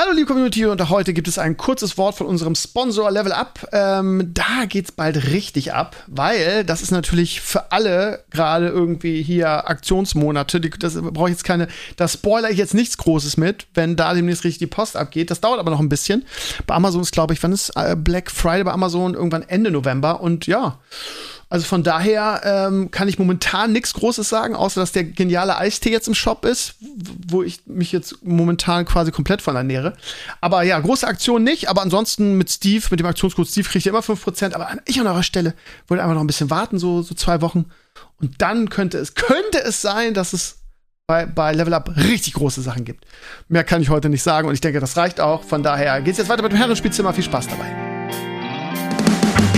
Hallo liebe Community und heute gibt es ein kurzes Wort von unserem Sponsor Level Up. Ähm, da geht's bald richtig ab, weil das ist natürlich für alle gerade irgendwie hier Aktionsmonate. Die, das brauche ich jetzt keine, da spoiler ich jetzt nichts Großes mit, wenn da demnächst richtig die Post abgeht. Das dauert aber noch ein bisschen. Bei Amazon ist, glaube ich, wann ist äh, Black Friday bei Amazon irgendwann Ende November und ja. Also von daher ähm, kann ich momentan nichts Großes sagen, außer dass der geniale Eistee jetzt im Shop ist, wo ich mich jetzt momentan quasi komplett von ernähre. Aber ja, große Aktion nicht, aber ansonsten mit Steve, mit dem Aktionscode Steve kriegt ihr immer 5%, aber ich an eurer Stelle würde einfach noch ein bisschen warten, so, so zwei Wochen. Und dann könnte es, könnte es sein, dass es bei, bei Level Up richtig große Sachen gibt. Mehr kann ich heute nicht sagen und ich denke, das reicht auch. Von daher geht's jetzt weiter mit dem Herrenspielzimmer. Viel Spaß dabei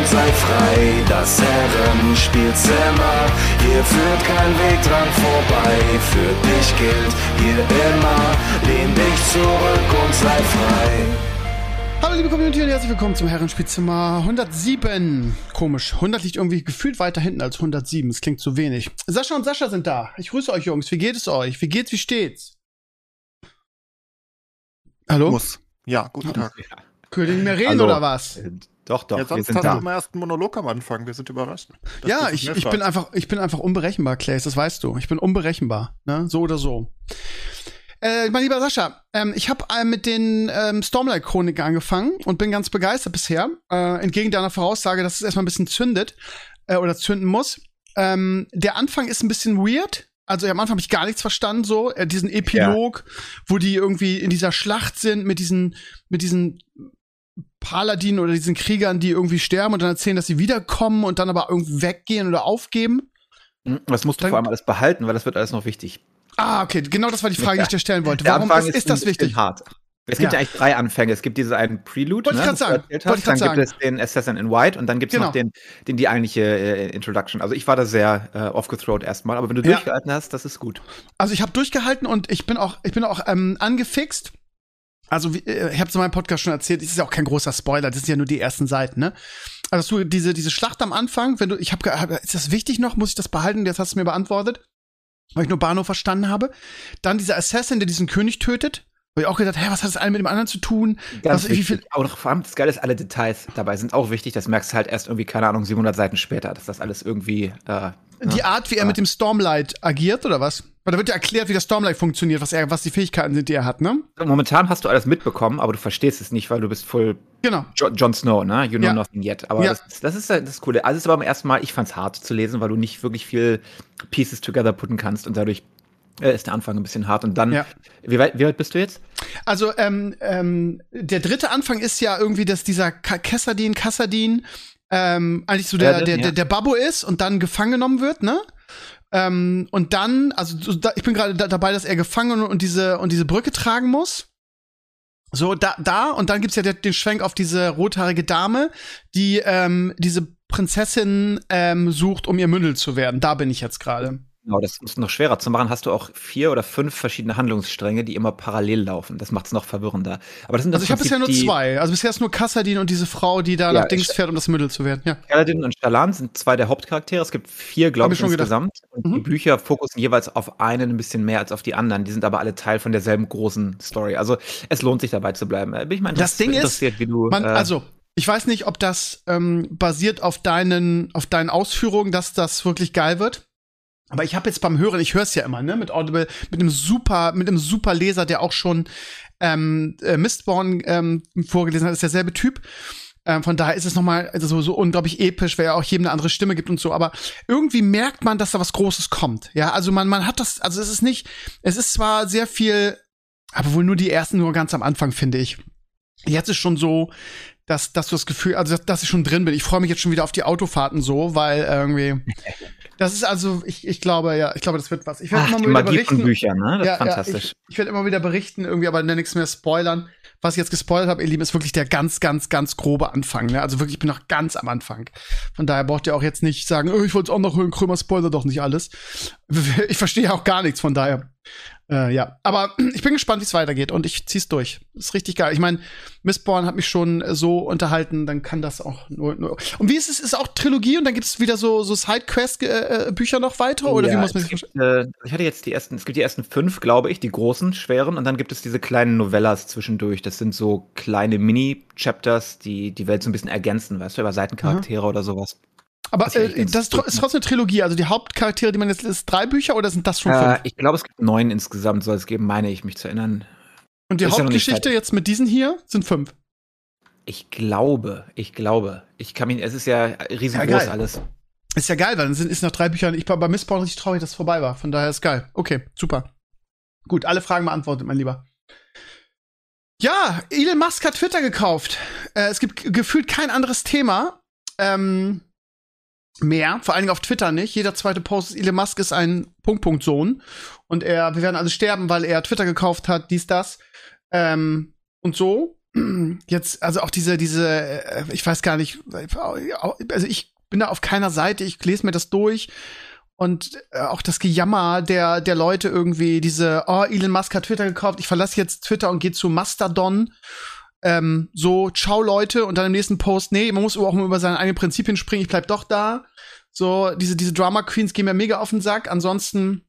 und sei frei. Das Herrenspielzimmer, hier führt kein Weg dran vorbei. Für dich gilt hier immer, lehn dich zurück und sei frei. Hallo liebe Community und herzlich willkommen zum Herrenspielzimmer 107. Komisch, 100 liegt irgendwie gefühlt weiter hinten als 107. Es klingt zu wenig. Sascha und Sascha sind da. Ich grüße euch Jungs. Wie geht es euch? Wie geht's? Wie steht's? Hallo? Muss. Ja, guten Tag. Könnt ihr nicht mehr reden Hallo. oder was? Doch, doch. Ja, sonst wir sind hast da. du immer erst einen Monolog am Anfang. Wir sind überrascht. Ja, ich, ich bin einfach, ich bin einfach unberechenbar, Clays, das weißt du. Ich bin unberechenbar, ne? So oder so. Äh, mein lieber Sascha, ähm, ich habe äh, mit den ähm, Stormlight-Chroniken angefangen und bin ganz begeistert bisher. Äh, entgegen deiner Voraussage, dass es erstmal ein bisschen zündet äh, oder zünden muss. Ähm, der Anfang ist ein bisschen weird. Also am Anfang habe ich gar nichts verstanden, so äh, diesen Epilog, ja. wo die irgendwie in dieser Schlacht sind mit diesen mit diesen Paladinen oder diesen Kriegern, die irgendwie sterben und dann erzählen, dass sie wiederkommen und dann aber irgendwie weggehen oder aufgeben. Hm, das musst du dann, vor allem alles behalten, weil das wird alles noch wichtig. Ah, okay, genau das war die Frage, die ich dir stellen wollte. Warum ist, ist das wichtig? Hart. Es gibt ja. ja. eigentlich drei Anfänge. Es gibt diese einen Prelude, Wollte ne, ich gerade sagen. Wollte ich dann sagen. gibt es den Assassin in White und dann gibt es genau. noch den, den, die eigentliche äh, Introduction. Also ich war da sehr äh, off-gethrowt erstmal, aber wenn du ja. durchgehalten hast, das ist gut. Also ich habe durchgehalten und ich bin auch, ich bin auch ähm, angefixt also wie, äh, ich habe es in meinem Podcast schon erzählt, es ist ja auch kein großer Spoiler, das sind ja nur die ersten Seiten, ne? Also du diese diese Schlacht am Anfang, wenn du ich habe ist das wichtig noch, muss ich das behalten? Jetzt hast du mir beantwortet. Weil ich nur Bano verstanden habe. Dann dieser Assassin, der diesen König tötet, wo ich auch gedacht, hä, was hat das eine mit dem anderen zu tun? Ganz was, wie viel auch vor allem das Geile ist, alle Details dabei sind auch wichtig. Das merkst du halt erst irgendwie, keine Ahnung, 700 Seiten später, dass das alles irgendwie äh, Die Art, wie er mit dem Stormlight agiert, oder was? Weil da wird ja erklärt, wie der Stormlight funktioniert, was er, was die Fähigkeiten sind, die er hat, ne? Momentan hast du alles mitbekommen, aber du verstehst es nicht, weil du bist voll genau. jo Jon Snow, ne? You know ja. nothing yet. Aber ja. das, das, ist das Coole. Also es ist aber beim ersten Mal, ich fand's hart zu lesen, weil du nicht wirklich viel Pieces together putten kannst und dadurch äh, ist der Anfang ein bisschen hart. Und dann, ja. wie, weit, wie weit bist du jetzt? Also, ähm, ähm, der dritte Anfang ist ja irgendwie, dass dieser Kassadin, Kassadin, ähm, eigentlich so der, der, der, der Babbo ist und dann gefangen genommen wird, ne? Ähm, und dann, also ich bin gerade da, dabei, dass er gefangen und diese und diese Brücke tragen muss. So, da, da, und dann gibt's ja den Schwenk auf diese rothaarige Dame, die ähm, diese Prinzessin ähm, sucht, um ihr Mündel zu werden. Da bin ich jetzt gerade. Genau, das ist noch schwerer zu machen. Hast du auch vier oder fünf verschiedene Handlungsstränge, die immer parallel laufen. Das macht es noch verwirrender. Aber das sind also ich habe bisher nur zwei. Also bisher ist nur Kassadin und diese Frau, die da ja, nach Dings fährt, um das Mündel zu werden. Ja. Kaladin und Shalan sind zwei der Hauptcharaktere. Es gibt vier, glaube ich, insgesamt. Und mhm. die Bücher fokussen jeweils auf einen ein bisschen mehr als auf die anderen. Die sind aber alle Teil von derselben großen Story. Also es lohnt sich dabei zu bleiben. Bin ich mal das Ding interessiert, ist, wie du. Man, äh, also ich weiß nicht, ob das ähm, basiert auf deinen, auf deinen Ausführungen, dass das wirklich geil wird. Aber ich habe jetzt beim Hören, ich höre es ja immer, ne, mit Audible, mit einem super, mit einem super Leser, der auch schon ähm, äh, Mistborn ähm, vorgelesen hat, ist derselbe Typ. Ähm, von daher ist es nochmal also so, so unglaublich episch, weil er auch jedem eine andere Stimme gibt und so. Aber irgendwie merkt man, dass da was Großes kommt. Ja, also man, man hat das, also es ist nicht, es ist zwar sehr viel, aber wohl nur die ersten, nur ganz am Anfang, finde ich. Jetzt ist schon so, dass, dass du das Gefühl, also dass, dass ich schon drin bin. Ich freue mich jetzt schon wieder auf die Autofahrten so, weil irgendwie Das ist also, ich, ich glaube, ja, ich glaube, das wird was. Ich werde immer wieder Magie berichten. Von Büchern, ne? Das ja, ist fantastisch. Ja, ich, ich werde immer wieder berichten, irgendwie, aber nichts mehr spoilern. Was ich jetzt gespoilert habe, ihr Lieben, ist wirklich der ganz, ganz, ganz grobe Anfang. Ne? Also wirklich, ich bin noch ganz am Anfang. Von daher braucht ihr auch jetzt nicht sagen, oh, ich wollte es auch noch hören, Krömer spoiler doch nicht alles. Ich verstehe auch gar nichts, von daher. Äh, ja, aber ich bin gespannt, wie es weitergeht und ich zieh's durch. ist richtig geil. Ich meine, Mistborn hat mich schon so unterhalten, dann kann das auch nur. nur und wie ist es? Ist auch Trilogie und dann gibt es wieder so, so Sidequest-Bücher äh, noch weiter? Oder ja, wie muss man sich äh, Ich hatte jetzt die ersten, es gibt die ersten fünf, glaube ich, die großen, schweren, und dann gibt es diese kleinen Novellas zwischendurch. Das sind so kleine Mini-Chapters, die die Welt so ein bisschen ergänzen, weißt du, über Seitencharaktere mhm. oder sowas. Aber das, äh, das ist, ist, trotzdem eine Trilogie. Also die Hauptcharaktere, die man jetzt ist, drei Bücher oder sind das schon fünf? Äh, ich glaube, es gibt neun insgesamt, soll es geben, meine ich mich zu erinnern. Und die ist Hauptgeschichte ja jetzt mit diesen hier sind fünf. Ich glaube, ich glaube. Ich kann mich, es ist ja riesengroß ja, alles. Ist ja geil, weil dann sind ist nach drei Büchern. Ich war bei Missbrauch richtig traurig, dass es vorbei war. Von daher ist geil. Okay, super. Gut, alle Fragen beantwortet, mein Lieber. Ja, Elon Musk hat Twitter gekauft. Äh, es gibt gefühlt kein anderes Thema. Ähm, mehr, vor allen Dingen auf Twitter nicht. Jeder zweite Post ist, Elon Musk ist ein Punkt-Punkt-Sohn. Und er, wir werden alle sterben, weil er Twitter gekauft hat, dies, das. Ähm, und so. Jetzt, also auch diese, diese, äh, ich weiß gar nicht, also ich bin da auf keiner Seite, ich lese mir das durch. Und äh, auch das Gejammer der, der Leute irgendwie, diese, oh, Elon Musk hat Twitter gekauft, ich verlasse jetzt Twitter und gehe zu Mastodon ähm, so, ciao Leute, und dann im nächsten Post, nee, man muss auch mal über seine eigenen Prinzipien springen, ich bleib doch da. So, diese, diese Drama Queens gehen mir mega auf den Sack. Ansonsten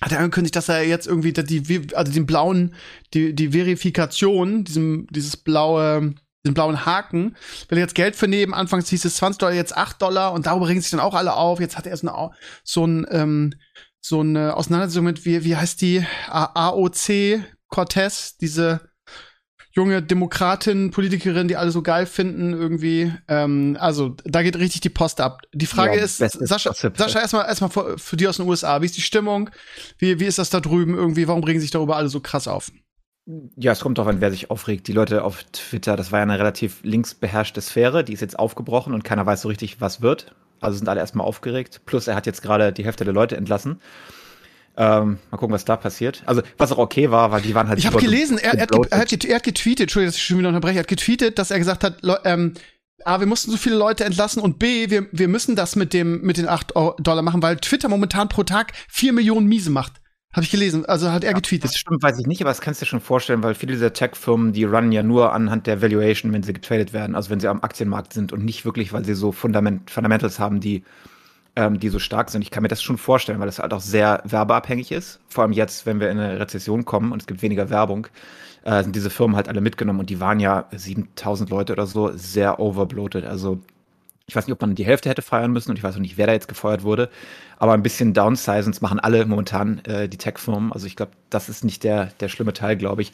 hat er angekündigt, dass er jetzt irgendwie die, also den blauen, die, die Verifikation, diesem, dieses blaue, den blauen Haken, will jetzt Geld für nehmen. Anfangs hieß es 20 Dollar, jetzt 8 Dollar und darüber regen sich dann auch alle auf. Jetzt hat er so, eine, so ein, ähm, so eine Auseinandersetzung mit, wie, wie heißt die? AOC Cortez, diese junge Demokratin, Politikerin, die alle so geil finden, irgendwie. Ähm, also, da geht richtig die Post ab. Die Frage ja, ist, Sascha, Sascha, erstmal erstmal für, für die aus den USA, wie ist die Stimmung? Wie, wie ist das da drüben irgendwie? Warum bringen sich darüber alle so krass auf? Ja, es kommt doch an, wer sich aufregt. Die Leute auf Twitter, das war ja eine relativ linksbeherrschte Sphäre, die ist jetzt aufgebrochen und keiner weiß so richtig, was wird. Also sind alle erstmal aufgeregt. Plus er hat jetzt gerade die Hälfte der Leute entlassen. Ähm, mal gucken, was da passiert. Also, was auch okay war, weil die waren halt. Ich habe gelesen, er, er, hat, er, hat, er hat getweetet, Entschuldigung, dass ich schon wieder unterbreche, er hat getweetet, dass er gesagt hat, ähm, A, wir mussten so viele Leute entlassen und B, wir, wir müssen das mit dem mit den 8 Dollar machen, weil Twitter momentan pro Tag 4 Millionen Miese macht. Habe ich gelesen, also hat er ja, getweetet. Das stimmt, weiß ich nicht, aber das kannst du dir schon vorstellen, weil viele dieser Tech-Firmen, die runnen ja nur anhand der Valuation, wenn sie getradet werden, also wenn sie am Aktienmarkt sind und nicht wirklich, weil sie so Fundament Fundamentals haben, die ähm, die so stark sind. Ich kann mir das schon vorstellen, weil das halt auch sehr werbeabhängig ist. Vor allem jetzt, wenn wir in eine Rezession kommen und es gibt weniger Werbung, äh, sind diese Firmen halt alle mitgenommen und die waren ja 7000 Leute oder so sehr overbloated. Also ich weiß nicht, ob man die Hälfte hätte feiern müssen und ich weiß auch nicht, wer da jetzt gefeuert wurde. Aber ein bisschen Downsizens machen alle momentan äh, die Tech-Firmen. Also ich glaube, das ist nicht der, der schlimme Teil, glaube ich.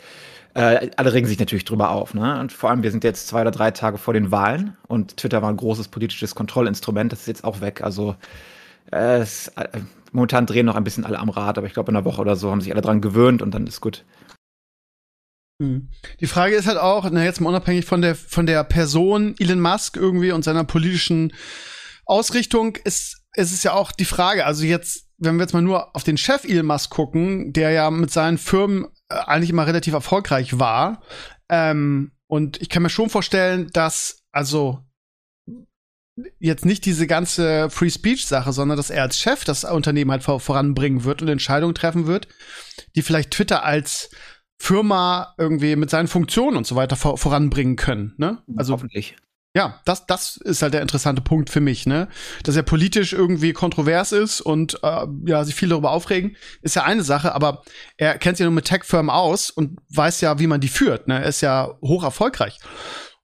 Äh, alle regen sich natürlich drüber auf. Ne? Und vor allem, wir sind jetzt zwei oder drei Tage vor den Wahlen und Twitter war ein großes politisches Kontrollinstrument. Das ist jetzt auch weg. Also äh, es, äh, momentan drehen noch ein bisschen alle am Rad, aber ich glaube, in einer Woche oder so haben sich alle dran gewöhnt und dann ist gut. Hm. Die Frage ist halt auch, na, jetzt mal unabhängig von der, von der Person Elon Musk irgendwie und seiner politischen Ausrichtung, ist, ist es ja auch die Frage, also jetzt, wenn wir jetzt mal nur auf den Chef Elon Musk gucken, der ja mit seinen Firmen äh, eigentlich immer relativ erfolgreich war, ähm, und ich kann mir schon vorstellen, dass, also, jetzt nicht diese ganze Free Speech Sache, sondern dass er als Chef das Unternehmen halt vor voranbringen wird und Entscheidungen treffen wird, die vielleicht Twitter als Firma irgendwie mit seinen Funktionen und so weiter vor voranbringen können. Ne? Also hoffentlich. Ja, das, das ist halt der interessante Punkt für mich, ne? Dass er politisch irgendwie kontrovers ist und äh, ja, sich viel darüber aufregen, ist ja eine Sache, aber er kennt sich ja nur mit Tech-Firmen aus und weiß ja, wie man die führt, ne? Er ist ja hoch erfolgreich.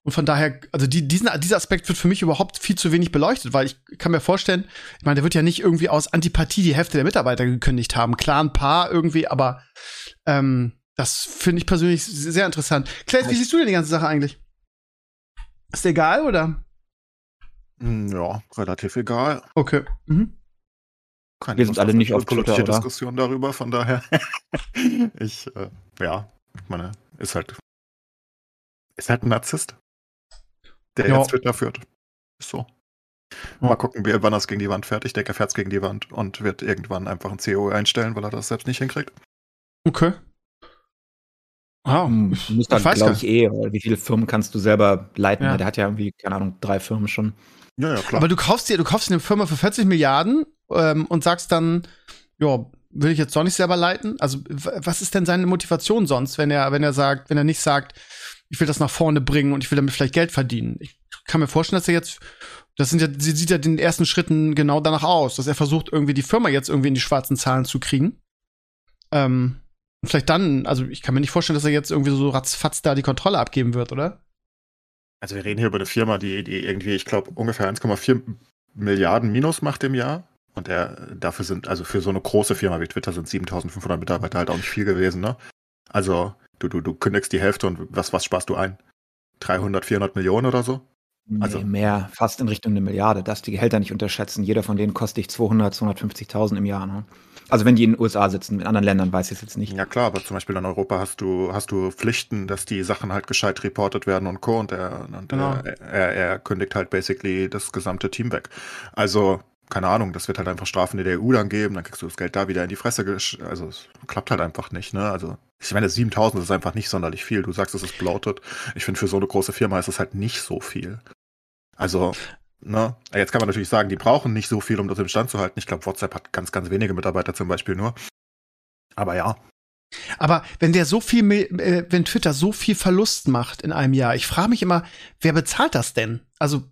Und von daher, also die, diesen, dieser Aspekt wird für mich überhaupt viel zu wenig beleuchtet, weil ich kann mir vorstellen, ich meine, der wird ja nicht irgendwie aus Antipathie die Hälfte der Mitarbeiter gekündigt haben. Klar, ein paar irgendwie, aber ähm, das finde ich persönlich sehr interessant. Claire, wie siehst du denn die ganze Sache eigentlich? Ist dir egal, oder? Hm, ja, relativ egal. Okay. Mhm. Keine Wir sind alle nicht auf politische Twitter, Diskussion darüber, von daher. ich, äh, ja, ich meine, ist halt, ist halt ein Narzisst, der ja. jetzt Twitter führt. Ist so. Mal gucken, wann er es gegen die Wand fertig. Ich denke, er fährt es gegen die Wand und wird irgendwann einfach ein CO einstellen, weil er das selbst nicht hinkriegt. Okay. Wow. Du musst dann, glaube ich, eh, wie viele Firmen kannst du selber leiten? Ja. Der hat ja irgendwie, keine Ahnung, drei Firmen schon. Ja, ja, klar. Aber du kaufst dir, du kaufst dir eine Firma für 40 Milliarden ähm, und sagst dann, ja, will ich jetzt doch nicht selber leiten? Also, was ist denn seine Motivation sonst, wenn er, wenn er sagt, wenn er nicht sagt, ich will das nach vorne bringen und ich will damit vielleicht Geld verdienen? Ich kann mir vorstellen, dass er jetzt, das sind ja, sie sieht ja den ersten Schritten genau danach aus, dass er versucht, irgendwie die Firma jetzt irgendwie in die schwarzen Zahlen zu kriegen. Ähm, und vielleicht dann, also ich kann mir nicht vorstellen, dass er jetzt irgendwie so ratzfatz da die Kontrolle abgeben wird, oder? Also wir reden hier über eine Firma, die, die irgendwie, ich glaube, ungefähr 1,4 Milliarden Minus macht im Jahr. Und er, dafür sind, also für so eine große Firma wie Twitter sind 7500 Mitarbeiter halt auch nicht viel gewesen, ne? Also du, du, du kündigst die Hälfte und was, was sparst du ein? 300, 400 Millionen oder so? Also nee, mehr, fast in Richtung eine Milliarde. Das die Gehälter nicht unterschätzen. Jeder von denen kostet dich 200, 250.000 im Jahr. Ne? Also wenn die in den USA sitzen, in anderen Ländern weiß ich es jetzt nicht. Ja klar, aber zum Beispiel in Europa hast du, hast du Pflichten, dass die Sachen halt gescheit reportet werden und Co. Und, er, und genau. er, er, er kündigt halt basically das gesamte Team weg. Also keine Ahnung, das wird halt einfach Strafen in der EU dann geben, dann kriegst du das Geld da wieder in die Fresse. Also es klappt halt einfach nicht, ne? Also ich meine, 7000 ist einfach nicht sonderlich viel. Du sagst, es ist bloated. Ich finde, für so eine große Firma ist es halt nicht so viel. Also Ne? Jetzt kann man natürlich sagen, die brauchen nicht so viel, um das im Stand zu halten. Ich glaube, WhatsApp hat ganz, ganz wenige Mitarbeiter zum Beispiel nur. Aber ja. Aber wenn der so viel, äh, wenn Twitter so viel Verlust macht in einem Jahr, ich frage mich immer, wer bezahlt das denn? Also,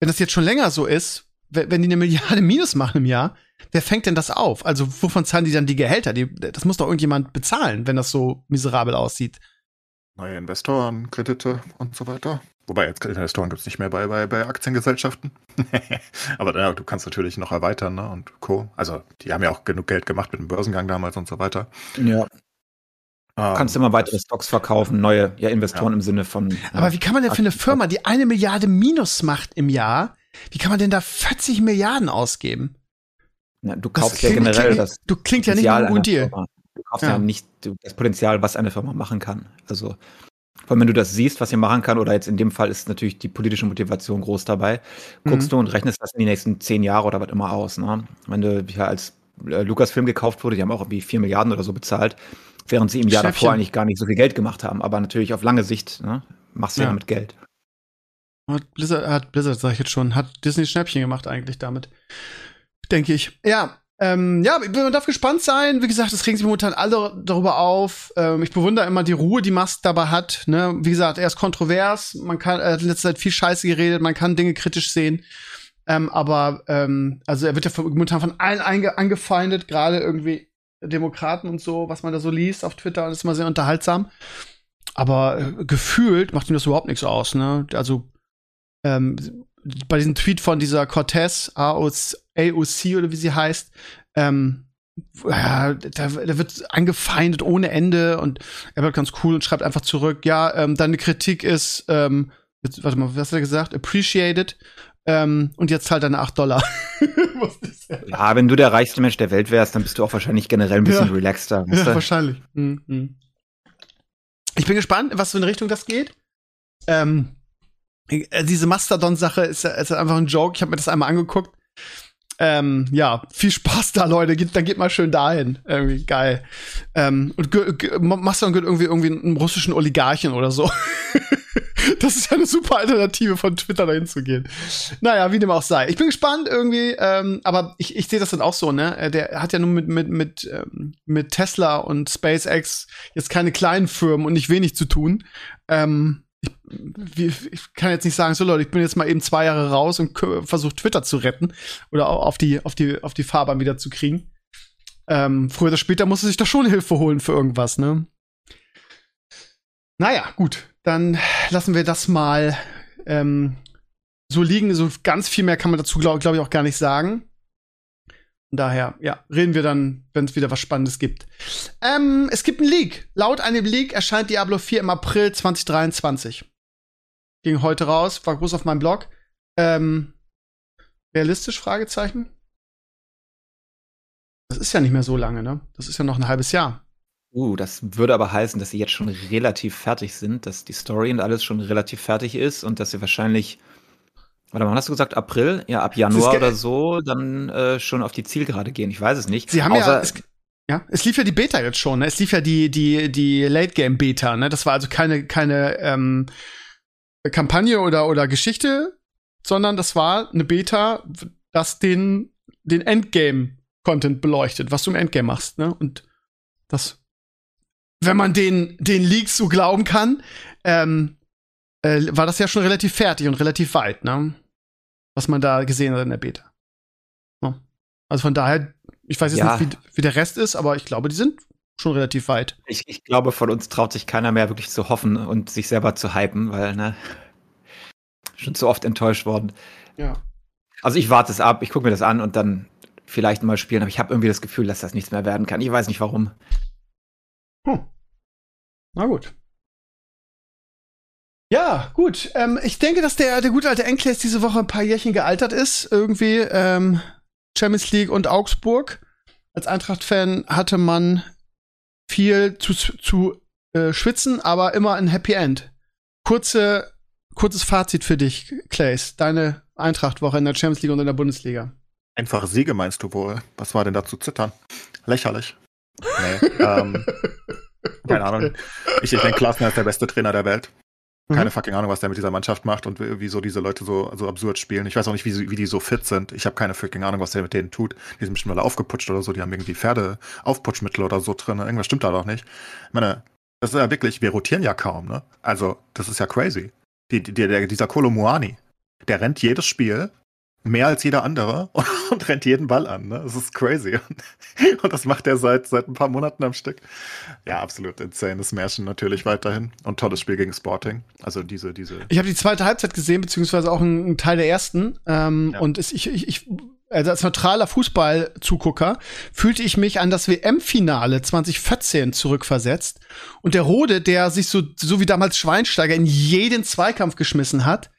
wenn das jetzt schon länger so ist, wenn die eine Milliarde Minus machen im Jahr, wer fängt denn das auf? Also, wovon zahlen die dann die Gehälter? Die, das muss doch irgendjemand bezahlen, wenn das so miserabel aussieht. Neue Investoren, Kredite und so weiter. Wobei, jetzt Investoren gibt es nicht mehr bei, bei, bei Aktiengesellschaften. Aber ja, du kannst natürlich noch erweitern ne? und Co. Also, die haben ja auch genug Geld gemacht mit dem Börsengang damals und so weiter. Ja. Um, kannst immer weitere Stocks verkaufen, neue ja, Investoren ja. im Sinne von. Aber wie kann man denn für eine Firma, die eine Milliarde Minus macht im Jahr, wie kann man denn da 40 Milliarden ausgeben? Na, du kaufst ja generell das. Du klingt ja nicht nur ein Deal. Du kaufst ja. ja nicht das Potenzial, was eine Firma machen kann. Also vor allem, wenn du das siehst, was sie machen kann, oder jetzt in dem Fall ist natürlich die politische Motivation groß dabei, guckst mhm. du und rechnest das in die nächsten zehn Jahre oder was immer aus. Ne? Wenn du ja als äh, Lukas-Film gekauft wurde, die haben auch irgendwie vier Milliarden oder so bezahlt, während sie im Jahr davor eigentlich gar nicht so viel Geld gemacht haben. Aber natürlich auf lange Sicht ne, machst du ja. damit Geld. Hat Blizzard, hat Blizzard, sag ich jetzt schon, hat Disney Schnäppchen gemacht eigentlich damit. Denke ich. Ja, ähm, ja, man darf gespannt sein. Wie gesagt, es regen sich momentan alle darüber auf. Ähm, ich bewundere immer die Ruhe, die Musk dabei hat. Ne? Wie gesagt, er ist kontrovers. Man kann, er hat in letzter Zeit viel Scheiße geredet. Man kann Dinge kritisch sehen. Ähm, aber, ähm, also er wird ja momentan von allen angefeindet, gerade irgendwie Demokraten und so, was man da so liest auf Twitter. Das ist immer sehr unterhaltsam. Aber äh, gefühlt macht ihm das überhaupt nichts aus. Ne? Also, ähm, bei diesem Tweet von dieser Cortez, AOC, oder wie sie heißt, ähm, ja, da, da wird angefeindet ohne Ende und er wird ganz cool und schreibt einfach zurück, ja, ähm, deine Kritik ist, ähm, jetzt, warte mal, was hat er gesagt? Appreciated. Ähm, und jetzt halt deine 8 Dollar. ja, wenn du der reichste Mensch der Welt wärst, dann bist du auch wahrscheinlich generell ein bisschen ja. relaxter. Ja, du? wahrscheinlich. Mhm. Ich bin gespannt, was für eine Richtung das geht. Ähm, äh, diese Mastodon-Sache ist, ist einfach ein Joke. Ich habe mir das einmal angeguckt. Ähm, ja, viel Spaß da, Leute. Geht, dann geht mal schön dahin. Irgendwie geil. Ähm, und Mastodon gehört irgendwie irgendwie einem russischen Oligarchen oder so. das ist ja eine super Alternative von Twitter dahin zu gehen. Naja, wie dem auch sei. Ich bin gespannt irgendwie, ähm, aber ich, ich sehe das dann auch so, ne? Äh, der hat ja nun mit, mit, mit, ähm, mit Tesla und SpaceX jetzt keine kleinen Firmen und nicht wenig zu tun. Ähm, ich, ich kann jetzt nicht sagen, so Leute, ich bin jetzt mal eben zwei Jahre raus und versuche Twitter zu retten oder auf die, auf die, auf die Fahrbahn wieder zu kriegen. Ähm, früher oder später muss er sich doch schon Hilfe holen für irgendwas, ne? Naja, gut, dann lassen wir das mal ähm, so liegen. So ganz viel mehr kann man dazu, glaube glaub ich, auch gar nicht sagen. Daher, ja, reden wir dann, wenn es wieder was Spannendes gibt. Ähm, es gibt einen Leak. Laut einem Leak erscheint Diablo 4 im April 2023. Ging heute raus, war groß auf meinem Blog. Ähm, realistisch? Fragezeichen. Das ist ja nicht mehr so lange, ne? Das ist ja noch ein halbes Jahr. Uh, das würde aber heißen, dass sie jetzt schon relativ fertig sind, dass die Story und alles schon relativ fertig ist und dass sie wahrscheinlich Warte mal, hast du gesagt April? Ja, ab Januar oder so, dann äh, schon auf die Zielgerade gehen. Ich weiß es nicht. Sie haben Außer, ja, es, ja, es lief ja die Beta jetzt schon. Ne? Es lief ja die die die Late Game Beta. Ne, das war also keine keine ähm, Kampagne oder oder Geschichte, sondern das war eine Beta, das den den Endgame Content beleuchtet, was du im Endgame machst. Ne, und das, wenn man den den Leaks so glauben kann, ähm, äh, war das ja schon relativ fertig und relativ weit, ne? Was man da gesehen hat in der Beta. Ja. Also von daher, ich weiß jetzt ja. nicht, wie, wie, der Rest ist, aber ich glaube, die sind schon relativ weit. Ich, ich glaube, von uns traut sich keiner mehr wirklich zu hoffen und sich selber zu hypen, weil, ne? Schon zu oft enttäuscht worden. Ja. Also ich warte es ab, ich gucke mir das an und dann vielleicht mal spielen, aber ich habe irgendwie das Gefühl, dass das nichts mehr werden kann. Ich weiß nicht warum. Hm. Na gut. Ja, gut. Ähm, ich denke, dass der, der gute alte Enkles diese Woche ein paar Jährchen gealtert ist. Irgendwie ähm, Champions League und Augsburg. Als Eintracht-Fan hatte man viel zu, zu äh, schwitzen, aber immer ein Happy End. Kurze, kurzes Fazit für dich, Clays. Deine Eintracht-Woche in der Champions League und in der Bundesliga. Einfache Siege meinst du wohl? Was war denn da zu zittern? Lächerlich. Nee, ähm, keine Ahnung. Ich, ich denke, Klasner ist der beste Trainer der Welt. Keine mhm. fucking Ahnung, was der mit dieser Mannschaft macht und wieso diese Leute so, so absurd spielen. Ich weiß auch nicht, wie, wie die so fit sind. Ich habe keine fucking Ahnung, was der mit denen tut. Die sind bestimmt alle aufgeputscht oder so. Die haben irgendwie Pferde-Aufputschmittel oder so drin. Irgendwas stimmt da doch nicht. Ich meine, das ist ja wirklich, wir rotieren ja kaum, ne? Also, das ist ja crazy. Die, die, der, dieser Kolomuani, der rennt jedes Spiel mehr als jeder andere und, und rennt jeden Ball an. Ne? Das ist crazy. Und das macht er seit, seit ein paar Monaten am Stück. Ja, absolut insane. Das Märchen natürlich weiterhin. Und tolles Spiel gegen Sporting. Also diese, diese. Ich habe die zweite Halbzeit gesehen, beziehungsweise auch einen, Teil der ersten. Ähm, ja. Und es, ich, ich, ich also als neutraler Fußballzugucker fühlte ich mich an das WM-Finale 2014 zurückversetzt. Und der Rode, der sich so, so wie damals Schweinsteiger in jeden Zweikampf geschmissen hat,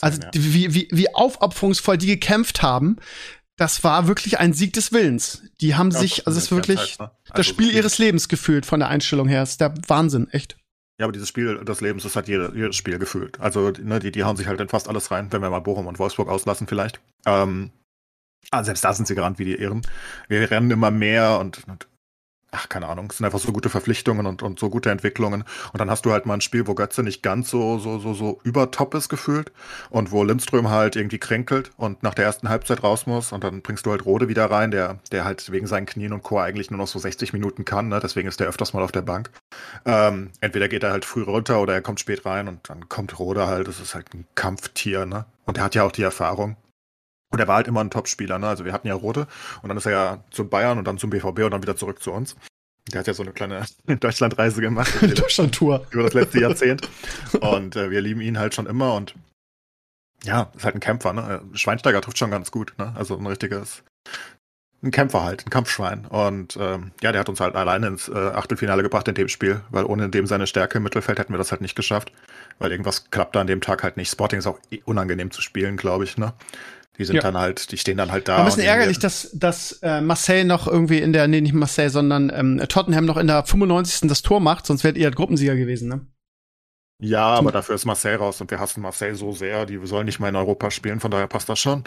also wie, wie, wie aufopferungsvoll die gekämpft haben, das war wirklich ein Sieg des Willens. Die haben ja, sich, also es ist wirklich heißt, ne? also das Spiel ihres Lebens gefühlt von der Einstellung her. Das ist der Wahnsinn, echt. Ja, aber dieses Spiel des Lebens, das hat jede, jedes Spiel gefühlt. Also, ne, die, die hauen sich halt in fast alles rein, wenn wir mal Bochum und Wolfsburg auslassen vielleicht. Ähm, Ah, selbst da sind sie gerannt wie die Irren. Wir rennen immer mehr und, und ach, keine Ahnung, es sind einfach so gute Verpflichtungen und, und so gute Entwicklungen. Und dann hast du halt mal ein Spiel, wo Götze nicht ganz so, so, so, so übertop ist gefühlt und wo Lindström halt irgendwie kränkelt und nach der ersten Halbzeit raus muss und dann bringst du halt Rode wieder rein, der, der halt wegen seinen Knien und Chor eigentlich nur noch so 60 Minuten kann, ne? deswegen ist der öfters mal auf der Bank. Ähm, entweder geht er halt früh runter oder er kommt spät rein und dann kommt Rode halt, das ist halt ein Kampftier, ne? Und er hat ja auch die Erfahrung. Und er war halt immer ein Topspieler, ne? Also wir hatten ja Rote und dann ist er ja zu Bayern und dann zum BVB und dann wieder zurück zu uns. Der hat ja so eine kleine Deutschlandreise gemacht. Deutschlandtour. Über das letzte Jahrzehnt. Und äh, wir lieben ihn halt schon immer und ja, ist halt ein Kämpfer, ne? Schweinsteiger trifft schon ganz gut, ne? Also ein richtiges, ein Kämpfer halt, ein Kampfschwein. Und ähm, ja, der hat uns halt alleine ins äh, Achtelfinale gebracht in dem Spiel, weil ohne dem seine Stärke im Mittelfeld hätten wir das halt nicht geschafft. Weil irgendwas klappt da an dem Tag halt nicht. Sporting ist auch unangenehm zu spielen, glaube ich, ne? Die sind ja. dann halt, die stehen dann halt da. Ein bisschen ärgerlich, dass, dass äh, Marseille noch irgendwie in der, nee, nicht Marseille, sondern ähm, Tottenham noch in der 95. das Tor macht, sonst wärt ihr halt Gruppensieger gewesen, ne? Ja, aber dafür ist Marseille raus und wir hassen Marseille so sehr, die sollen nicht mal in Europa spielen, von daher passt das schon.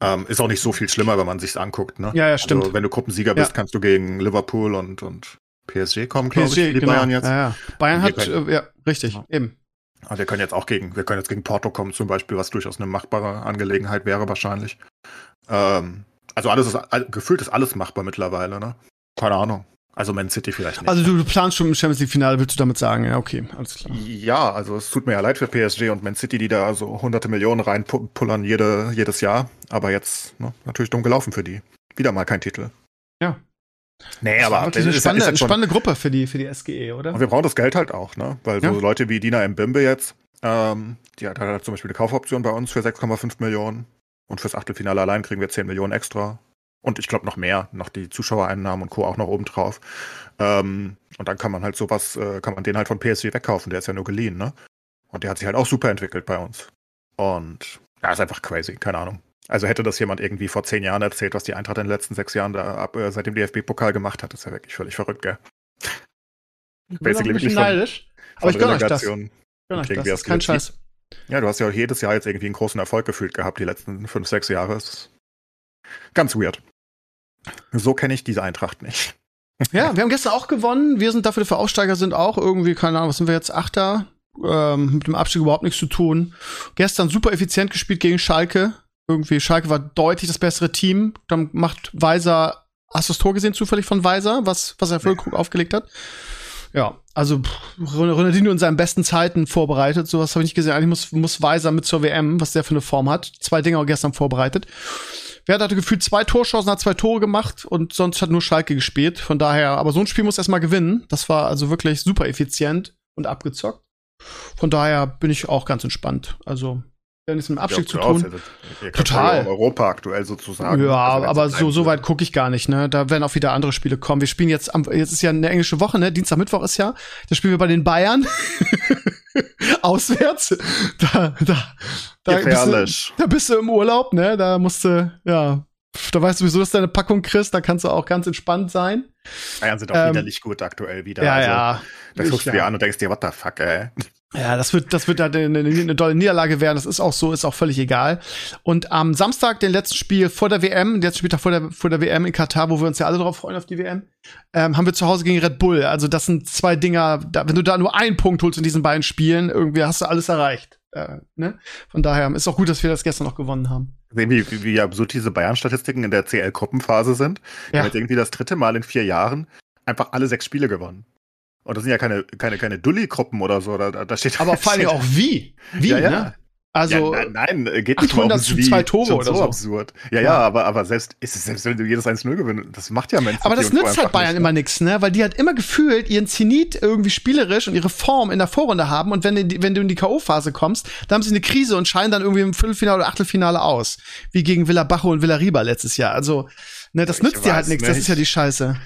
Ähm, ist auch nicht so viel schlimmer, wenn man sich's anguckt, ne? Ja, ja, stimmt. Also, wenn du Gruppensieger bist, ja. kannst du gegen Liverpool und, und PSG kommen, glaube ich, die genau. Bayern jetzt. Ja, ja. Bayern hat, äh, ja, richtig, eben. Also wir können jetzt auch gegen, wir können jetzt gegen Porto kommen zum Beispiel, was durchaus eine machbare Angelegenheit wäre wahrscheinlich. Ähm, also alles ist, gefühlt ist alles machbar mittlerweile, ne? Keine Ahnung. Also Man City vielleicht nicht. Also du, planst schon im Champions League Finale, willst du damit sagen? Ja, okay, alles klar. Ja, also es tut mir ja leid für PSG und Man City, die da so hunderte Millionen reinpullern jede, jedes Jahr. Aber jetzt ne, natürlich dumm gelaufen für die. Wieder mal kein Titel. Ja. Nee, das aber das ist eine spannende, ist spannende Gruppe für die, für die SGE, oder? Und wir brauchen das Geld halt auch, ne? Weil so Leute wie Dina Mbimbe jetzt, ähm, die hat halt zum Beispiel eine Kaufoption bei uns für 6,5 Millionen. Und fürs Achtelfinale allein kriegen wir 10 Millionen extra. Und ich glaube noch mehr, noch die Zuschauereinnahmen und Co. auch noch oben drauf. Ähm, und dann kann man halt sowas, äh, kann man den halt von PSG wegkaufen. Der ist ja nur geliehen, ne? Und der hat sich halt auch super entwickelt bei uns. Und ja, ist einfach crazy, keine Ahnung. Also hätte das jemand irgendwie vor zehn Jahren erzählt, was die Eintracht in den letzten sechs Jahren da ab, äh, seit dem DFB-Pokal gemacht hat, ist ja wirklich völlig verrückt, gell? Ich bin Basically ein bisschen neidisch. aber ich gönne euch das. Gönn euch das. das ist kein Scheiß. Ja, du hast ja jedes Jahr jetzt irgendwie einen großen Erfolg gefühlt gehabt, die letzten fünf, sechs Jahre. Ganz weird. So kenne ich diese Eintracht nicht. Ja, wir haben gestern auch gewonnen. Wir sind dafür für Aufsteiger sind auch irgendwie, keine Ahnung, was sind wir jetzt? Achter? Ähm, mit dem Abstieg überhaupt nichts zu tun. Gestern super effizient gespielt gegen Schalke. Irgendwie, Schalke war deutlich das bessere Team. Dann macht Weiser, hast du das Tor gesehen zufällig von Weiser, was, was er Füllkrug ja. aufgelegt hat? Ja, also Ronaldinho in seinen besten Zeiten vorbereitet. Sowas habe ich nicht gesehen. Eigentlich muss, muss Weiser mit zur WM, was der für eine Form hat. Zwei Dinge auch gestern vorbereitet. Wer hatte gefühlt zwei Torschancen, hat zwei Tore gemacht und sonst hat nur Schalke gespielt. Von daher, aber so ein Spiel muss erstmal gewinnen. Das war also wirklich super effizient und abgezockt. Von daher bin ich auch ganz entspannt. Also nichts mit dem Abstieg zu tun. Aus, Total. Europa aktuell sozusagen. Ja, also aber so, so weit gucke ich gar nicht, ne? Da werden auch wieder andere Spiele kommen. Wir spielen jetzt am, jetzt ist ja eine englische Woche, ne? Dienstag, Mittwoch ist ja. Da spielen wir bei den Bayern. Auswärts. Da, da, da bist, du, da bist du im Urlaub, ne? Da musst du, ja, da weißt du sowieso, dass du eine Packung kriegst, da kannst du auch ganz entspannt sein. Bayern sind auch ähm, wieder nicht gut aktuell wieder. Ja, also, ja. Da guckst du dir an und denkst dir, what the fuck, ey. Ja, das wird, das wird halt eine, eine, tolle Niederlage werden. Das ist auch so, ist auch völlig egal. Und am Samstag, den letzten Spiel vor der WM, der letzte Spieltag vor der, vor der WM in Katar, wo wir uns ja alle drauf freuen auf die WM, ähm, haben wir zu Hause gegen Red Bull. Also das sind zwei Dinger, da, wenn du da nur einen Punkt holst in diesen beiden Spielen, irgendwie hast du alles erreicht. Äh, ne? Von daher ist auch gut, dass wir das gestern noch gewonnen haben. Sehen, wie, wie, wie absurd diese Bayern-Statistiken in der CL-Gruppenphase sind. Ja. Wir haben jetzt irgendwie das dritte Mal in vier Jahren einfach alle sechs Spiele gewonnen. Und das sind ja keine, keine, keine Dulli-Gruppen oder so. Da, da steht Aber vor allem auch wie. Wie, ja, ja. ne? Also ja, nein, nein, geht nicht 800 zu zwei Tore oder so. so. absurd. Ja, ja, aber, aber selbst, ist es, selbst wenn du jedes 1-0 gewinnst, das macht ja Menschen. Aber das nützt halt Bayern nicht, immer nichts, ne? Weil die halt immer gefühlt ihren Zenit irgendwie spielerisch und ihre Form in der Vorrunde haben und wenn, die, wenn du in die K.O.-Phase kommst, dann haben sie eine Krise und scheinen dann irgendwie im Viertelfinale oder Achtelfinale aus. Wie gegen Villa Bajo und Villa Riba letztes Jahr. Also, ne, das nützt dir halt nichts, das ist ja die Scheiße.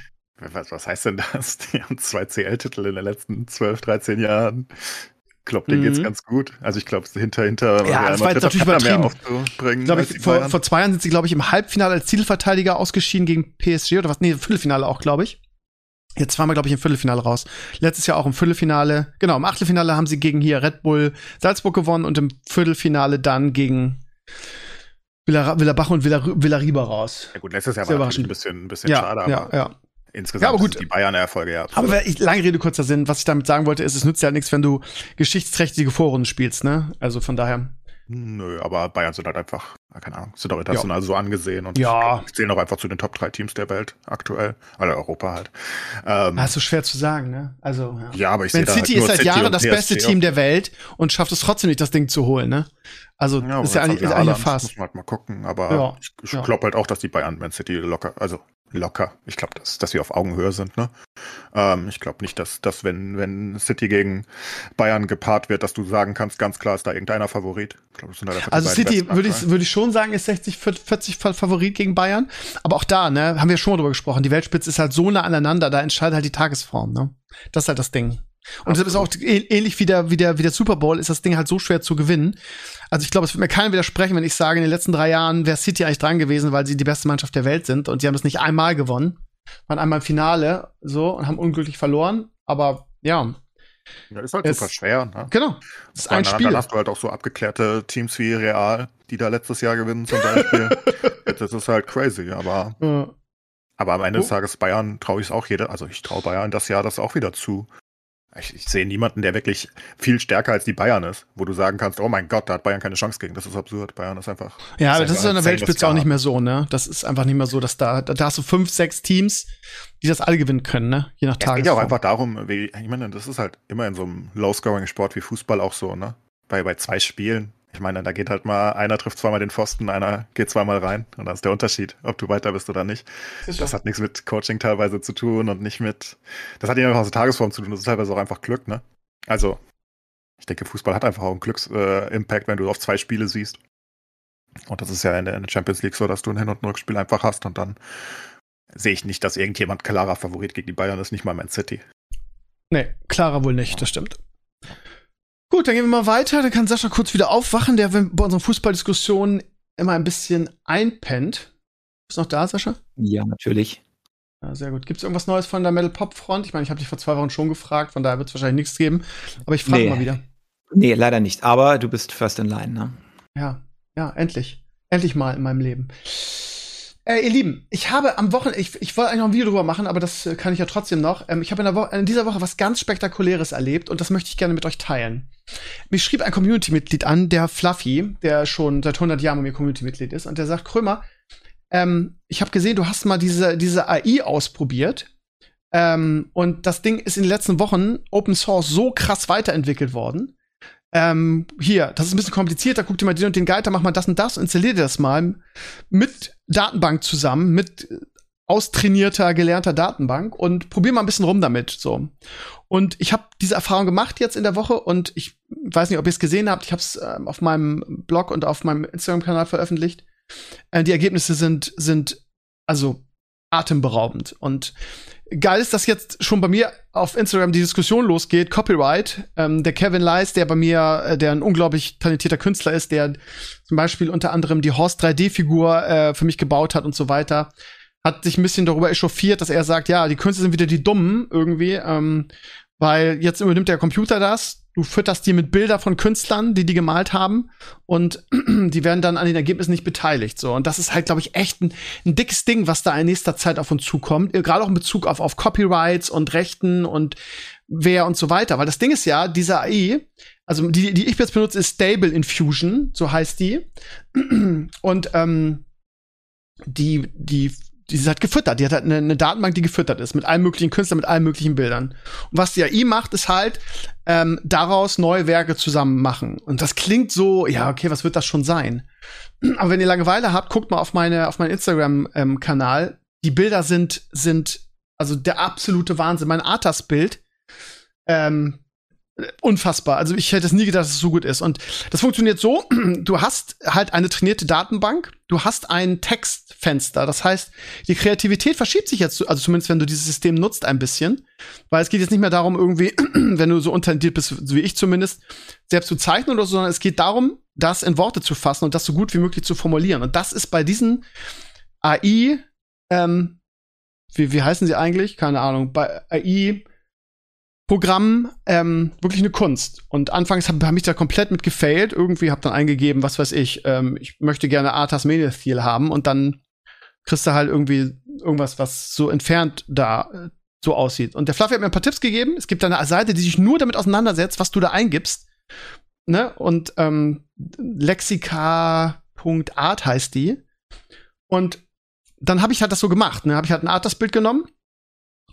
Was, was heißt denn das? Die haben zwei CL-Titel in den letzten 12, 13 Jahren. Ich glaube, denen mhm. geht's ganz gut. Also ich glaube, hinter, hinter ja, das war jetzt natürlich übertrieben. Glaub ich, vor, vor zwei Jahren sind sie, glaube ich, im Halbfinale als Titelverteidiger ausgeschieden gegen PSG oder was? Nee, Viertelfinale auch, glaube ich. Jetzt waren wir, glaube ich, im Viertelfinale raus. Letztes Jahr auch im Viertelfinale. Genau, im Achtelfinale haben sie gegen hier Red Bull Salzburg gewonnen und im Viertelfinale dann gegen Villa, Villa Bach und Villa, Villa Riba raus. Ja gut, letztes Jahr Sehr war ein bisschen, ein bisschen ja, schade, aber ja, ja. Insgesamt ja, aber gut. die Bayern-Erfolge, ja. Aber ich, lange Rede, kurzer Sinn. Was ich damit sagen wollte, ist, es nützt ja nichts, wenn du geschichtsträchtige Vorrunden spielst, ne? Also von daher. Nö, aber Bayern sind halt einfach, keine Ahnung, sind auch international ja. so angesehen und ja. zählen auch einfach zu den Top 3 Teams der Welt aktuell. Oder Europa halt. Ähm, das ist so schwer zu sagen, ne? Also, ja, ja aber ich sehe City halt ist seit Jahren das beste Team der Welt und schafft es trotzdem nicht, das Ding zu holen, ne? Also, ja, ist ja eigentlich, ist eigentlich fast. Muss man halt mal gucken, aber ich, ich glaube halt auch, dass die Bayern Man City locker, also locker. Ich glaube, dass, dass wir auf Augenhöhe sind. Ne? Ähm, ich glaube nicht, dass, dass wenn, wenn City gegen Bayern gepaart wird, dass du sagen kannst, ganz klar ist da irgendeiner Favorit. Ich glaub, das sind halt also City würde ich, würde ich schon sagen, ist 60, 40 Favorit gegen Bayern. Aber auch da, ne, haben wir schon mal drüber gesprochen. Die Weltspitze ist halt so nah aneinander, da entscheidet halt die Tagesform. Ne? Das ist halt das Ding. Und das ist auch ähnlich wie der, wie, der, wie der Super Bowl, ist das Ding halt so schwer zu gewinnen. Also ich glaube, es wird mir keiner widersprechen, wenn ich sage, in den letzten drei Jahren wäre City eigentlich dran gewesen, weil sie die beste Mannschaft der Welt sind und sie haben es nicht einmal gewonnen. Waren einmal im Finale so und haben unglücklich verloren. Aber ja. Ja, ist halt es, super schwer. Ne? Genau. Das ist ein Spiel. Dann hast du halt auch so abgeklärte Teams wie Real, die da letztes Jahr gewinnen zum Beispiel. das ist halt crazy, aber. Ja. Aber am Ende oh. des Tages Bayern traue ich es auch jeder, also ich traue Bayern das Jahr das auch wieder zu. Ich, ich, sehe niemanden, der wirklich viel stärker als die Bayern ist, wo du sagen kannst, oh mein Gott, da hat Bayern keine Chance gegen. Das ist absurd. Bayern ist einfach. Ja, aber das ist in der Weltspitze auch nicht mehr so, ne? Das ist einfach nicht mehr so, dass da, da hast du fünf, sechs Teams, die das alle gewinnen können, ne? Je nach Tag. Es geht ja auch einfach darum, wie, ich meine, das ist halt immer in so einem Low-Scoring-Sport wie Fußball auch so, ne? Bei, bei zwei Spielen ich meine, da geht halt mal, einer trifft zweimal den Pfosten, einer geht zweimal rein. Und das ist der Unterschied, ob du weiter bist oder nicht. Das, das hat nichts mit Coaching teilweise zu tun und nicht mit. Das hat ja einfach aus der Tagesform zu tun. Das ist teilweise auch einfach Glück, ne? Also, ich denke, Fußball hat einfach auch einen Glücksimpact, äh, wenn du auf zwei Spiele siehst. Und das ist ja in der, in der Champions League so, dass du ein Hin- und Rückspiel einfach hast und dann sehe ich nicht, dass irgendjemand klarer Favorit gegen die Bayern ist, nicht mal Man City. Nee, klarer wohl nicht, das stimmt. Gut, dann gehen wir mal weiter. Dann kann Sascha kurz wieder aufwachen, der bei unseren Fußballdiskussionen immer ein bisschen einpennt. Bist du noch da, Sascha? Ja, natürlich. Ja, sehr gut. Gibt es irgendwas Neues von der Metal Pop Front? Ich meine, ich habe dich vor zwei Wochen schon gefragt, von daher wird es wahrscheinlich nichts geben. Aber ich frage nee. mal wieder. Nee, leider nicht. Aber du bist first in line, ne? Ja, ja, endlich. Endlich mal in meinem Leben. Äh, ihr Lieben, ich habe am Wochenende, ich, ich wollte eigentlich noch ein Video drüber machen, aber das äh, kann ich ja trotzdem noch. Ähm, ich habe in, in, dieser Woche was ganz Spektakuläres erlebt und das möchte ich gerne mit euch teilen. Mich schrieb ein Community-Mitglied an, der Fluffy, der schon seit 100 Jahren bei mir Community-Mitglied ist, und der sagt, Krömer, ähm, ich habe gesehen, du hast mal diese, diese AI ausprobiert. Ähm, und das Ding ist in den letzten Wochen Open Source so krass weiterentwickelt worden, ähm, hier, das ist ein bisschen komplizierter, guck dir mal den und den Guide, dann mach mal das und das, installier dir das mal mit Datenbank zusammen, mit austrainierter, gelernter Datenbank und probier mal ein bisschen rum damit, so. Und ich habe diese Erfahrung gemacht jetzt in der Woche und ich weiß nicht, ob ihr es gesehen habt, ich habe es äh, auf meinem Blog und auf meinem Instagram-Kanal veröffentlicht. Äh, die Ergebnisse sind, sind also atemberaubend. Und geil ist, dass jetzt schon bei mir auf Instagram die Diskussion losgeht, Copyright. Ähm, der Kevin Leis, der bei mir, äh, der ein unglaublich talentierter Künstler ist, der zum Beispiel unter anderem die Horst 3D-Figur äh, für mich gebaut hat und so weiter, hat sich ein bisschen darüber echauffiert, dass er sagt, ja, die Künstler sind wieder die Dummen irgendwie, ähm, weil jetzt übernimmt der Computer das, du fütterst die mit Bilder von Künstlern, die die gemalt haben und die werden dann an den Ergebnissen nicht beteiligt. So und das ist halt, glaube ich, echt ein, ein, dickes Ding, was da in nächster Zeit auf uns zukommt, äh, gerade auch in Bezug auf auf Copyrights und Rechten und wer und so weiter. Weil das Ding ist ja, diese AI, also die die ich jetzt benutze, ist Stable Infusion, so heißt die und ähm, die die die ist halt gefüttert. Die hat halt eine, eine, Datenbank, die gefüttert ist mit allen möglichen Künstlern, mit allen möglichen Bildern. Und was die AI macht, ist halt ähm, daraus neue Werke zusammen machen. Und das klingt so, ja, okay, was wird das schon sein? Aber wenn ihr Langeweile habt, guckt mal auf meine auf meinen Instagram-Kanal. Ähm, die Bilder sind sind also der absolute Wahnsinn. Mein Artas-Bild ähm, unfassbar. Also ich hätte es nie gedacht, dass es so gut ist. Und das funktioniert so, du hast halt eine trainierte Datenbank, du hast ein Textfenster. Das heißt, die Kreativität verschiebt sich jetzt, also zumindest wenn du dieses System nutzt, ein bisschen. Weil es geht jetzt nicht mehr darum, irgendwie, wenn du so untalentiert bist, wie ich zumindest, selbst zu zeichnen oder so, sondern es geht darum, das in Worte zu fassen und das so gut wie möglich zu formulieren. Und das ist bei diesen AI, ähm, wie, wie heißen sie eigentlich? Keine Ahnung. Bei AI Programm ähm, wirklich eine Kunst. Und anfangs habe hab ich da komplett mit gefailt. Irgendwie habe dann eingegeben, was weiß ich, ähm, ich möchte gerne Arthas Mediathil haben und dann kriegst du halt irgendwie irgendwas, was so entfernt da äh, so aussieht. Und der Fluffy hat mir ein paar Tipps gegeben. Es gibt eine Seite, die sich nur damit auseinandersetzt, was du da eingibst. Ne? Und ähm, lexika.art heißt die. Und dann habe ich halt das so gemacht. Ne? Habe ich halt ein Arthas-Bild genommen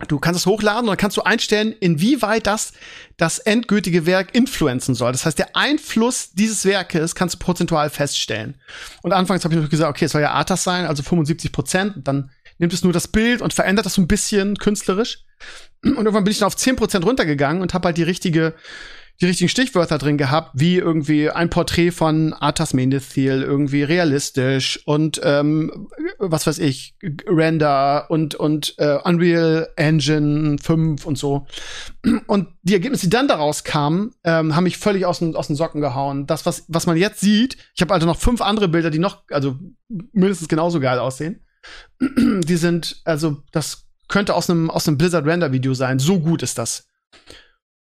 Du kannst es hochladen und dann kannst du einstellen, inwieweit das das endgültige Werk influenzen soll. Das heißt, der Einfluss dieses Werkes kannst du prozentual feststellen. Und anfangs habe ich noch gesagt, okay, es soll ja Artas sein, also 75 Prozent. Dann nimmt es nur das Bild und verändert das so ein bisschen künstlerisch. Und irgendwann bin ich dann auf 10 Prozent runtergegangen und habe halt die richtige die richtigen Stichwörter drin gehabt, wie irgendwie ein Porträt von Arthas Menethil, irgendwie realistisch und ähm, was weiß ich, Render und, und äh, Unreal Engine 5 und so. Und die Ergebnisse, die dann daraus kamen, ähm, haben mich völlig aus den, aus den Socken gehauen. Das, was, was man jetzt sieht, ich habe also noch fünf andere Bilder, die noch, also mindestens genauso geil aussehen. die sind, also das könnte aus einem aus einem Blizzard Render Video sein. So gut ist das.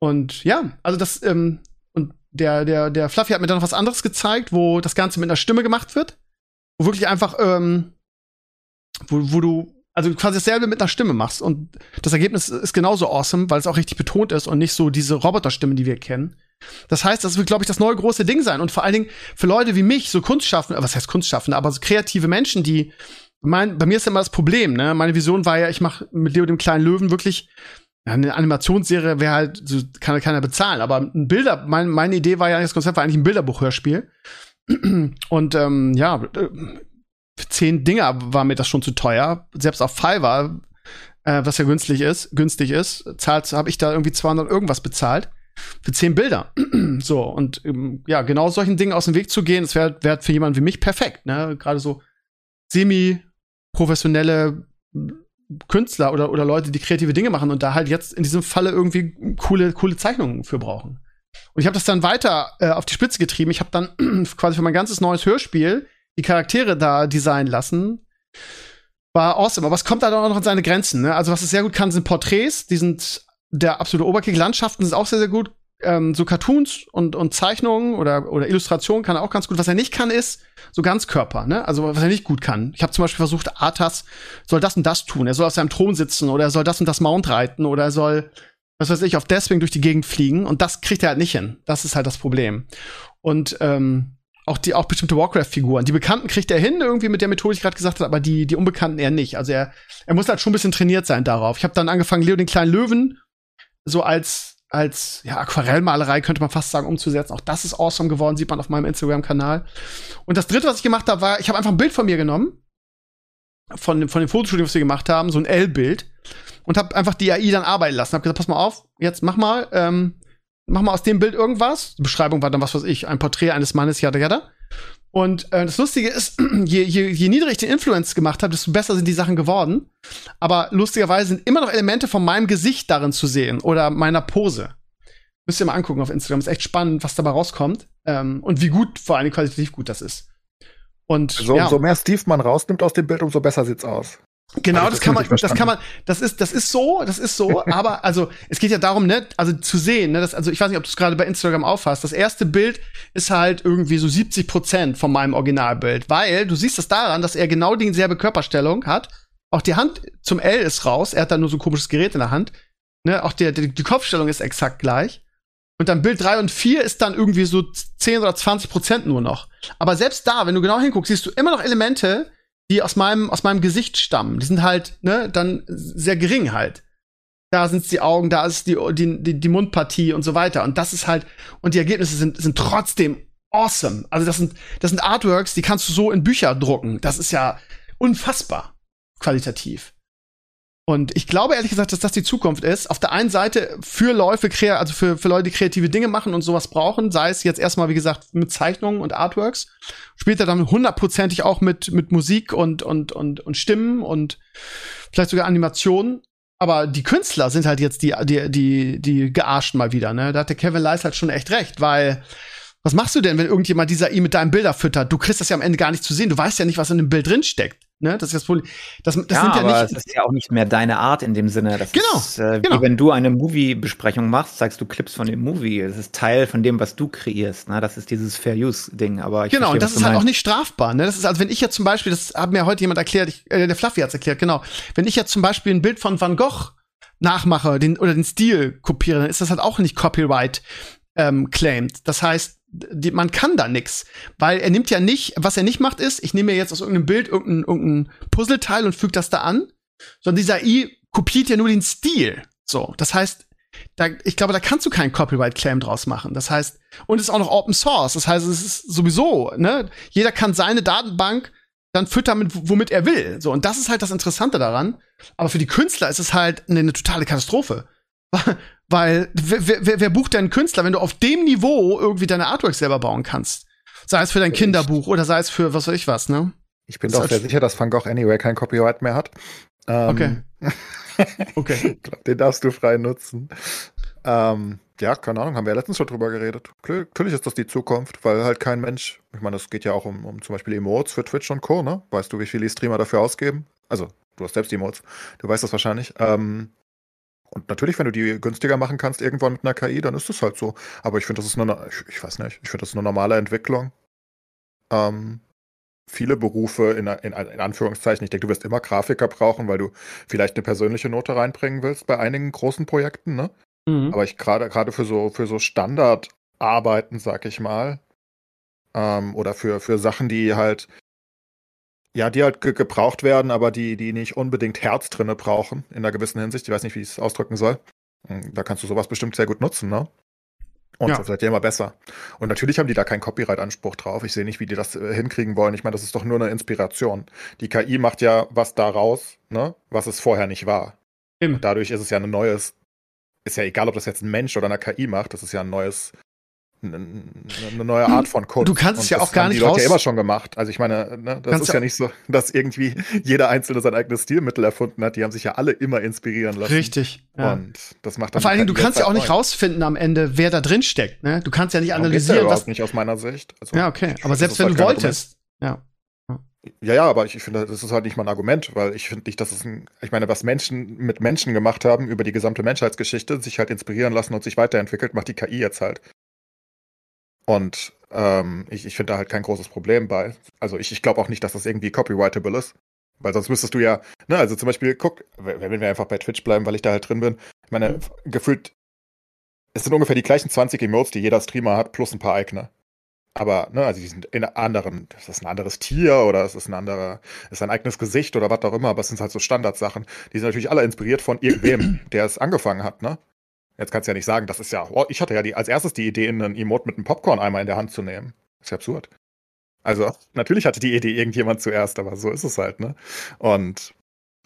Und ja, also das, ähm, und der, der, der Fluffy hat mir dann noch was anderes gezeigt, wo das Ganze mit einer Stimme gemacht wird. Wo wirklich einfach, ähm, wo, wo du also quasi dasselbe mit einer Stimme machst. Und das Ergebnis ist genauso awesome, weil es auch richtig betont ist und nicht so diese Roboterstimme, die wir kennen. Das heißt, das wird, glaube ich, das neue große Ding sein. Und vor allen Dingen für Leute wie mich, so Kunstschaffende, was heißt Kunstschaffende, aber so kreative Menschen, die, mein, bei mir ist immer das Problem, ne? Meine Vision war ja, ich mache mit Leo dem kleinen Löwen wirklich ja, eine Animationsserie wäre halt, so kann keiner bezahlen. Aber ein Bilder, mein, meine Idee war ja, das Konzept war eigentlich ein Bilderbuchhörspiel. Und ähm, ja, für zehn Dinger war mir das schon zu teuer. Selbst auf Fiverr, äh, was ja günstig ist, günstig ist, zahlt, habe ich da irgendwie 200 irgendwas bezahlt für zehn Bilder. so und ähm, ja, genau solchen Dingen aus dem Weg zu gehen, das wäre wär für jemanden wie mich perfekt. Ne, gerade so semi professionelle Künstler oder, oder Leute, die kreative Dinge machen und da halt jetzt in diesem Falle irgendwie coole, coole Zeichnungen für brauchen. Und ich habe das dann weiter äh, auf die Spitze getrieben. Ich habe dann quasi für mein ganzes neues Hörspiel die Charaktere da designen lassen. War awesome. Aber es kommt da dann auch noch an seine Grenzen. Ne? Also, was es sehr gut kann, sind Porträts. Die sind der absolute Oberkick. Landschaften sind auch sehr, sehr gut. Ähm, so Cartoons und, und Zeichnungen oder, oder Illustrationen kann er auch ganz gut. Was er nicht kann, ist so Ganzkörper, ne? Also was er nicht gut kann. Ich habe zum Beispiel versucht, Arthas soll das und das tun. Er soll auf seinem Thron sitzen oder er soll das und das Mount reiten oder er soll, was weiß ich, auf Deathwing durch die Gegend fliegen. Und das kriegt er halt nicht hin. Das ist halt das Problem. Und ähm, auch die auch bestimmte Warcraft-Figuren. Die Bekannten kriegt er hin, irgendwie mit der Methode, die ich gerade gesagt habe, aber die, die Unbekannten eher nicht. Also er, er muss halt schon ein bisschen trainiert sein darauf. Ich habe dann angefangen, Leo den kleinen Löwen so als als ja, Aquarellmalerei könnte man fast sagen, umzusetzen. Auch das ist awesome geworden, sieht man auf meinem Instagram-Kanal. Und das dritte, was ich gemacht habe, war, ich habe einfach ein Bild von mir genommen, von, von dem Fotoshooting, was wir gemacht haben, so ein L-Bild, und habe einfach die AI dann arbeiten lassen. Hab gesagt, pass mal auf, jetzt mach mal, ähm, mach mal aus dem Bild irgendwas. Die Beschreibung war dann, was weiß ich, ein Porträt eines Mannes, jada, jada. Und äh, das Lustige ist, je, je, je niedrig ich den Influence gemacht habe, desto besser sind die Sachen geworden. Aber lustigerweise sind immer noch Elemente von meinem Gesicht darin zu sehen oder meiner Pose. Müsst ihr mal angucken auf Instagram. Ist echt spannend, was dabei rauskommt. Ähm, und wie gut, vor allem qualitativ gut das ist. Und so, ja. umso mehr Steve man rausnimmt aus dem Bild, umso besser sieht's aus. Genau, das, das kann man, das kann man, das ist, das ist so, das ist so, aber also es geht ja darum, ne, also zu sehen, ne, das, also ich weiß nicht, ob du es gerade bei Instagram auffasst. Das erste Bild ist halt irgendwie so 70 Prozent von meinem Originalbild, weil du siehst das daran, dass er genau dieselbe Körperstellung hat. Auch die Hand zum L ist raus, er hat da nur so ein komisches Gerät in der Hand. Ne, auch der, die, die Kopfstellung ist exakt gleich. Und dann Bild 3 und 4 ist dann irgendwie so 10 oder 20 Prozent nur noch. Aber selbst da, wenn du genau hinguckst, siehst du immer noch Elemente, die aus meinem, aus meinem Gesicht stammen. Die sind halt, ne, dann sehr gering halt. Da sind die Augen, da ist die, die, die, Mundpartie und so weiter. Und das ist halt, und die Ergebnisse sind, sind trotzdem awesome. Also das sind, das sind Artworks, die kannst du so in Bücher drucken. Das ist ja unfassbar qualitativ. Und ich glaube ehrlich gesagt, dass das die Zukunft ist. Auf der einen Seite für Läufe, also für, für Leute, die kreative Dinge machen und sowas brauchen, sei es jetzt erstmal, wie gesagt, mit Zeichnungen und Artworks, später dann hundertprozentig auch mit, mit Musik und, und, und, und Stimmen und vielleicht sogar Animationen. Aber die Künstler sind halt jetzt die, die, die, die gearschten mal wieder, ne? Da hat der Kevin Leis halt schon echt recht, weil was machst du denn, wenn irgendjemand dieser I mit deinem Bilder füttert? Du kriegst das ja am Ende gar nicht zu sehen. Du weißt ja nicht, was in dem Bild drin steckt. Ne? Das ist das Problem. Das, das ja, ja aber nicht. Das ist ja auch nicht mehr deine Art in dem Sinne. Das genau. Ist, äh, genau. Wie wenn du eine Movie-Besprechung machst, zeigst du Clips von dem Movie. Das ist Teil von dem, was du kreierst. Ne? Das ist dieses Fair Use-Ding. Aber ich genau, verstehe, und das ist halt auch nicht strafbar. Ne? Das ist also, wenn ich jetzt zum Beispiel, das hat mir heute jemand erklärt, ich, äh, der Fluffy hat's erklärt, genau. Wenn ich jetzt zum Beispiel ein Bild von Van Gogh nachmache, den oder den Stil kopiere, dann ist das halt auch nicht Copyright ähm, claimed. Das heißt, die, man kann da nix, weil er nimmt ja nicht, was er nicht macht ist, ich nehme mir jetzt aus irgendeinem Bild irgendein, irgendein Puzzleteil und füge das da an, sondern dieser I kopiert ja nur den Stil. So, das heißt, da, ich glaube, da kannst du keinen Copyright-Claim draus machen. Das heißt, und es ist auch noch Open Source. Das heißt, es ist sowieso, ne, jeder kann seine Datenbank dann füttern, mit, womit er will. So, und das ist halt das Interessante daran. Aber für die Künstler ist es halt eine, eine totale Katastrophe. Weil, wer, wer, wer bucht denn Künstler, wenn du auf dem Niveau irgendwie deine Artworks selber bauen kannst? Sei es für dein Kinderbuch oder sei es für was weiß ich was, ne? Ich bin das doch sehr sicher, dass Van Gogh Anyway kein Copyright mehr hat. Ähm, okay. okay. ich glaub, den darfst du frei nutzen. Ähm, ja, keine Ahnung, haben wir ja letztens schon drüber geredet. Natürlich ist das die Zukunft, weil halt kein Mensch, ich meine, es geht ja auch um, um zum Beispiel Emotes für Twitch und Co., ne? Weißt du, wie viele Streamer dafür ausgeben? Also, du hast selbst Emotes, du weißt das wahrscheinlich. Ähm, und natürlich, wenn du die günstiger machen kannst, irgendwann mit einer KI, dann ist es halt so. Aber ich finde, das ist nur, ich, ich weiß nicht, ich finde, das ist eine normale Entwicklung. Ähm, viele Berufe in, in, in, Anführungszeichen, ich denke, du wirst immer Grafiker brauchen, weil du vielleicht eine persönliche Note reinbringen willst bei einigen großen Projekten, ne? Mhm. Aber ich gerade gerade für so für so Standardarbeiten, sag ich mal, ähm, oder für für Sachen, die halt ja, die halt ge gebraucht werden, aber die, die nicht unbedingt Herz drinne brauchen, in einer gewissen Hinsicht. Ich weiß nicht, wie ich es ausdrücken soll. Hm, da kannst du sowas bestimmt sehr gut nutzen, ne? Und ja. wird ja immer besser. Und natürlich haben die da keinen Copyright-Anspruch drauf. Ich sehe nicht, wie die das äh, hinkriegen wollen. Ich meine, das ist doch nur eine Inspiration. Die KI macht ja was daraus, ne, was es vorher nicht war. Und dadurch ist es ja ein neues, ist ja egal, ob das jetzt ein Mensch oder eine KI macht, das ist ja ein neues eine neue Art von Code. Du kannst es ja auch gar nicht die Leute raus. ja immer schon gemacht. Also ich meine, ne, das kannst ist ja nicht so, dass irgendwie jeder Einzelne sein eigenes Stilmittel erfunden hat. Die haben sich ja alle immer inspirieren lassen. Richtig. Ja. Und das macht dann. Vor allen Dingen, du kannst ja auch nicht rausfinden am Ende, wer da drin steckt. Ne? Du kannst ja nicht analysieren. Ja was nicht aus meiner Sicht. Also, ja, okay. Aber selbst wenn halt du wolltest, ja. Ja, ja, aber ich, ich finde, das ist halt nicht mal ein Argument, weil ich finde nicht, dass es ein, ich meine, was Menschen mit Menschen gemacht haben über die gesamte Menschheitsgeschichte, sich halt inspirieren lassen und sich weiterentwickelt, macht die KI jetzt halt. Und ähm, ich, ich finde da halt kein großes Problem bei. Also ich, ich glaube auch nicht, dass das irgendwie copyrightable ist. Weil sonst müsstest du ja, ne, also zum Beispiel, guck, wenn wir einfach bei Twitch bleiben, weil ich da halt drin bin, ich meine, mhm. gefühlt, es sind ungefähr die gleichen 20 Emotes, die jeder Streamer hat, plus ein paar eigene. Aber, ne, also die sind in anderen, das ist ein anderes Tier oder es ist ein anderer, es ist ein eigenes Gesicht oder was auch immer, aber es sind halt so Standardsachen. Die sind natürlich alle inspiriert von irgendwem, der es angefangen hat, ne? Jetzt kannst du ja nicht sagen, das ist ja, oh, ich hatte ja die, als erstes die Idee, einen Emote mit einem Popcorn-Eimer in der Hand zu nehmen. Ist ja absurd. Also, natürlich hatte die Idee irgendjemand zuerst, aber so ist es halt, ne? Und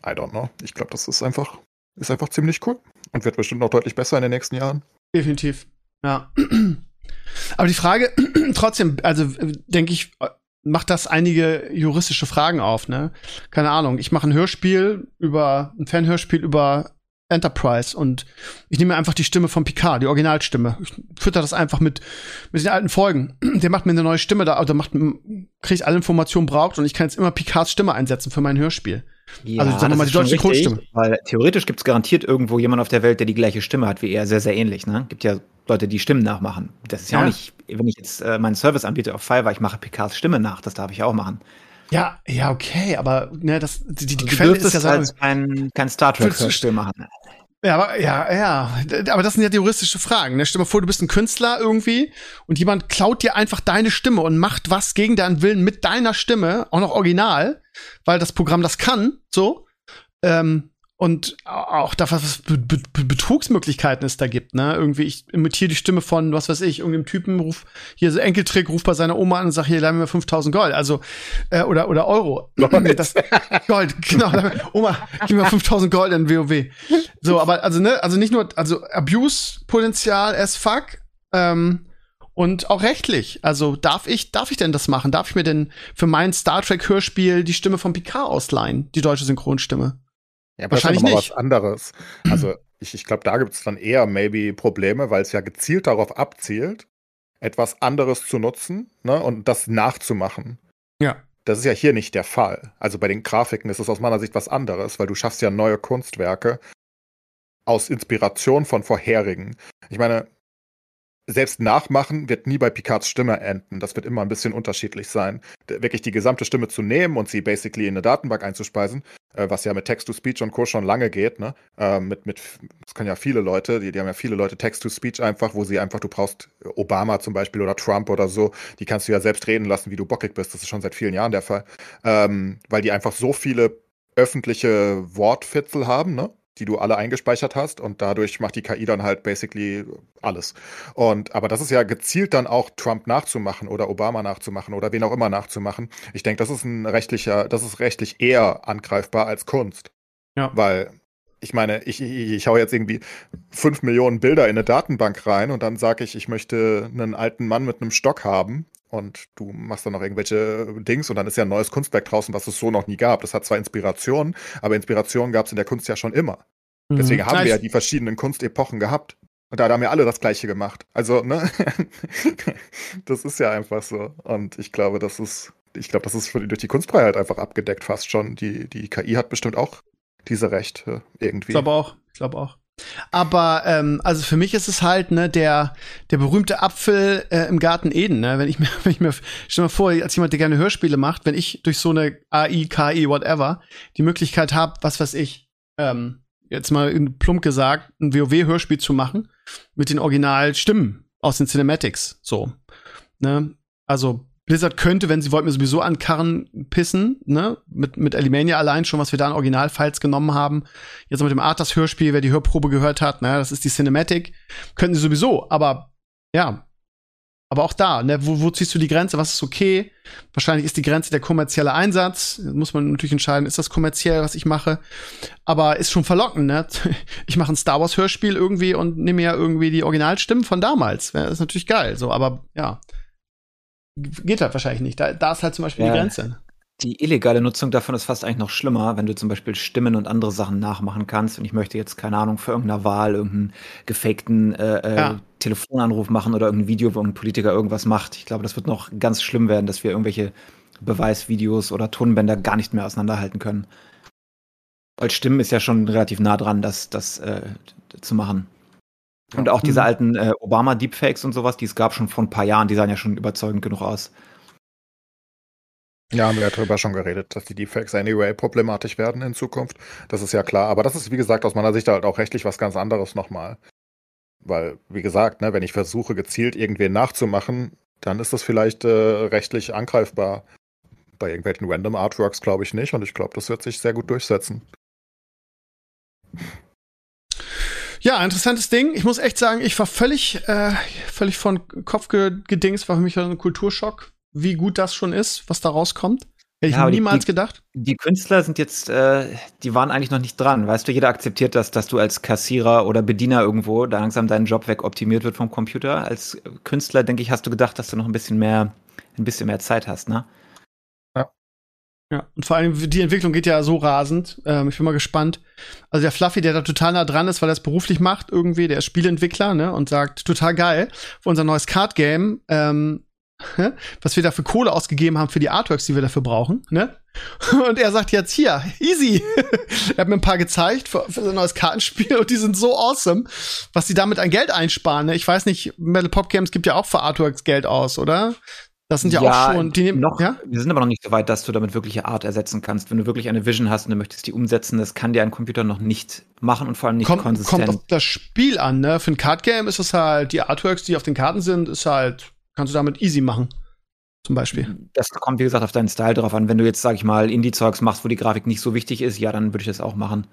I don't know. Ich glaube, das ist einfach, ist einfach ziemlich cool und wird bestimmt noch deutlich besser in den nächsten Jahren. Definitiv. Ja. Aber die Frage, trotzdem, also denke ich, macht das einige juristische Fragen auf, ne? Keine Ahnung. Ich mache ein Hörspiel über, ein Fanhörspiel über Enterprise und ich nehme einfach die Stimme von Picard, die Originalstimme. Ich fütter das einfach mit, mit den alten Folgen. Der macht mir eine neue Stimme da, oder macht, kriegt alle Informationen braucht und ich kann jetzt immer Picards Stimme einsetzen für mein Hörspiel. Ja, also sagen wir mal die deutsche Grundstimme. Weil theoretisch gibt es garantiert irgendwo jemand auf der Welt, der die gleiche Stimme hat wie er, sehr, sehr ähnlich, ne? Gibt ja Leute, die Stimmen nachmachen. Das ist ja, ja. auch nicht, wenn ich jetzt äh, meinen Service anbiete auf Fiverr, ich mache Picards Stimme nach, das darf ich auch machen. Ja, ja, okay, aber ne, das, die, die, die also Quelle ist ja halt kein, kein Star Trek-Hörspiel machen. Ja, aber, ja, ja, aber das sind ja juristische Fragen. Ne? Stell dir mal vor, du bist ein Künstler irgendwie und jemand klaut dir einfach deine Stimme und macht was gegen deinen Willen mit deiner Stimme, auch noch original, weil das Programm das kann, so. Ähm, und auch da, was Be Be Betrugsmöglichkeiten es da gibt, ne? Irgendwie, ich imitiere die Stimme von, was weiß ich, irgendeinem Typen, ruf, hier so Enkeltrick, ruf bei seiner Oma an und sag, hier, leih mir 5000 Gold, also, äh, oder, oder Euro. das, Gold, genau, Oma, gib mir 5000 Gold in WoW. So, aber, also, ne, also nicht nur, also Abuse-Potenzial as fuck, ähm, und auch rechtlich. Also darf ich, darf ich denn das machen? Darf ich mir denn für mein Star Trek Hörspiel die Stimme von Picard ausleihen? Die deutsche Synchronstimme? Ja, Wahrscheinlich das ist nicht. was anderes. Also ich, ich glaube, da gibt es dann eher maybe Probleme, weil es ja gezielt darauf abzielt, etwas anderes zu nutzen ne, und das nachzumachen. Ja. Das ist ja hier nicht der Fall. Also bei den Grafiken ist es aus meiner Sicht was anderes, weil du schaffst ja neue Kunstwerke aus Inspiration von vorherigen. Ich meine, selbst nachmachen wird nie bei Picards Stimme enden. Das wird immer ein bisschen unterschiedlich sein. Wirklich die gesamte Stimme zu nehmen und sie basically in eine Datenbank einzuspeisen, äh, was ja mit Text-to-Speech und Co. schon lange geht, ne? Äh, mit, mit, das können ja viele Leute, die, die haben ja viele Leute Text-to-Speech einfach, wo sie einfach, du brauchst Obama zum Beispiel oder Trump oder so, die kannst du ja selbst reden lassen, wie du bockig bist. Das ist schon seit vielen Jahren der Fall. Ähm, weil die einfach so viele öffentliche Wortfitzel haben, ne? Die du alle eingespeichert hast und dadurch macht die KI dann halt basically alles. Und aber das ist ja gezielt dann auch Trump nachzumachen oder Obama nachzumachen oder wen auch immer nachzumachen. Ich denke, das ist ein rechtlicher, das ist rechtlich eher angreifbar als Kunst. Ja. Weil ich meine, ich, ich, ich hau jetzt irgendwie fünf Millionen Bilder in eine Datenbank rein und dann sage ich, ich möchte einen alten Mann mit einem Stock haben und du machst dann noch irgendwelche Dings und dann ist ja ein neues Kunstwerk draußen, was es so noch nie gab. Das hat zwar Inspiration, aber Inspiration gab es in der Kunst ja schon immer. Mhm. Deswegen haben wir ja die verschiedenen Kunstepochen gehabt. Und da haben wir alle das Gleiche gemacht. Also, ne? das ist ja einfach so. Und ich glaube, das ist, ich glaube, das ist durch die Kunstfreiheit einfach abgedeckt fast schon. Die, die KI hat bestimmt auch diese Rechte irgendwie. Ich glaube auch. Ich glaube auch. Aber ähm, also für mich ist es halt ne der der berühmte Apfel äh, im Garten Eden. Ne? Wenn ich mir wenn ich mir stell mir vor, als jemand der gerne Hörspiele macht, wenn ich durch so eine AI, KI, whatever die Möglichkeit habe, was weiß ich, ähm, jetzt mal plump gesagt, ein WoW-Hörspiel zu machen mit den Originalstimmen aus den Cinematics. So, ne? Also Blizzard könnte, wenn sie wollten, mir sowieso an Karren pissen, ne? Mit, mit Alimania allein schon, was wir da an Originalfiles genommen haben. Jetzt mit dem Arthas-Hörspiel, wer die Hörprobe gehört hat, ne? Das ist die Cinematic. Könnten sie sowieso, aber ja. Aber auch da, ne? Wo, wo ziehst du die Grenze? Was ist okay? Wahrscheinlich ist die Grenze der kommerzielle Einsatz. Muss man natürlich entscheiden, ist das kommerziell, was ich mache? Aber ist schon verlockend, ne? Ich mache ein Star Wars-Hörspiel irgendwie und nehme ja irgendwie die Originalstimmen von damals. Das ist natürlich geil, so, aber ja geht halt wahrscheinlich nicht. Da, da ist halt zum Beispiel ja. die Grenze. Die illegale Nutzung davon ist fast eigentlich noch schlimmer, wenn du zum Beispiel Stimmen und andere Sachen nachmachen kannst. Und ich möchte jetzt, keine Ahnung, für irgendeine Wahl irgendeinen gefakten äh, äh, ja. Telefonanruf machen oder irgendein Video, wo ein Politiker irgendwas macht. Ich glaube, das wird noch ganz schlimm werden, dass wir irgendwelche Beweisvideos oder Tonbänder gar nicht mehr auseinanderhalten können. Weil Stimmen ist ja schon relativ nah dran, das, das äh, zu machen. Und auch diese mhm. alten äh, Obama-Deepfakes und sowas, die es gab schon vor ein paar Jahren, die sahen ja schon überzeugend genug aus. Ja, haben wir ja darüber schon geredet, dass die Deepfakes anyway problematisch werden in Zukunft. Das ist ja klar. Aber das ist, wie gesagt, aus meiner Sicht halt auch rechtlich was ganz anderes nochmal. Weil, wie gesagt, ne, wenn ich versuche, gezielt irgendwen nachzumachen, dann ist das vielleicht äh, rechtlich angreifbar. Bei irgendwelchen Random Artworks glaube ich nicht und ich glaube, das wird sich sehr gut durchsetzen. Ja, interessantes Ding. Ich muss echt sagen, ich war völlig, äh, völlig von Kopf gedings, war für mich ein Kulturschock, wie gut das schon ist, was da rauskommt. Hätte ich ja, niemals die, gedacht. Die Künstler sind jetzt, äh, die waren eigentlich noch nicht dran. Weißt du, jeder akzeptiert das, dass du als Kassierer oder Bediener irgendwo da langsam dein Job wegoptimiert wird vom Computer. Als Künstler, denke ich, hast du gedacht, dass du noch ein bisschen mehr, ein bisschen mehr Zeit hast, ne? Ja. Und vor allem, die Entwicklung geht ja so rasend. Ähm, ich bin mal gespannt. Also der Fluffy, der da total nah dran ist, weil er es beruflich macht, irgendwie, der ist Spielentwickler, ne, und sagt, total geil, für unser neues Card-Game, ähm, was wir da für Kohle ausgegeben haben für die Artworks, die wir dafür brauchen, ne? Und er sagt jetzt hier, easy. er hat mir ein paar gezeigt für, für sein neues Kartenspiel und die sind so awesome, was sie damit an Geld einsparen. Ne? Ich weiß nicht, Metal Pop Games gibt ja auch für Artworks Geld aus, oder? Das sind ja, ja auch schon, die nehmen, noch, ja? Wir sind aber noch nicht so weit, dass du damit wirkliche Art ersetzen kannst. Wenn du wirklich eine Vision hast und du möchtest die umsetzen, das kann dir ein Computer noch nicht machen und vor allem nicht kommt, konsistent. Kommt auf das Spiel an, ne? Für ein Card Game ist es halt, die Artworks, die auf den Karten sind, ist halt Kannst du damit easy machen. Zum Beispiel. Das kommt, wie gesagt, auf deinen Style drauf an. Wenn du jetzt, sag ich mal, Indie-Zeugs machst, wo die Grafik nicht so wichtig ist, ja, dann würde ich das auch machen.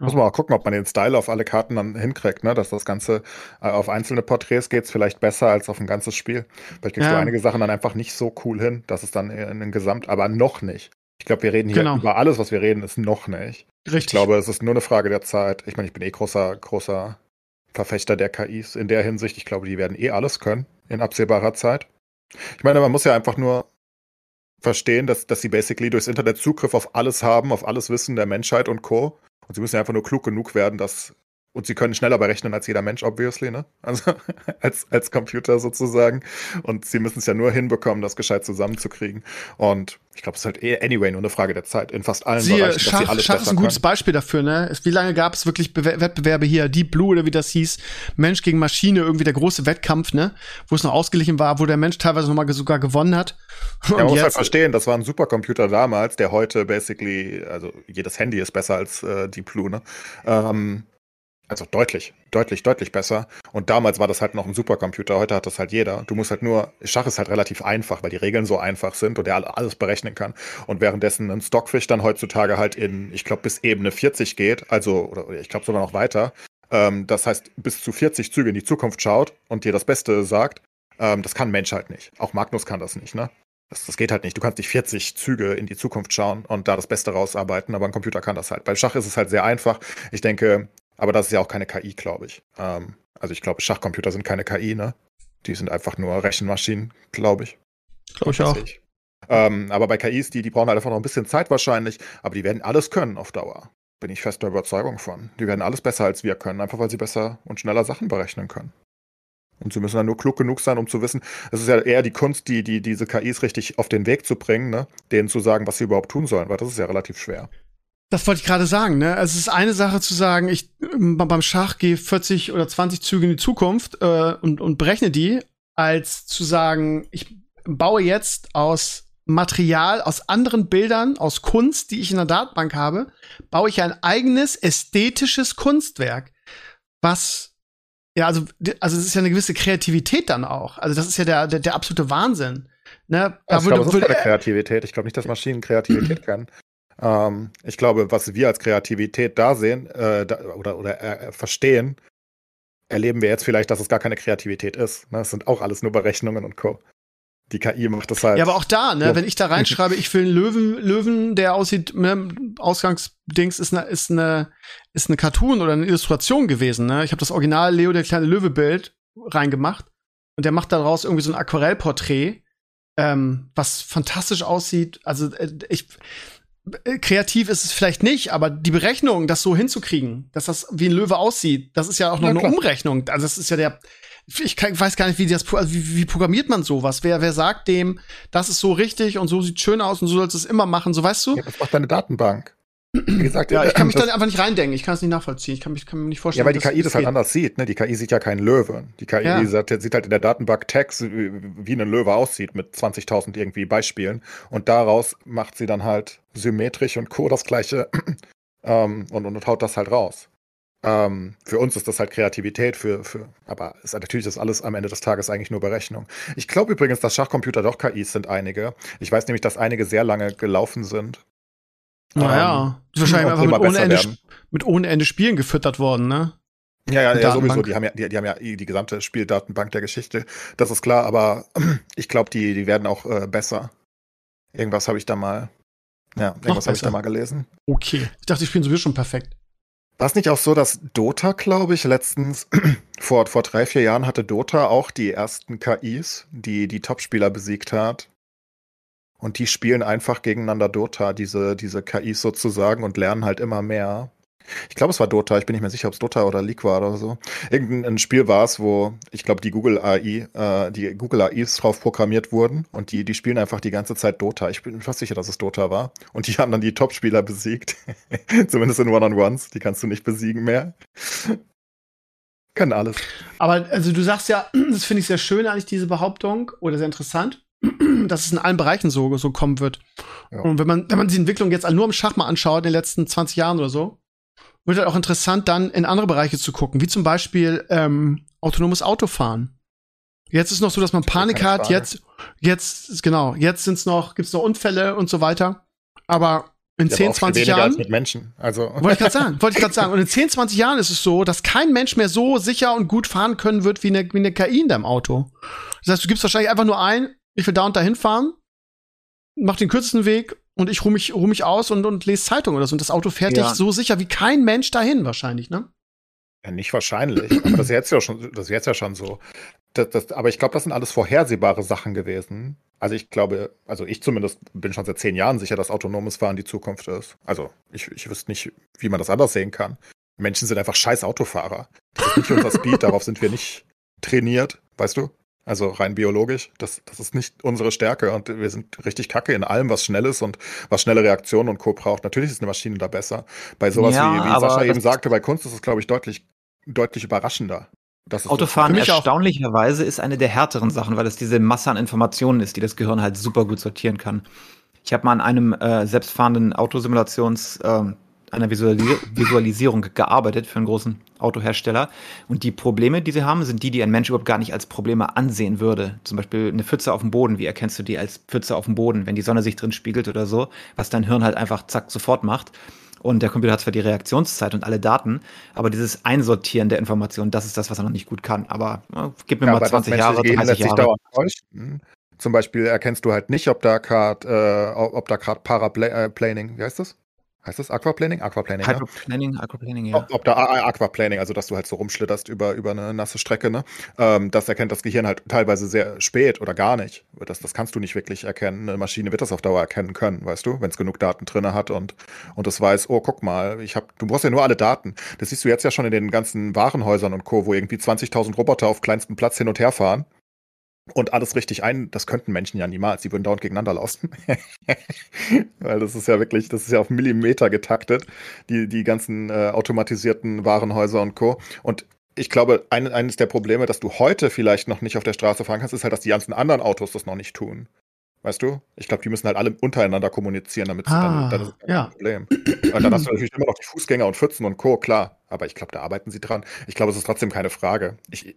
Muss man auch gucken, ob man den Style auf alle Karten dann hinkriegt, ne? Dass das Ganze äh, auf einzelne Porträts geht vielleicht besser als auf ein ganzes Spiel. Vielleicht kriegst ja. du einige Sachen dann einfach nicht so cool hin, dass es dann in den Gesamt, aber noch nicht. Ich glaube, wir reden hier genau. über alles, was wir reden, ist noch nicht. Richtig. Ich glaube, es ist nur eine Frage der Zeit. Ich meine, ich bin eh großer, großer Verfechter der KIs in der Hinsicht. Ich glaube, die werden eh alles können in absehbarer Zeit. Ich meine, man muss ja einfach nur verstehen, dass, dass sie basically durchs Internet Zugriff auf alles haben, auf alles Wissen der Menschheit und Co. Und sie müssen einfach nur klug genug werden, das und sie können schneller berechnen als jeder Mensch, obviously, ne? Also als, als Computer sozusagen. Und sie müssen es ja nur hinbekommen, das gescheit zusammenzukriegen. Und ich glaube, es ist halt eh anyway nur eine Frage der Zeit. In fast allen Siehe, Bereichen, Schach, dass sie alles Schach ist ein gutes können. Beispiel dafür, ne? Wie lange gab es wirklich Be Wettbewerbe hier? Deep Blue oder wie das hieß? Mensch gegen Maschine, irgendwie der große Wettkampf, ne? Wo es noch ausgeglichen war, wo der Mensch teilweise nochmal sogar gewonnen hat. Ja, man muss halt verstehen, das war ein Supercomputer damals, der heute basically, also jedes Handy ist besser als äh, Deep Blue, ne? Ähm, also deutlich, deutlich, deutlich besser. Und damals war das halt noch ein Supercomputer, heute hat das halt jeder. Du musst halt nur, Schach ist halt relativ einfach, weil die Regeln so einfach sind und er alles berechnen kann. Und währenddessen ein Stockfish dann heutzutage halt in, ich glaube, bis Ebene 40 geht, also, oder ich glaube sogar noch weiter. Ähm, das heißt, bis zu 40 Züge in die Zukunft schaut und dir das Beste sagt, ähm, das kann ein Mensch halt nicht. Auch Magnus kann das nicht, ne? Das, das, geht halt nicht. Du kannst nicht 40 Züge in die Zukunft schauen und da das Beste rausarbeiten, aber ein Computer kann das halt. Bei Schach ist es halt sehr einfach. Ich denke, aber das ist ja auch keine KI, glaube ich. Ähm, also ich glaube, Schachcomputer sind keine KI, ne? Die sind einfach nur Rechenmaschinen, glaube ich. Glaube ich auch. Ich. Ähm, aber bei KIs, die, die brauchen halt einfach noch ein bisschen Zeit wahrscheinlich, aber die werden alles können auf Dauer. Bin ich fester Überzeugung von. Die werden alles besser als wir können, einfach weil sie besser und schneller Sachen berechnen können. Und sie müssen dann nur klug genug sein, um zu wissen, es ist ja eher die Kunst, die, die, diese KIs richtig auf den Weg zu bringen, ne? denen zu sagen, was sie überhaupt tun sollen, weil das ist ja relativ schwer. Das wollte ich gerade sagen, ne? Also es ist eine Sache zu sagen, ich beim Schach gehe 40 oder 20 Züge in die Zukunft äh, und, und berechne die, als zu sagen, ich baue jetzt aus Material, aus anderen Bildern, aus Kunst, die ich in der Datenbank habe, baue ich ein eigenes ästhetisches Kunstwerk. Was, ja, also, also es ist ja eine gewisse Kreativität dann auch. Also das ist ja der, der, der absolute Wahnsinn. Ne? Da ich glaube, es ist keine Kreativität. Ich glaube nicht, dass Maschinen Kreativität können. Ähm, ich glaube, was wir als Kreativität da sehen äh, da, oder, oder äh, verstehen, erleben wir jetzt vielleicht, dass es gar keine Kreativität ist. Ne? Es sind auch alles nur Berechnungen und Co. Die KI macht das halt. Ja, aber auch da, ne, so. wenn ich da reinschreibe, ich will einen Löwen, Löwen, der aussieht, ne, Ausgangsdings ist eine, ist eine, ist eine Cartoon oder eine Illustration gewesen, ne? Ich habe das Original Leo der kleine Löwe Bild reingemacht und der macht daraus irgendwie so ein Aquarellporträt, ähm, was fantastisch aussieht. Also äh, ich, kreativ ist es vielleicht nicht, aber die Berechnung, das so hinzukriegen, dass das wie ein Löwe aussieht, das ist ja auch noch ja, eine Umrechnung. Also das ist ja der ich kann, weiß gar nicht, wie das, also wie, wie programmiert man sowas? Wer, wer sagt dem, das ist so richtig und so sieht schön aus und so sollst du es immer machen, so weißt du? Ja, das macht deine Datenbank. Wie gesagt, ja, ich kann mich da einfach nicht reindenken. Ich kann es nicht nachvollziehen. Ich kann, mich, kann mir nicht vorstellen. Ja, weil die KI das, halt anders sieht. Ne? Die KI sieht ja keinen Löwen. Die KI ja. sieht, sieht halt in der Datenbank Text, wie ein Löwe aussieht, mit 20.000 irgendwie Beispielen. Und daraus macht sie dann halt symmetrisch und Co. das gleiche ähm, und, und haut das halt raus. Ähm, für uns ist das halt Kreativität, für, für, aber ist natürlich ist alles am Ende des Tages eigentlich nur Berechnung. Ich glaube übrigens, dass Schachcomputer doch KIs sind einige. Ich weiß nämlich, dass einige sehr lange gelaufen sind. Naja, ähm, wahrscheinlich einfach mit ohne, Ende, mit ohne Ende Spielen gefüttert worden, ne? Ja, ja, ja, sowieso. Die haben ja, die, die, haben ja die gesamte Spieldatenbank der Geschichte. Das ist klar, aber ich glaube, die, die werden auch äh, besser. Irgendwas habe ich da mal. Ja, irgendwas habe ich da mal gelesen. Okay. Ich dachte, die spielen sowieso schon perfekt. War es nicht auch so, dass Dota, glaube ich, letztens, vor, vor drei, vier Jahren hatte Dota auch die ersten KIs, die die Topspieler besiegt hat? Und die spielen einfach gegeneinander Dota, diese, diese KIs sozusagen, und lernen halt immer mehr. Ich glaube, es war Dota. Ich bin nicht mehr sicher, ob es Dota oder League war oder so. Irgendein Spiel war es, wo ich glaube, die Google AI, äh, die Google AIs drauf programmiert wurden und die, die spielen einfach die ganze Zeit Dota. Ich bin fast sicher, dass es Dota war. Und die haben dann die Top-Spieler besiegt. Zumindest in One-on-Ones. Die kannst du nicht besiegen mehr. Kann alles. Aber also du sagst ja, das finde ich sehr schön eigentlich, diese Behauptung, oder sehr interessant, dass es in allen Bereichen so, so kommen wird. Ja. Und wenn man, wenn man die Entwicklung jetzt nur im Schach mal anschaut, in den letzten 20 Jahren oder so, wird halt auch interessant, dann in andere Bereiche zu gucken, wie zum Beispiel ähm, autonomes Autofahren. Jetzt ist noch so, dass man Panik hat. Jetzt, jetzt, genau, jetzt sind's noch, gibt's noch Unfälle und so weiter. Aber in ja, 10, 20 Jahren. mit Menschen. Also. Wollte ich gerade sagen, wollte ich gerade sagen. Und in 10, 20 Jahren ist es so, dass kein Mensch mehr so sicher und gut fahren können wird wie eine, wie eine KI in deinem Auto. Das heißt, du gibst wahrscheinlich einfach nur ein, ich will da und dahin fahren, mach den kürzesten Weg und ich ruhe mich, ruh mich aus und, und lese Zeitung oder so. Und das Auto fährt ja. dich so sicher wie kein Mensch dahin, wahrscheinlich, ne? Ja, nicht wahrscheinlich. aber das ist jetzt ja schon, das ist jetzt ja schon so. Das, das, aber ich glaube, das sind alles vorhersehbare Sachen gewesen. Also ich glaube, also ich zumindest bin schon seit zehn Jahren sicher, dass autonomes Fahren die Zukunft ist. Also ich, ich wüsste nicht, wie man das anders sehen kann. Menschen sind einfach scheiß Autofahrer. Das ist nicht unser Speed, darauf sind wir nicht trainiert, weißt du? Also rein biologisch, das, das ist nicht unsere Stärke und wir sind richtig kacke in allem, was schnell ist und was schnelle Reaktionen und Co. braucht. Natürlich ist eine Maschine da besser. Bei sowas ja, wie, wie Sascha eben sagte, bei Kunst ist es, glaube ich, deutlich, deutlich überraschender. Autofahren erstaunlicherweise ist eine der härteren Sachen, weil es diese Masse an Informationen ist, die das Gehirn halt super gut sortieren kann. Ich habe mal an einem äh, selbstfahrenden Autosimulations äh, einer Visualis Visualisierung gearbeitet für einen großen Autohersteller. Und die Probleme, die sie haben, sind die, die ein Mensch überhaupt gar nicht als Probleme ansehen würde. Zum Beispiel eine Pfütze auf dem Boden. Wie erkennst du die als Pfütze auf dem Boden, wenn die Sonne sich drin spiegelt oder so, was dein Hirn halt einfach zack sofort macht. Und der Computer hat zwar die Reaktionszeit und alle Daten, aber dieses Einsortieren der Informationen, das ist das, was er noch nicht gut kann. Aber äh, gib mir ja, mal 20 Jahre, 30 Jahre. Zum Beispiel erkennst du halt nicht, ob da gerade äh, ob da gerade Paraplaning, wie heißt das? Heißt das Aquaplaning? Aquaplaning. Aquaplaning, ja. Aquaplaning, ja. Ob, ob da Aquaplaning, also dass du halt so rumschlitterst über, über eine nasse Strecke, ne? Ähm, das erkennt das Gehirn halt teilweise sehr spät oder gar nicht. Das, das kannst du nicht wirklich erkennen. Eine Maschine wird das auf Dauer erkennen können, weißt du, wenn es genug Daten drin hat und, und es weiß, oh, guck mal, ich hab, du brauchst ja nur alle Daten. Das siehst du jetzt ja schon in den ganzen Warenhäusern und Co., wo irgendwie 20.000 Roboter auf kleinstem Platz hin und her fahren und alles richtig ein, das könnten Menschen ja niemals. Die würden dauernd gegeneinander laufen. Weil das ist ja wirklich, das ist ja auf Millimeter getaktet, die, die ganzen äh, automatisierten Warenhäuser und Co. Und ich glaube, ein, eines der Probleme, dass du heute vielleicht noch nicht auf der Straße fahren kannst, ist halt, dass die ganzen anderen Autos das noch nicht tun. Weißt du? Ich glaube, die müssen halt alle untereinander kommunizieren, damit sie ah, dann, dann ist ja. kein Problem. Und dann hast du natürlich immer noch die Fußgänger und Pfützen und Co., klar. Aber ich glaube, da arbeiten sie dran. Ich glaube, es ist trotzdem keine Frage. Ich,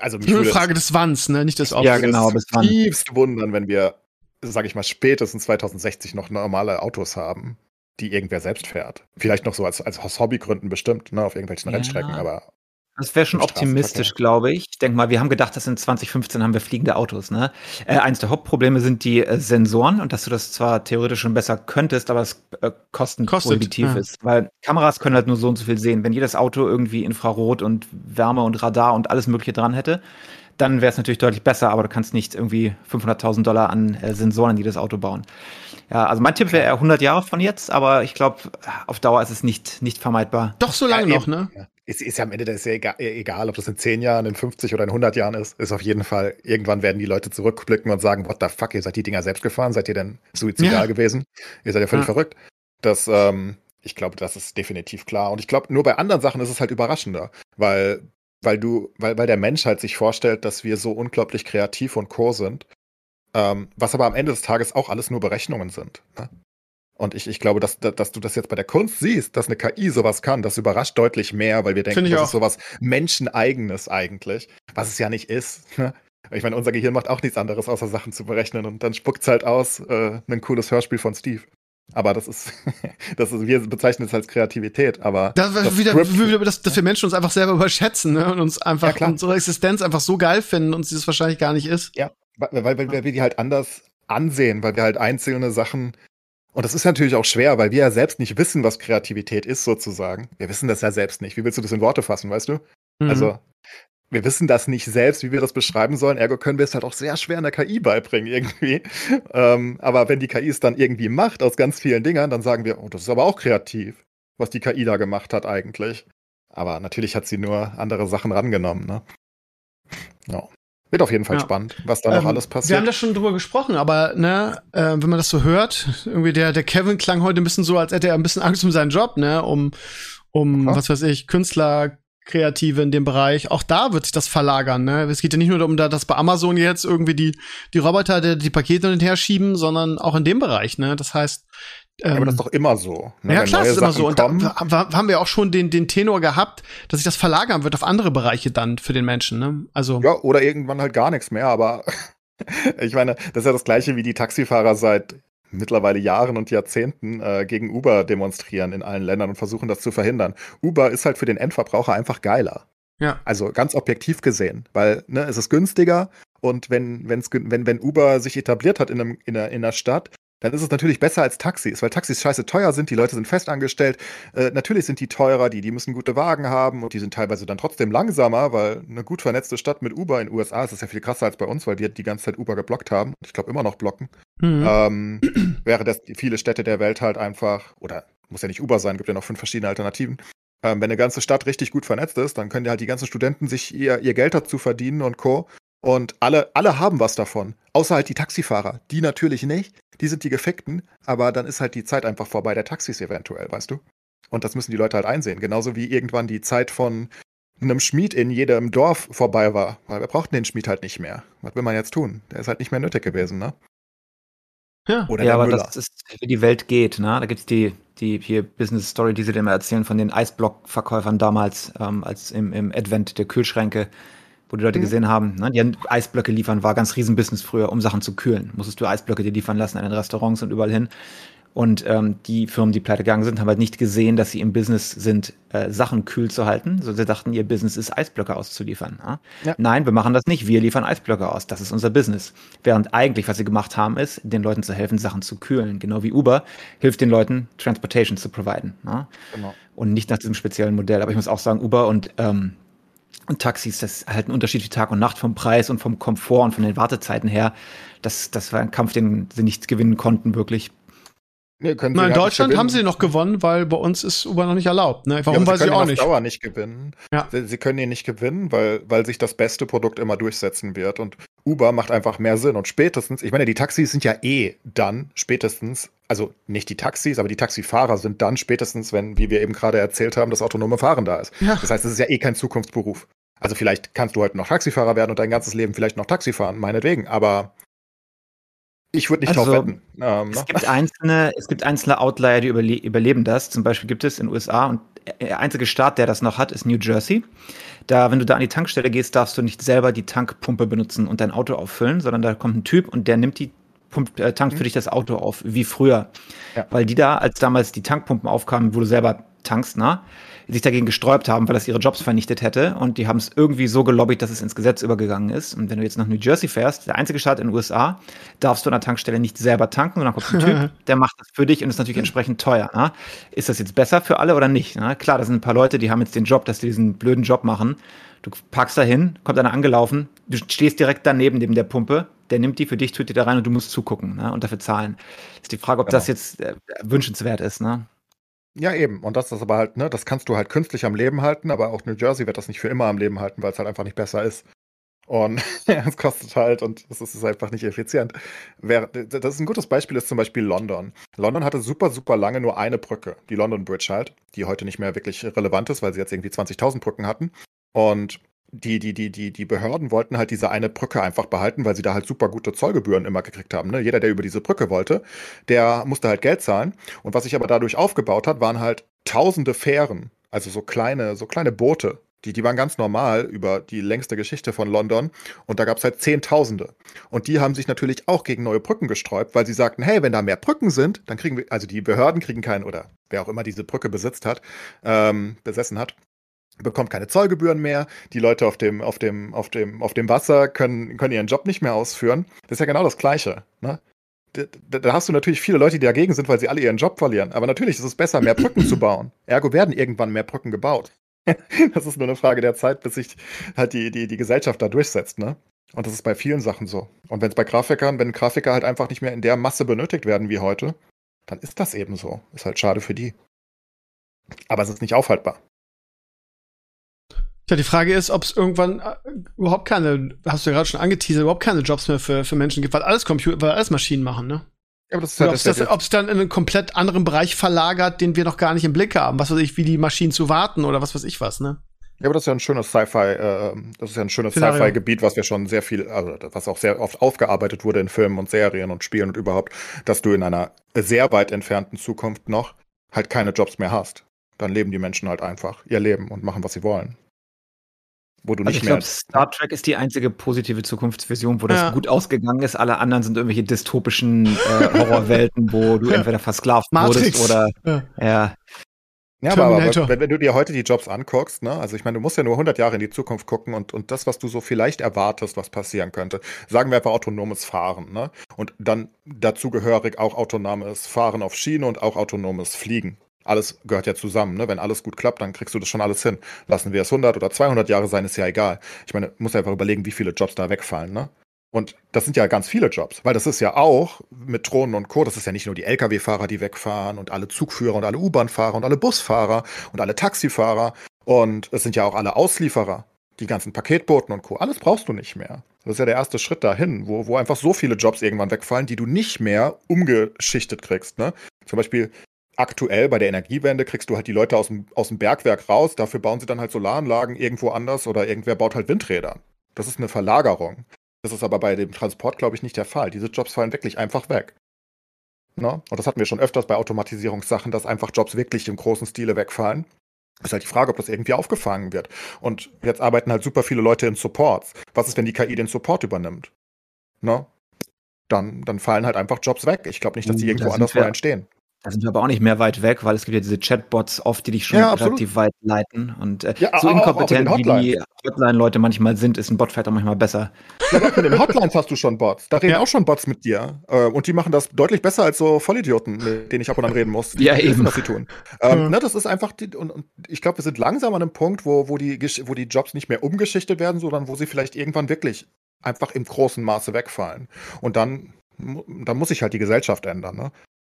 also mich Nur eine Frage des Wanns, ne? Nicht des Obs. Ja, genau, bis wann. tiefst wundern, wenn wir, sage ich mal, spätestens 2060 noch normale Autos haben, die irgendwer selbst fährt. Vielleicht noch so als, als aus Hobbygründen bestimmt, ne, auf irgendwelchen ja. Rennstrecken, aber das wäre schon optimistisch, glaube ich. Ich denke mal, wir haben gedacht, dass in 2015 haben wir fliegende Autos. Ne? Äh, eins der Hauptprobleme sind die äh, Sensoren und dass du das zwar theoretisch schon besser könntest, aber es äh, kostenprohibitiv ja. ist. Weil Kameras können halt nur so und so viel sehen. Wenn jedes Auto irgendwie Infrarot und Wärme und Radar und alles Mögliche dran hätte, dann wäre es natürlich deutlich besser, aber du kannst nicht irgendwie 500.000 Dollar an äh, Sensoren in jedes Auto bauen. Ja, also mein Tipp wäre eher 100 Jahre von jetzt, aber ich glaube, auf Dauer ist es nicht, nicht vermeidbar. Doch so lange ja, noch, ne? Ist, ist ja am Ende das ist ja egal, egal, ob das in 10 Jahren, in 50 oder in 100 Jahren ist. Ist auf jeden Fall, irgendwann werden die Leute zurückblicken und sagen, what the fuck, ihr seid die Dinger selbst gefahren? Seid ihr denn suizidal ja. gewesen? Ihr seid ja völlig ja. verrückt. Das, ähm, ich glaube, das ist definitiv klar. Und ich glaube, nur bei anderen Sachen ist es halt überraschender, weil, weil du, weil, weil der Mensch halt sich vorstellt, dass wir so unglaublich kreativ und core sind. Ähm, was aber am Ende des Tages auch alles nur Berechnungen sind. Ne? Und ich, ich glaube, dass, dass du das jetzt bei der Kunst siehst, dass eine KI sowas kann, das überrascht deutlich mehr, weil wir denken, das auch. ist sowas Menscheneigenes eigentlich, was es ja nicht ist. Ne? Ich meine, unser Gehirn macht auch nichts anderes, außer Sachen zu berechnen und dann spuckt es halt aus, äh, ein cooles Hörspiel von Steve. Aber das ist, das ist, wir bezeichnen es als Kreativität, aber. Das, das wieder, wieder, dass, dass wir Menschen uns einfach selber überschätzen ne? und uns einfach ja, unsere Existenz einfach so geil finden und sie das wahrscheinlich gar nicht ist. Ja, weil, weil, weil wir die halt anders ansehen, weil wir halt einzelne Sachen und das ist natürlich auch schwer, weil wir ja selbst nicht wissen, was Kreativität ist, sozusagen. Wir wissen das ja selbst nicht. Wie willst du das in Worte fassen, weißt du? Mhm. Also, wir wissen das nicht selbst, wie wir das beschreiben sollen. Ergo können wir es halt auch sehr schwer in der KI beibringen, irgendwie. ähm, aber wenn die KI es dann irgendwie macht aus ganz vielen Dingern, dann sagen wir, oh, das ist aber auch kreativ, was die KI da gemacht hat, eigentlich. Aber natürlich hat sie nur andere Sachen rangenommen, ne? Ja. Wird auf jeden Fall ja. spannend, was da noch ähm, alles passiert. Wir haben da schon drüber gesprochen, aber ne, äh, wenn man das so hört, irgendwie der, der Kevin klang heute ein bisschen so, als hätte er ein bisschen Angst um seinen Job, ne, um, um, okay. was weiß ich, Künstler, Kreative in dem Bereich. Auch da wird sich das verlagern, ne? Es geht ja nicht nur darum, dass bei Amazon jetzt irgendwie die, die Roboter die, die Pakete hin und her schieben, sondern auch in dem Bereich, ne? Das heißt, ähm, aber das ist doch immer so. Ne? Ja, klar, ist immer so. Und da haben wir auch schon den, den Tenor gehabt, dass sich das verlagern wird auf andere Bereiche dann für den Menschen. Ne? Also ja, oder irgendwann halt gar nichts mehr. Aber ich meine, das ist ja das Gleiche, wie die Taxifahrer seit mittlerweile Jahren und Jahrzehnten äh, gegen Uber demonstrieren in allen Ländern und versuchen das zu verhindern. Uber ist halt für den Endverbraucher einfach geiler. Ja. Also ganz objektiv gesehen, weil ne, es ist günstiger und wenn, wenn's, wenn, wenn Uber sich etabliert hat in, einem, in, einer, in einer Stadt, dann ist es natürlich besser als Taxis, weil Taxis scheiße teuer sind, die Leute sind festangestellt. Äh, natürlich sind die teurer, die, die müssen gute Wagen haben und die sind teilweise dann trotzdem langsamer, weil eine gut vernetzte Stadt mit Uber in den USA ist das ja viel krasser als bei uns, weil die die ganze Zeit Uber geblockt haben. Ich glaube immer noch blocken. Mhm. Ähm, wäre das viele Städte der Welt halt einfach, oder muss ja nicht Uber sein, gibt ja noch fünf verschiedene Alternativen. Ähm, wenn eine ganze Stadt richtig gut vernetzt ist, dann können ja halt die ganzen Studenten sich ihr, ihr Geld dazu verdienen und Co. Und alle, alle haben was davon. Außer halt die Taxifahrer. Die natürlich nicht. Die sind die Gefickten. Aber dann ist halt die Zeit einfach vorbei der Taxis eventuell, weißt du? Und das müssen die Leute halt einsehen. Genauso wie irgendwann die Zeit von einem Schmied in jedem Dorf vorbei war. Weil wir brauchten den Schmied halt nicht mehr. Was will man jetzt tun? Der ist halt nicht mehr nötig gewesen, ne? Ja, Oder ja aber Müller. das ist, wie die Welt geht, ne? Da gibt's die, die hier Business Story, die sie dir immer erzählen von den Eisblock-Verkäufern damals, ähm, als im, im Advent der Kühlschränke wo die Leute mhm. gesehen haben, ne, die Eisblöcke liefern, war ganz Riesenbusiness früher, um Sachen zu kühlen. Musstest du Eisblöcke dir liefern lassen an den Restaurants und überall hin. Und ähm, die Firmen, die pleite gegangen sind, haben halt nicht gesehen, dass sie im Business sind, äh, Sachen kühl zu halten. So, sie dachten, ihr Business ist, Eisblöcke auszuliefern. Ja? Ja. Nein, wir machen das nicht. Wir liefern Eisblöcke aus. Das ist unser Business. Während eigentlich, was sie gemacht haben, ist, den Leuten zu helfen, Sachen zu kühlen. Genau wie Uber hilft den Leuten, Transportation zu providen. Ja? Genau. Und nicht nach diesem speziellen Modell. Aber ich muss auch sagen, Uber und ähm, und Taxis, das ist halt ein Unterschied wie Tag und Nacht vom Preis und vom Komfort und von den Wartezeiten her. Das, das war ein Kampf, den sie nicht gewinnen konnten, wirklich. Nee, Nein, in Deutschland haben sie noch gewonnen, weil bei uns ist Uber noch nicht erlaubt. Ne? Warum ja, weiß ich auch nicht. Dauer nicht gewinnen. Ja. Sie, sie, können ihn nicht gewinnen, weil, weil sich das beste Produkt immer durchsetzen wird. Und Uber macht einfach mehr Sinn. Und spätestens, ich meine, die Taxis sind ja eh dann spätestens, also nicht die Taxis, aber die Taxifahrer sind dann spätestens, wenn, wie wir eben gerade erzählt haben, das autonome Fahren da ist. Ja. Das heißt, es ist ja eh kein Zukunftsberuf. Also vielleicht kannst du heute noch Taxifahrer werden und dein ganzes Leben vielleicht noch Taxi fahren, meinetwegen. Aber ich würde nicht also, drauf wetten. Ähm, es, ne? gibt einzelne, es gibt einzelne Outlier, die überle überleben das. Zum Beispiel gibt es in den USA und einzige Staat, der das noch hat, ist New Jersey. Da, wenn du da an die Tankstelle gehst, darfst du nicht selber die Tankpumpe benutzen und dein Auto auffüllen, sondern da kommt ein Typ und der nimmt die pumpt, äh, tankt für mhm. dich das Auto auf, wie früher. Ja. Weil die da, als damals die Tankpumpen aufkamen, wo du selber tankst, na, sich dagegen gesträubt haben, weil das ihre Jobs vernichtet hätte. Und die haben es irgendwie so gelobbyt, dass es ins Gesetz übergegangen ist. Und wenn du jetzt nach New Jersey fährst, der einzige Staat in den USA, darfst du an der Tankstelle nicht selber tanken. Und dann kommt ein Typ, der macht das für dich und ist natürlich entsprechend teuer. Na? Ist das jetzt besser für alle oder nicht? Na? Klar, da sind ein paar Leute, die haben jetzt den Job, dass die diesen blöden Job machen. Du packst da hin, kommt einer angelaufen, du stehst direkt daneben neben der Pumpe, der nimmt die für dich, tut die da rein und du musst zugucken ne? und dafür zahlen. Ist die Frage, ob genau. das jetzt äh, wünschenswert ist. Ne? Ja, eben. Und das ist aber halt, ne, das kannst du halt künstlich am Leben halten, aber auch New Jersey wird das nicht für immer am Leben halten, weil es halt einfach nicht besser ist. Und es kostet halt und es ist einfach nicht effizient. Das ist ein gutes Beispiel, ist zum Beispiel London. London hatte super, super lange nur eine Brücke, die London Bridge halt, die heute nicht mehr wirklich relevant ist, weil sie jetzt irgendwie 20.000 Brücken hatten. Und die, die, die, die, die Behörden wollten halt diese eine Brücke einfach behalten, weil sie da halt super gute Zollgebühren immer gekriegt haben. Ne? Jeder, der über diese Brücke wollte, der musste halt Geld zahlen. Und was sich aber dadurch aufgebaut hat, waren halt tausende Fähren, also so kleine, so kleine Boote. Die, die waren ganz normal über die längste Geschichte von London und da gab es halt Zehntausende. Und die haben sich natürlich auch gegen neue Brücken gesträubt, weil sie sagten, hey, wenn da mehr Brücken sind, dann kriegen wir, also die Behörden kriegen keinen, oder wer auch immer diese Brücke besitzt hat, ähm, besessen hat, bekommt keine Zollgebühren mehr, die Leute auf dem, auf dem, auf dem, auf dem Wasser können, können ihren Job nicht mehr ausführen. Das ist ja genau das Gleiche. Ne? Da, da, hast du natürlich viele Leute, die dagegen sind, weil sie alle ihren Job verlieren. Aber natürlich ist es besser, mehr Brücken zu bauen. Ergo werden irgendwann mehr Brücken gebaut. das ist nur eine Frage der Zeit, bis sich halt die, die, die Gesellschaft da durchsetzt, ne? Und das ist bei vielen Sachen so. Und wenn es bei Grafikern, wenn Grafiker halt einfach nicht mehr in der Masse benötigt werden wie heute, dann ist das eben so. Ist halt schade für die. Aber es ist nicht aufhaltbar. Ja, die Frage ist, ob es irgendwann äh, überhaupt keine, hast du ja gerade schon angeteasert, überhaupt keine Jobs mehr für, für Menschen gibt, weil alles Computer, weil alles Maschinen machen, ne? Ja, aber das ist halt ob es das, dann in einen komplett anderen Bereich verlagert, den wir noch gar nicht im Blick haben. Was weiß ich, wie die Maschinen zu warten oder was weiß ich was, ne? Ja, aber das ist ja ein schönes Sci-Fi, äh, das ist ja ein schönes Sci-Fi-Gebiet, was wir schon sehr viel, also was auch sehr oft aufgearbeitet wurde in Filmen und Serien und Spielen und überhaupt, dass du in einer sehr weit entfernten Zukunft noch halt keine Jobs mehr hast. Dann leben die Menschen halt einfach ihr Leben und machen, was sie wollen wo du also nicht ich glaube, Star Trek ist die einzige positive Zukunftsvision, wo das ja. gut ausgegangen ist. Alle anderen sind irgendwelche dystopischen äh, Horrorwelten, wo du ja. entweder versklavt Matrix. wurdest oder ja. ja. Ja, aber, aber wenn, wenn, du dir heute die Jobs anguckst, ne, also ich meine, du musst ja nur 100 Jahre in die Zukunft gucken und, und das, was du so vielleicht erwartest, was passieren könnte, sagen wir einfach autonomes Fahren, ne, und dann dazugehörig auch autonomes Fahren auf Schiene und auch autonomes Fliegen alles gehört ja zusammen. Ne? Wenn alles gut klappt, dann kriegst du das schon alles hin. Lassen wir es 100 oder 200 Jahre sein, ist ja egal. Ich meine, muss einfach überlegen, wie viele Jobs da wegfallen. Ne? Und das sind ja ganz viele Jobs, weil das ist ja auch mit Drohnen und Co., das ist ja nicht nur die Lkw-Fahrer, die wegfahren und alle Zugführer und alle U-Bahn-Fahrer und alle Busfahrer und alle Taxifahrer und es sind ja auch alle Auslieferer, die ganzen Paketboten und Co. Alles brauchst du nicht mehr. Das ist ja der erste Schritt dahin, wo, wo einfach so viele Jobs irgendwann wegfallen, die du nicht mehr umgeschichtet kriegst. Ne? Zum Beispiel aktuell bei der Energiewende kriegst du halt die Leute aus dem, aus dem Bergwerk raus, dafür bauen sie dann halt Solaranlagen irgendwo anders oder irgendwer baut halt Windräder. Das ist eine Verlagerung. Das ist aber bei dem Transport, glaube ich, nicht der Fall. Diese Jobs fallen wirklich einfach weg. Ne? Und das hatten wir schon öfters bei Automatisierungssachen, dass einfach Jobs wirklich im großen Stile wegfallen. Ist halt die Frage, ob das irgendwie aufgefangen wird. Und jetzt arbeiten halt super viele Leute in Supports. Was ist, wenn die KI den Support übernimmt? Ne? Dann, dann fallen halt einfach Jobs weg. Ich glaube nicht, dass die uh, irgendwo anderswo entstehen. Da sind wir aber auch nicht mehr weit weg, weil es gibt ja diese Chatbots oft, die dich schon ja, relativ weit leiten. Und äh, ja, so inkompetent wie die Hotline-Leute manchmal sind, ist ein Bot vielleicht auch manchmal besser. Ja, aber mit den Hotlines hast du schon Bots. Da reden ja. auch schon Bots mit dir. Äh, und die machen das deutlich besser als so Vollidioten, mit denen ich ab und an reden muss. ja, eben. Wissen, was sie tun. Ähm, mhm. ne, das ist einfach, die, und, und ich glaube, wir sind langsam an einem Punkt, wo, wo, die, wo die Jobs nicht mehr umgeschichtet werden, sondern wo sie vielleicht irgendwann wirklich einfach im großen Maße wegfallen. Und dann, dann muss sich halt die Gesellschaft ändern. Ne?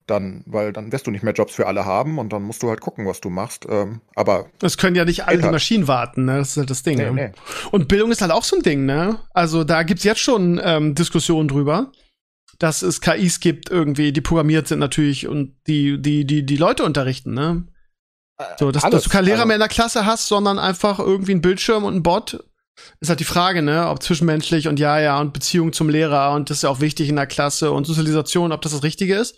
Dann, weil dann wirst du nicht mehr Jobs für alle haben und dann musst du halt gucken, was du machst. Ähm, aber das können ja nicht alle die. Maschinen warten, ne? Das ist halt das Ding. Nee, ne? nee. Und Bildung ist halt auch so ein Ding, ne? Also da gibt's jetzt schon ähm, Diskussionen drüber, dass es KIs gibt, irgendwie, die programmiert sind natürlich und die, die, die, die Leute unterrichten, ne? Äh, so, dass, dass du keinen Lehrer also, mehr in der Klasse hast, sondern einfach irgendwie ein Bildschirm und ein Bot. Ist halt die Frage, ne, ob zwischenmenschlich und ja, ja, und Beziehung zum Lehrer und das ist ja auch wichtig in der Klasse und Sozialisation, ob das das Richtige ist.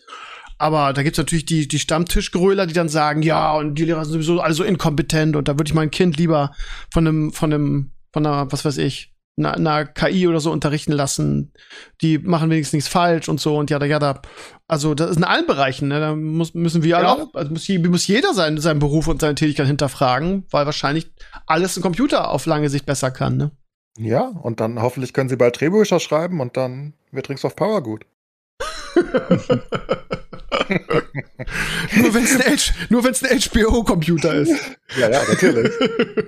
Aber da gibt's natürlich die, die Stammtischgröler, die dann sagen, ja, und die Lehrer sind sowieso alle so inkompetent und da würde ich mein Kind lieber von einem, von einem, von einer, was weiß ich, einer, einer KI oder so unterrichten lassen. Die machen wenigstens nichts falsch und so und ja, ja, da. Also, das ist in allen Bereichen, ne? Da muss, müssen wir alle auch, also muss, muss jeder seinen, seinen Beruf und seine Tätigkeit hinterfragen, weil wahrscheinlich alles ein Computer auf lange Sicht besser kann, ne? Ja, und dann hoffentlich können sie bald Drehbücher schreiben und dann wird Rings of Power gut. nur wenn es ein, ein HBO-Computer ist. Ja, ja, natürlich.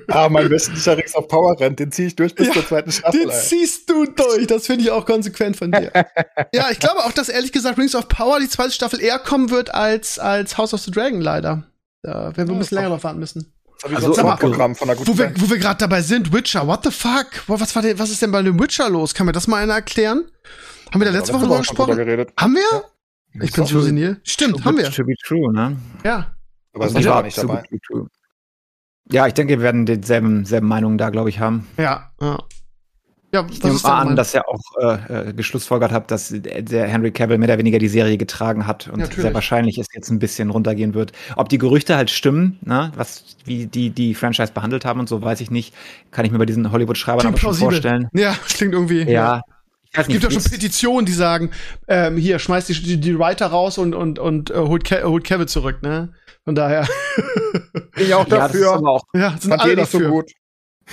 Ah, mein westlicher Rings of Power rennt, den ziehe ich durch bis ja, zur zweiten Staffel. Den ein. ziehst du durch, das finde ich auch konsequent von dir. ja, ich glaube auch, dass ehrlich gesagt Rings of Power die zweite Staffel eher kommen wird als, als House of the Dragon, leider. Da werden wir ein bisschen länger drauf warten müssen. Also, so Programm von einer guten wo wir, wo wir gerade dabei sind, Witcher, what the fuck? Was, war denn, was ist denn bei dem Witcher los? Kann mir das mal einer erklären? Haben wir da letzte ja, Woche drüber gesprochen? Haben wir? Ja. Ich bin so senil. Stimmt, haben wir. To be true, ne? Ja. Aber also, sind war nicht dabei. Ja, ich denke, wir werden dieselben selben Meinungen da, glaube ich, haben. Ja, ja. Ja, ich nehme mal an, dass ihr auch äh, äh, geschlussfolgert habt, dass der Henry Cavill mehr oder weniger die Serie getragen hat und Natürlich. sehr wahrscheinlich es jetzt ein bisschen runtergehen wird. Ob die Gerüchte halt stimmen, ne, was wie die die Franchise behandelt haben und so, weiß ich nicht. Kann ich mir bei diesen Hollywood-Schreibern aber schon vorstellen. Ja, klingt irgendwie. Ja. ja. Es gibt ja schon Petitionen, die sagen, ähm, hier, schmeißt die, die, die Writer raus und, und, und äh, holt, Ke holt Kevin zurück, ne? Von daher. ich auch dafür. Ja, auch, ja sind alle dafür. So gut.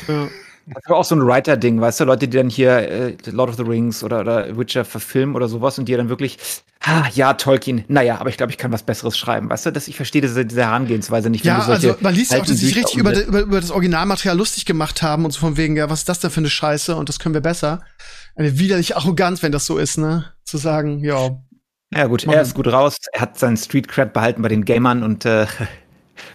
Ja. Das war auch so ein Writer-Ding, weißt du, Leute, die dann hier äh, Lord of the Rings oder, oder Witcher verfilmen oder sowas und die dann wirklich, ah, ja, Tolkien, naja, aber ich glaube, ich kann was Besseres schreiben, weißt du, dass ich verstehe diese, diese Herangehensweise nicht. Ja, also man liest auch, dass sie sich richtig über, über, über das Originalmaterial lustig gemacht haben und so von wegen, ja, was ist das denn für eine Scheiße und das können wir besser. Eine widerliche Arroganz, wenn das so ist, ne? Zu sagen, ja. Ja, gut, er ist gut raus, er hat seinen Street Cred behalten bei den Gamern und äh,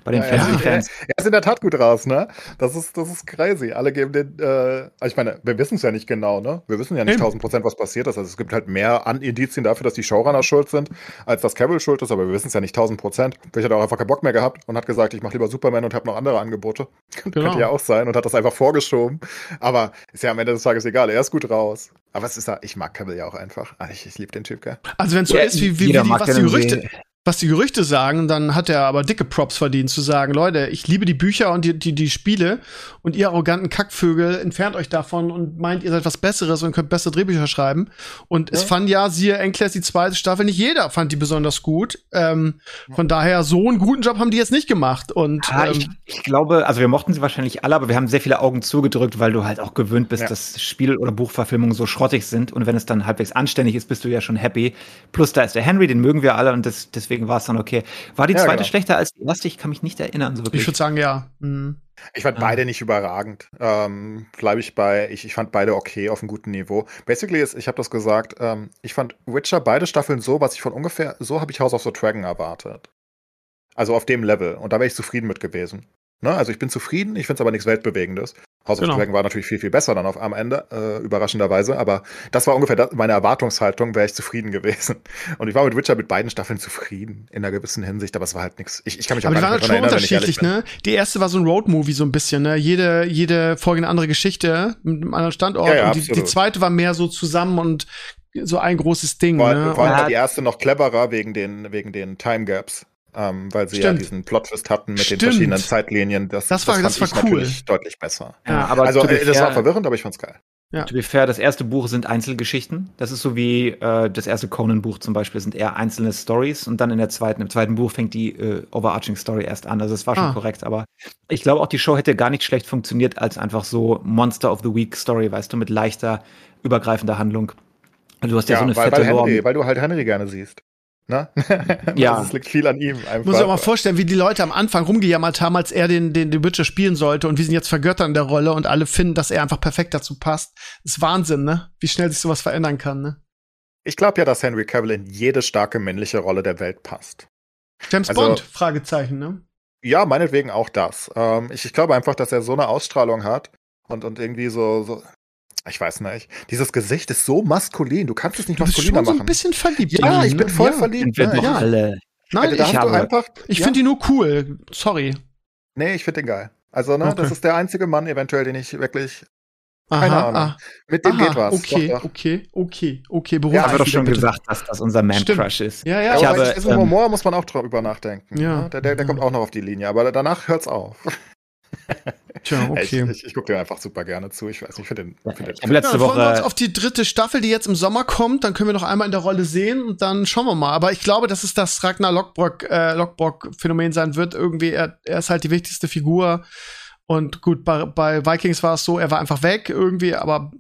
bei den ja, Fantasy-Fans. Ja, er ist in der Tat gut raus, ne? Das ist, das ist crazy. Alle geben den, äh, ich meine, wir wissen es ja nicht genau, ne? Wir wissen ja nicht tausend Prozent, was passiert ist. Also es gibt halt mehr An Indizien dafür, dass die Showrunner schuld sind, als dass Cavill schuld ist, aber wir wissen es ja nicht tausend Prozent. Vielleicht hat er auch einfach keinen Bock mehr gehabt und hat gesagt, ich mache lieber Superman und habe noch andere Angebote. Genau. Könnte ja auch sein und hat das einfach vorgeschoben. Aber ist ja am Ende des Tages egal, er ist gut raus. Aber es ist da, ich mag Cavill ja auch einfach. Ah, ich, ich liebe den Typ, gell? Also wenn es so ja, ist, wie, wie, wie die, was die Gerüchte, was die Gerüchte sagen, dann hat er aber dicke Props verdient, zu sagen, Leute, ich liebe die Bücher und die, die, die Spiele und ihr arroganten Kackvögel, entfernt euch davon und meint, ihr seid was Besseres und könnt bessere Drehbücher schreiben. Und ja. es fand ja, siehe Enkles, die zweite Staffel, nicht jeder fand die besonders gut. Ähm, von daher, so einen guten Job haben die jetzt nicht gemacht. Und, ja, ähm, ich, ich, glaube, also wir mochten sie wahrscheinlich alle, aber wir haben sehr viele Augen zugedrückt, weil du halt auch gewöhnt bist, ja. dass Spiel- oder Buchverfilmungen so schrottig sind. Und wenn es dann halbwegs anständig ist, bist du ja schon happy. Plus da ist der Henry, den mögen wir alle und das, deswegen deswegen war es dann okay. War die ja, zweite genau. schlechter als die erste? Ich kann mich nicht erinnern. So wirklich. Ich würde sagen, ja. Mhm. Ich fand ja. beide nicht überragend. Ähm, Bleibe ich bei, ich, ich fand beide okay auf einem guten Niveau. Basically ist, ich habe das gesagt, ähm, ich fand Witcher beide Staffeln so, was ich von ungefähr, so habe ich House of the Dragon erwartet. Also auf dem Level. Und da wäre ich zufrieden mit gewesen. Ne? Also ich bin zufrieden, ich finde es aber nichts Weltbewegendes. House genau. of Dragon war natürlich viel, viel besser dann auf am Ende, äh, überraschenderweise. Aber das war ungefähr das, meine Erwartungshaltung, wäre ich zufrieden gewesen. Und ich war mit Witcher mit beiden Staffeln zufrieden, in einer gewissen Hinsicht, aber es war halt nichts. Ich, ich kann mich auch aber gar nicht mehr erinnern, unterschiedlich, ne? Die erste war so ein Roadmovie so ein bisschen, ne? Jede, jede Folge eine andere Geschichte mit einem anderen Standort. Ja, ja, und die, die, zweite war mehr so zusammen und so ein großes Ding. Vor, ne? vor allem war die erste noch cleverer wegen den, wegen den Time Gaps. Ähm, weil sie Stimmt. ja diesen Plot-Twist hatten mit Stimmt. den verschiedenen Zeitlinien. Das, das war, das, das war cool. deutlich besser. Ja, aber also, äh, das war verwirrend, aber ich fand's geil. Ja. To be fair, das erste Buch sind Einzelgeschichten. Das ist so wie äh, das erste Conan-Buch zum Beispiel, sind eher einzelne Stories und dann in der zweiten, im zweiten Buch fängt die äh, overarching Story erst an. Also das war schon ah. korrekt, aber ich glaube auch, die Show hätte gar nicht schlecht funktioniert als einfach so Monster of the Week Story, weißt du, mit leichter, übergreifender Handlung. Du hast ja, ja so eine weil, fette weil, Henry, weil du halt Henry gerne siehst. Ne? ja. Es liegt viel an ihm. Einfach. Muss ich auch mal vorstellen, wie die Leute am Anfang rumgejammert haben, als er den, den, den Witcher spielen sollte und wir sind jetzt vergöttern der Rolle und alle finden, dass er einfach perfekt dazu passt. Das ist Wahnsinn, ne? Wie schnell sich sowas verändern kann, ne? Ich glaube ja, dass Henry Cavill in jede starke männliche Rolle der Welt passt. James also, Bond, Fragezeichen, ne? Ja, meinetwegen auch das. Ähm, ich, ich glaube einfach, dass er so eine Ausstrahlung hat und, und irgendwie so, so ich weiß nicht. Dieses Gesicht ist so maskulin. Du kannst es nicht du bist maskuliner schon machen. So ein bisschen verliebt. Ja, ich bin voll ja. verliebt. Ne? ja. alle. Nein, ich, habe, einfach, ich ja. finde ihn nur cool. Sorry. Nee, ich finde den geil. Also, ne, okay. das ist der einzige Mann eventuell, den ich wirklich keine aha, Ahnung. Ah, Mit dem aha, geht was. Okay, doch, doch. okay, okay, okay. Beruhigt ja, haben wir doch schon bitte. gesagt, dass das unser Man-Crush ist. Ja, ja. Ich aber habe, ähm, Humor muss man auch drüber nachdenken. Ja. Ne? Der, der, der kommt auch noch auf die Linie, aber danach hört's auf. Tja, okay. Ich, ich, ich gucke dir einfach super gerne zu. Ich weiß nicht, ich finde den. Find den ich letzte ja, Woche. Wir uns auf die dritte Staffel, die jetzt im Sommer kommt. Dann können wir noch einmal in der Rolle sehen und dann schauen wir mal. Aber ich glaube, dass es das Ragnar Lockbrock, äh, Lockbrock-Phänomen sein wird. Irgendwie, er, er ist halt die wichtigste Figur. Und gut, bei, bei Vikings war es so, er war einfach weg irgendwie, aber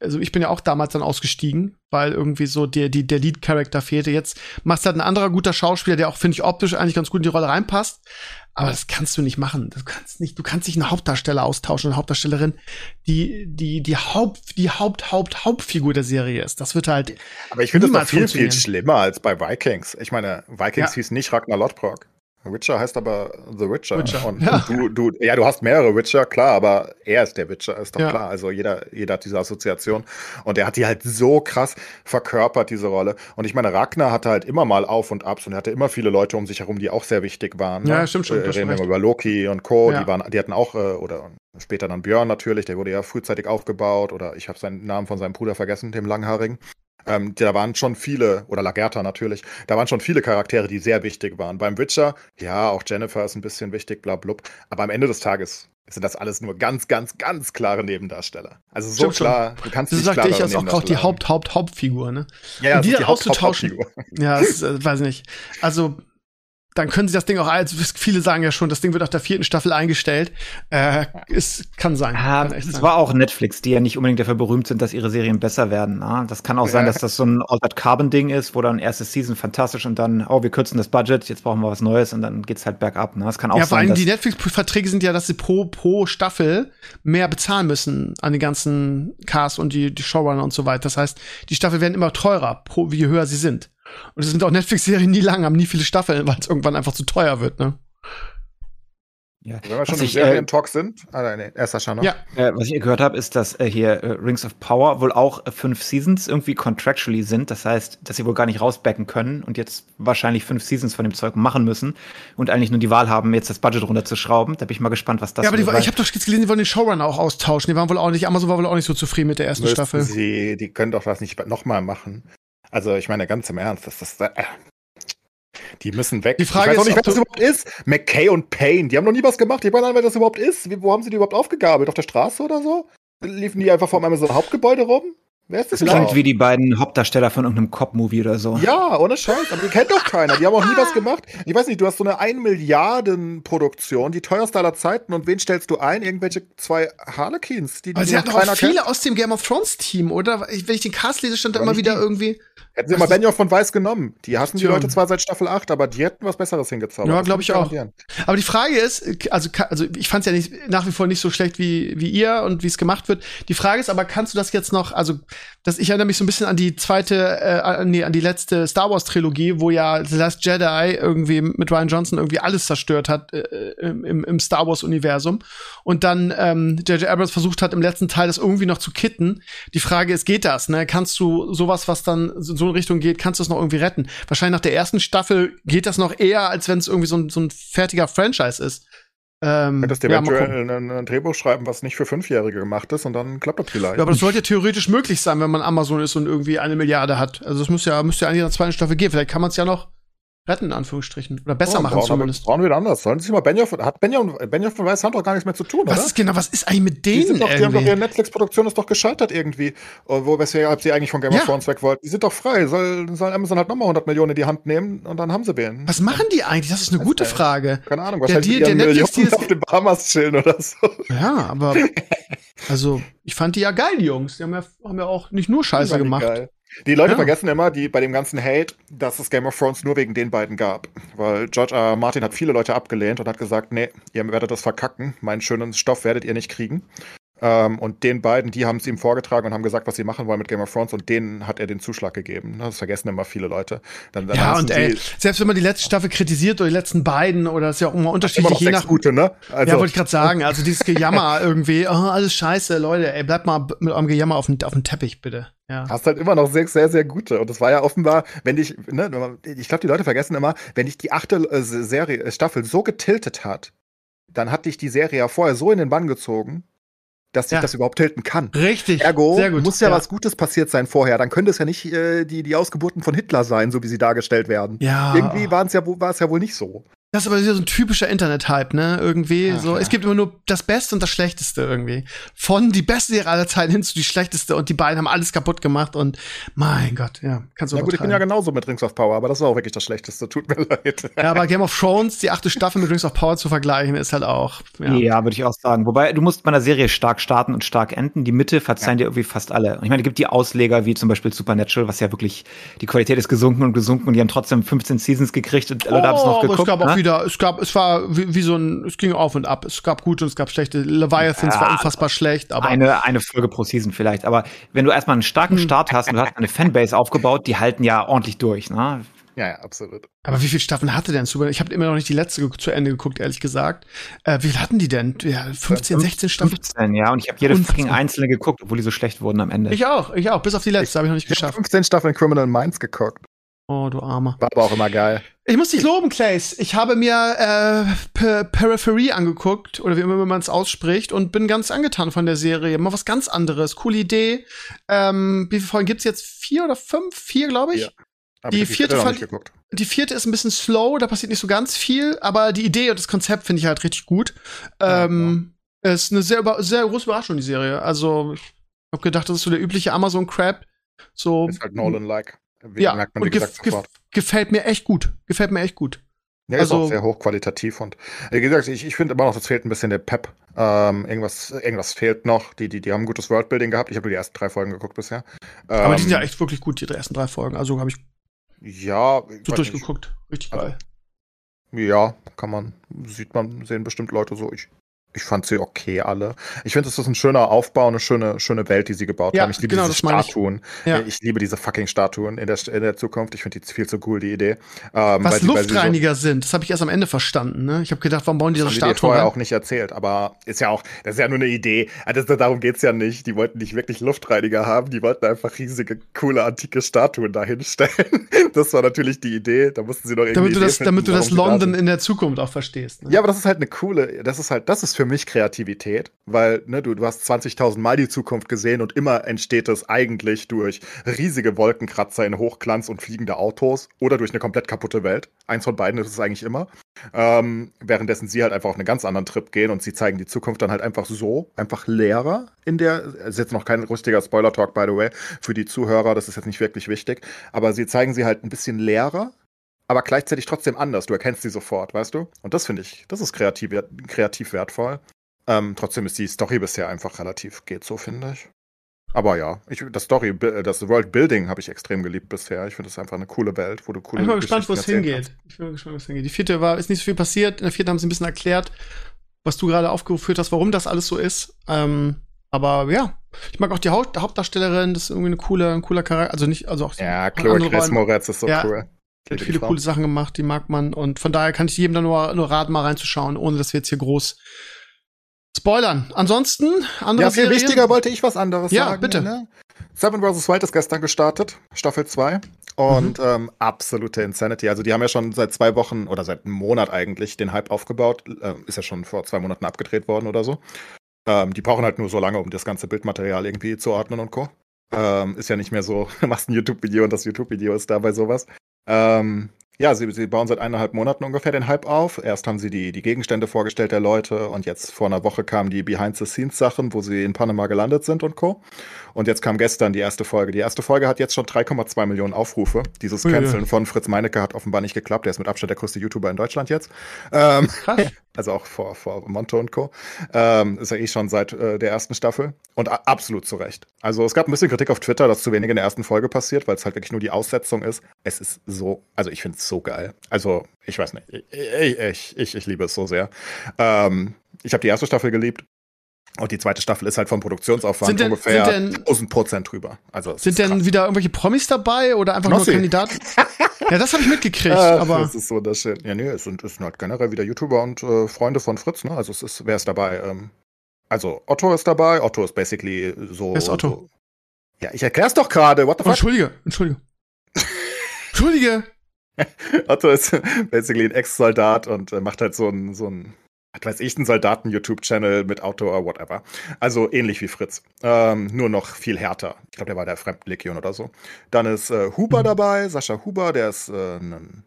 also ich bin ja auch damals dann ausgestiegen, weil irgendwie so der, die, der Lead-Character fehlte. Jetzt macht halt ein anderer guter Schauspieler, der auch, finde ich, optisch eigentlich ganz gut in die Rolle reinpasst. Aber das kannst du nicht machen. Du kannst nicht, du kannst nicht einen Hauptdarsteller austauschen, eine Hauptdarstellerin, die, die, die Haupt, die Haupt, Haupt, Hauptfigur der Serie ist. Das wird halt. Aber ich finde das noch viel, viel schlimmer als bei Vikings. Ich meine, Vikings ja. hieß nicht Ragnar Lodbrok. Witcher heißt aber The Witcher. Witcher. Und, ja. du, du, ja, du hast mehrere Witcher, klar, aber er ist der Witcher, ist doch ja. klar. Also jeder, jeder hat diese Assoziation. Und er hat die halt so krass verkörpert, diese Rolle. Und ich meine, Ragnar hatte halt immer mal Auf und Abs und er hatte immer viele Leute um sich herum, die auch sehr wichtig waren. Ja, ne? stimmt schon. Äh, reden wir mal über Loki und Co. Ja. Die, waren, die hatten auch, äh, oder später dann Björn natürlich, der wurde ja frühzeitig aufgebaut. Oder ich habe seinen Namen von seinem Bruder vergessen, dem Langhaarigen. Ähm, da waren schon viele, oder Lagerta natürlich, da waren schon viele Charaktere, die sehr wichtig waren. Beim Witcher, ja, auch Jennifer ist ein bisschen wichtig, bla blub. Aber am Ende des Tages sind das alles nur ganz, ganz, ganz klare Nebendarsteller. Also so Stimmt klar, schon. du kannst das nicht sagt ich als auch, auch die Haupt, Haupt, Hauptfigur, ne? Ja, ja Und die dann auszutauschen. Ja, das, äh, weiß nicht. Also dann können sie das Ding auch, also viele sagen ja schon, das Ding wird nach der vierten Staffel eingestellt. Äh, es kann sein. Ah, es sein. war auch Netflix, die ja nicht unbedingt dafür berühmt sind, dass ihre Serien besser werden. Ah, das kann auch ja. sein, dass das so ein Altered Carbon Ding ist, wo dann erste Season fantastisch und dann, oh, wir kürzen das Budget, jetzt brauchen wir was Neues und dann geht's halt bergab. Ne? Das kann auch ja, sein. Ja, vor allem die Netflix-Verträge sind ja, dass sie pro, pro Staffel mehr bezahlen müssen an den ganzen Cast und die, die Showrunner und so weiter. Das heißt, die Staffeln werden immer teurer, pro, je höher sie sind. Und es sind auch Netflix-Serien nie lang, haben nie viele Staffeln, weil es irgendwann einfach zu teuer wird, ne? Ja. Wenn wir schon im Serien-Talk äh, sind, ah, nein, erster Sascha noch. Ja. Äh, was ich gehört habe, ist, dass äh, hier äh, Rings of Power wohl auch äh, fünf Seasons irgendwie contractually sind. Das heißt, dass sie wohl gar nicht rausbacken können und jetzt wahrscheinlich fünf Seasons von dem Zeug machen müssen und eigentlich nur die Wahl haben, jetzt das Budget runterzuschrauben. Da bin ich mal gespannt, was das Ja, aber die, ich habe doch jetzt gelesen, die wollen den Showrunner auch austauschen. Die waren wohl auch nicht, Amazon war wohl auch nicht so zufrieden mit der ersten Müssten Staffel. Sie, die können doch das nicht nochmal machen. Also ich meine ganz im Ernst, das ist äh, die müssen weg. Die Frage ich weiß auch nicht, wer das überhaupt ist. McKay und Payne, die haben noch nie was gemacht. Ich weiß nicht, wer das überhaupt ist. Wo haben sie die überhaupt aufgegabelt? Auf der Straße oder so? Liefen die einfach vor einem so Hauptgebäude rum? Wer ist das Das klingt wie die beiden Hauptdarsteller von irgendeinem Cop-Movie oder so. Ja, ohne Scheiß. Aber die kennt doch keiner. Die haben auch nie was gemacht. Ich weiß nicht, du hast so eine 1 Milliarden Produktion, die teuerste aller Zeiten. Und wen stellst du ein? Irgendwelche zwei Harlequins, die, die Aber sie hatten auch viele kennt? aus dem Game of Thrones Team, oder? Wenn ich den Cast lese, stand da immer wieder irgendwie. Hätten sie mal Benioff von Weiß genommen. Die hassen die Leute zwar seit Staffel 8, aber die hätten was Besseres hingezaubert. Ja, glaube ich auch. Aber die Frage ist, also, also ich fand es ja nicht, nach wie vor nicht so schlecht wie, wie ihr und wie es gemacht wird. Die Frage ist aber, kannst du das jetzt noch, also das, ich erinnere mich so ein bisschen an die zweite, äh, nee, an die letzte Star Wars Trilogie, wo ja The Last Jedi irgendwie mit Ryan Johnson irgendwie alles zerstört hat äh, im, im Star Wars Universum und dann ähm, J.J. Abrams versucht hat, im letzten Teil das irgendwie noch zu kitten. Die Frage ist, geht das? Ne? Kannst du sowas, was dann so in Richtung geht, kannst du es noch irgendwie retten. Wahrscheinlich nach der ersten Staffel geht das noch eher, als wenn es irgendwie so ein, so ein fertiger Franchise ist. Ähm, Könntest du eventuell ja, ein, ein, Drehbuch schreiben, was nicht für Fünfjährige gemacht ist und dann klappt das vielleicht. Ja, aber das sollte ja theoretisch möglich sein, wenn man Amazon ist und irgendwie eine Milliarde hat. Also das muss ja, müsste ja eigentlich in der zweiten Staffel gehen. Vielleicht kann man es ja noch retten, in Anführungsstrichen. Oder besser oh, machen brauchen, zumindest. Brauchen wir anders. Sollen sie mal Benioff, hat Benioff, Benioff und Weiß haben doch gar nichts mehr zu tun, was oder? Ist genau, was ist eigentlich mit denen? Die, sind doch, die haben doch ihre Netflix-Produktion ist doch gescheitert irgendwie. Wo, weshalb sie eigentlich von Game ja. of Thrones weg wollten. Die sind doch frei. Soll, soll Amazon halt nochmal 100 Millionen in die Hand nehmen und dann haben sie wen. Was machen die eigentlich? Das ist eine gute Frage. Keine Ahnung. Wahrscheinlich der, der Netflix, auf den Bahamas chillen oder so. Ja, aber also, ich fand die ja geil, die Jungs. Die haben ja, haben ja auch nicht nur Scheiße gemacht. Geil. Die Leute ja. vergessen immer, die bei dem ganzen Hate, dass es Game of Thrones nur wegen den beiden gab. Weil George R. Martin hat viele Leute abgelehnt und hat gesagt, nee, ihr werdet das verkacken, meinen schönen Stoff werdet ihr nicht kriegen. Ähm, und den beiden, die haben es ihm vorgetragen und haben gesagt, was sie machen wollen mit Game of Thrones und denen hat er den Zuschlag gegeben. Das vergessen immer viele Leute. Dann, dann ja, und ey, selbst wenn man die letzte Staffel kritisiert oder die letzten beiden oder das ist ja auch immer unterschiedlich, je nach. Gute, ne? Also. Ja, wollte ich gerade sagen. Also dieses Gejammer irgendwie, oh, alles scheiße, Leute, ey, bleibt mal mit eurem Gejammer auf dem, auf dem Teppich, bitte. Ja. Hast halt immer noch sehr, sehr, sehr gute. Und das war ja offenbar, wenn ich, ne, ich glaube, die Leute vergessen immer, wenn ich die achte äh, Serie, äh, Staffel so getiltet hat, dann hat dich die Serie ja vorher so in den Bann gezogen, dass sich ja. das überhaupt tilten kann. Richtig. Ergo Sehr gut. muss ja, ja, was Gutes passiert sein vorher. Dann könnte es ja nicht äh, die, die Ausgeburten von Hitler sein, so wie sie dargestellt werden. Ja. Irgendwie war es ja, ja wohl nicht so. Das ist aber so ein typischer Internet-Hype, ne? Irgendwie Ach, so. Ja. Es gibt immer nur das Beste und das Schlechteste irgendwie. Von die beste Serie aller Zeiten hin zu die schlechteste und die beiden haben alles kaputt gemacht und mein Gott, ja, kannst du Ja gut, ich bin ja genauso mit Rings of Power, aber das war auch wirklich das Schlechteste. Tut mir leid. Ja, aber Game of Thrones, die achte Staffel mit Rings of Power zu vergleichen, ist halt auch. Ja, ja würde ich auch sagen. Wobei, du musst bei einer Serie stark starten und stark enden. Die Mitte verzeihen ja. dir irgendwie fast alle. Und ich meine, es gibt die Ausleger wie zum Beispiel Supernatural, was ja wirklich, die Qualität ist gesunken und gesunken und die haben trotzdem 15 Seasons gekriegt und Leute oh, haben es noch geguckt. Es gab auch wieder, es gab, es war wie, wie, so ein, es ging auf und ab. Es gab gute und es gab schlechte. Leviathans ja, war unfassbar schlecht, aber. Eine, eine Folge pro Season vielleicht. Aber wenn du erstmal einen starken hm. Start hast und du hast eine Fanbase aufgebaut, die halten ja ordentlich durch, ne? Ja, ja, absolut. Aber wie viele Staffeln hatte denn Super? Ich habe immer noch nicht die letzte zu Ende geguckt, ehrlich gesagt. Äh, wie viel hatten die denn? Ja, 15, 16 Staffeln? 15, ja. Und ich habe jede fucking einzelne geguckt, obwohl die so schlecht wurden am Ende. Ich auch, ich auch. Bis auf die letzte habe ich noch nicht geschafft. Ich 15 Staffeln Criminal Minds geguckt. Oh, du Armer. War aber auch immer geil. Ich muss dich loben, Clays. Ich habe mir äh, Periphery angeguckt, oder wie immer man es ausspricht, und bin ganz angetan von der Serie. Mal was ganz anderes. Coole Idee. Ähm, wie viele Folgen gibt's jetzt? Vier oder fünf? Vier, glaube ich. Ja. Die, die vierte, vierte die vierte ist ein bisschen slow, da passiert nicht so ganz viel, aber die Idee und das Konzept finde ich halt richtig gut. Ja, ähm, ja. Ist eine sehr, sehr große Überraschung, die Serie. Also, ich habe gedacht, das ist so der übliche Amazon-Crap. So, ist halt Nolan-like. Ja, merkt man, und gef gef gefällt mir echt gut. Gefällt mir echt gut. Ja, also, ist auch sehr hochqualitativ und wie gesagt, ich, ich finde immer noch, das fehlt ein bisschen der Pep. Ähm, irgendwas, irgendwas fehlt noch. Die, die, die haben ein gutes Worldbuilding gehabt. Ich habe nur die ersten drei Folgen geguckt bisher. Aber ähm, die sind ja echt wirklich gut, die ersten drei Folgen. Also habe ich ja, so durchgeguckt. Richtig also, geil. Ja, kann man, sieht man, sehen bestimmt Leute so. Ich ich fand sie okay alle. Ich finde, es ist ein schöner Aufbau, eine schöne, schöne Welt, die sie gebaut ja, haben. Ich liebe genau, diese Statuen. Ich. Ja. ich. liebe diese fucking Statuen in der, in der Zukunft. Ich finde die viel zu cool, die Idee. Ähm, Was die, Luftreiniger so sind, das habe ich erst am Ende verstanden. Ne? Ich habe gedacht, warum bauen die diese Statuen? Das vorher auch nicht erzählt, aber ist ja auch, das ist ja nur eine Idee. Also, darum geht's ja nicht. Die wollten nicht wirklich Luftreiniger haben, die wollten einfach riesige, coole, antike Statuen dahinstellen. das war natürlich die Idee. Da mussten sie noch irgendwie. Damit du das, finden, damit du das London in der Zukunft auch verstehst. Ne? Ja, aber das ist halt eine coole, das ist halt, das ist für mich Kreativität. Weil ne, du, du hast 20.000 Mal die Zukunft gesehen und immer entsteht es eigentlich durch riesige Wolkenkratzer in Hochglanz und fliegende Autos oder durch eine komplett kaputte Welt. Eins von beiden ist es eigentlich immer. Ähm, währenddessen sie halt einfach auf einen ganz anderen Trip gehen und sie zeigen die Zukunft dann halt einfach so, einfach leerer in der, ist jetzt noch kein richtiger Spoiler-Talk, by the way, für die Zuhörer, das ist jetzt nicht wirklich wichtig, aber sie zeigen sie halt ein bisschen leerer, aber gleichzeitig trotzdem anders. Du erkennst sie sofort, weißt du? Und das finde ich, das ist kreativ, kreativ wertvoll. Ähm, trotzdem ist die Story bisher einfach relativ geht so, finde ich. Aber ja, ich, das Story, das World Building habe ich extrem geliebt bisher. Ich finde es einfach eine coole Welt, wo du coole Ich bin mal gespannt, wo es hingeht. Kannst. Ich bin mal gespannt, wo es hingeht. Die vierte war, ist nicht so viel passiert. In der vierten haben sie ein bisschen erklärt, was du gerade aufgeführt hast, warum das alles so ist. Ähm, aber ja, ich mag auch die Haupt Hauptdarstellerin, das ist irgendwie eine coole, ein cooler Charakter. Also nicht, also auch Ja, Chloe Grace Moretz ist so ja, cool. Die hat viele coole Sachen gemacht, die mag man. Und von daher kann ich jedem da nur, nur raten, mal reinzuschauen, ohne dass wir jetzt hier groß spoilern. Ansonsten, andere Ja, viel Serien? wichtiger wollte ich was anderes ja, sagen. Ja, bitte. Ne? Seven vs. Wild ist gestern gestartet, Staffel 2. Und mhm. ähm, absolute Insanity. Also die haben ja schon seit zwei Wochen oder seit einem Monat eigentlich den Hype aufgebaut. Äh, ist ja schon vor zwei Monaten abgedreht worden oder so. Ähm, die brauchen halt nur so lange, um das ganze Bildmaterial irgendwie zu ordnen und Co. Ähm, ist ja nicht mehr so, du machst ein YouTube-Video und das YouTube-Video ist dabei sowas. Ähm, ja, sie, sie bauen seit eineinhalb Monaten ungefähr den Hype auf. Erst haben sie die, die Gegenstände vorgestellt der Leute und jetzt vor einer Woche kamen die Behind-the-Scenes-Sachen, wo sie in Panama gelandet sind und Co. Und jetzt kam gestern die erste Folge. Die erste Folge hat jetzt schon 3,2 Millionen Aufrufe. Dieses Canceln von Fritz Meinecke hat offenbar nicht geklappt. Der ist mit Abstand der größte YouTuber in Deutschland jetzt. Ähm, also auch vor, vor Monto und Co. Ähm, ist ja eh schon seit äh, der ersten Staffel. Und absolut zu Recht. Also es gab ein bisschen Kritik auf Twitter, dass zu wenig in der ersten Folge passiert, weil es halt wirklich nur die Aussetzung ist. Es ist so, also ich finde es so geil. Also ich weiß nicht, ich, ich, ich, ich liebe es so sehr. Ähm, ich habe die erste Staffel geliebt. Und die zweite Staffel ist halt vom Produktionsaufwand denn, ungefähr denn, 1000 Prozent drüber. Also sind denn krass. wieder irgendwelche Promis dabei oder einfach Knossi. nur Kandidaten? ja, das habe ich mitgekriegt. Ach, aber das ist Shit. Ja, nee, es sind, es sind halt generell wieder YouTuber und äh, Freunde von Fritz. Ne? Also es ist, wer ist dabei? Ähm, also Otto ist dabei. Otto ist basically so. Wer ist Otto? So, ja, ich erklär's doch gerade. What the oh, fuck? Entschuldige, Entschuldige. Entschuldige. Otto ist basically ein Ex-Soldat und äh, macht halt so ein, so ein was weiß ich, einen Soldaten-YouTube-Channel mit Auto oder whatever. Also ähnlich wie Fritz. Ähm, nur noch viel härter. Ich glaube, der war der Fremdenlegion oder so. Dann ist äh, Huber mhm. dabei, Sascha Huber, der ist äh, ein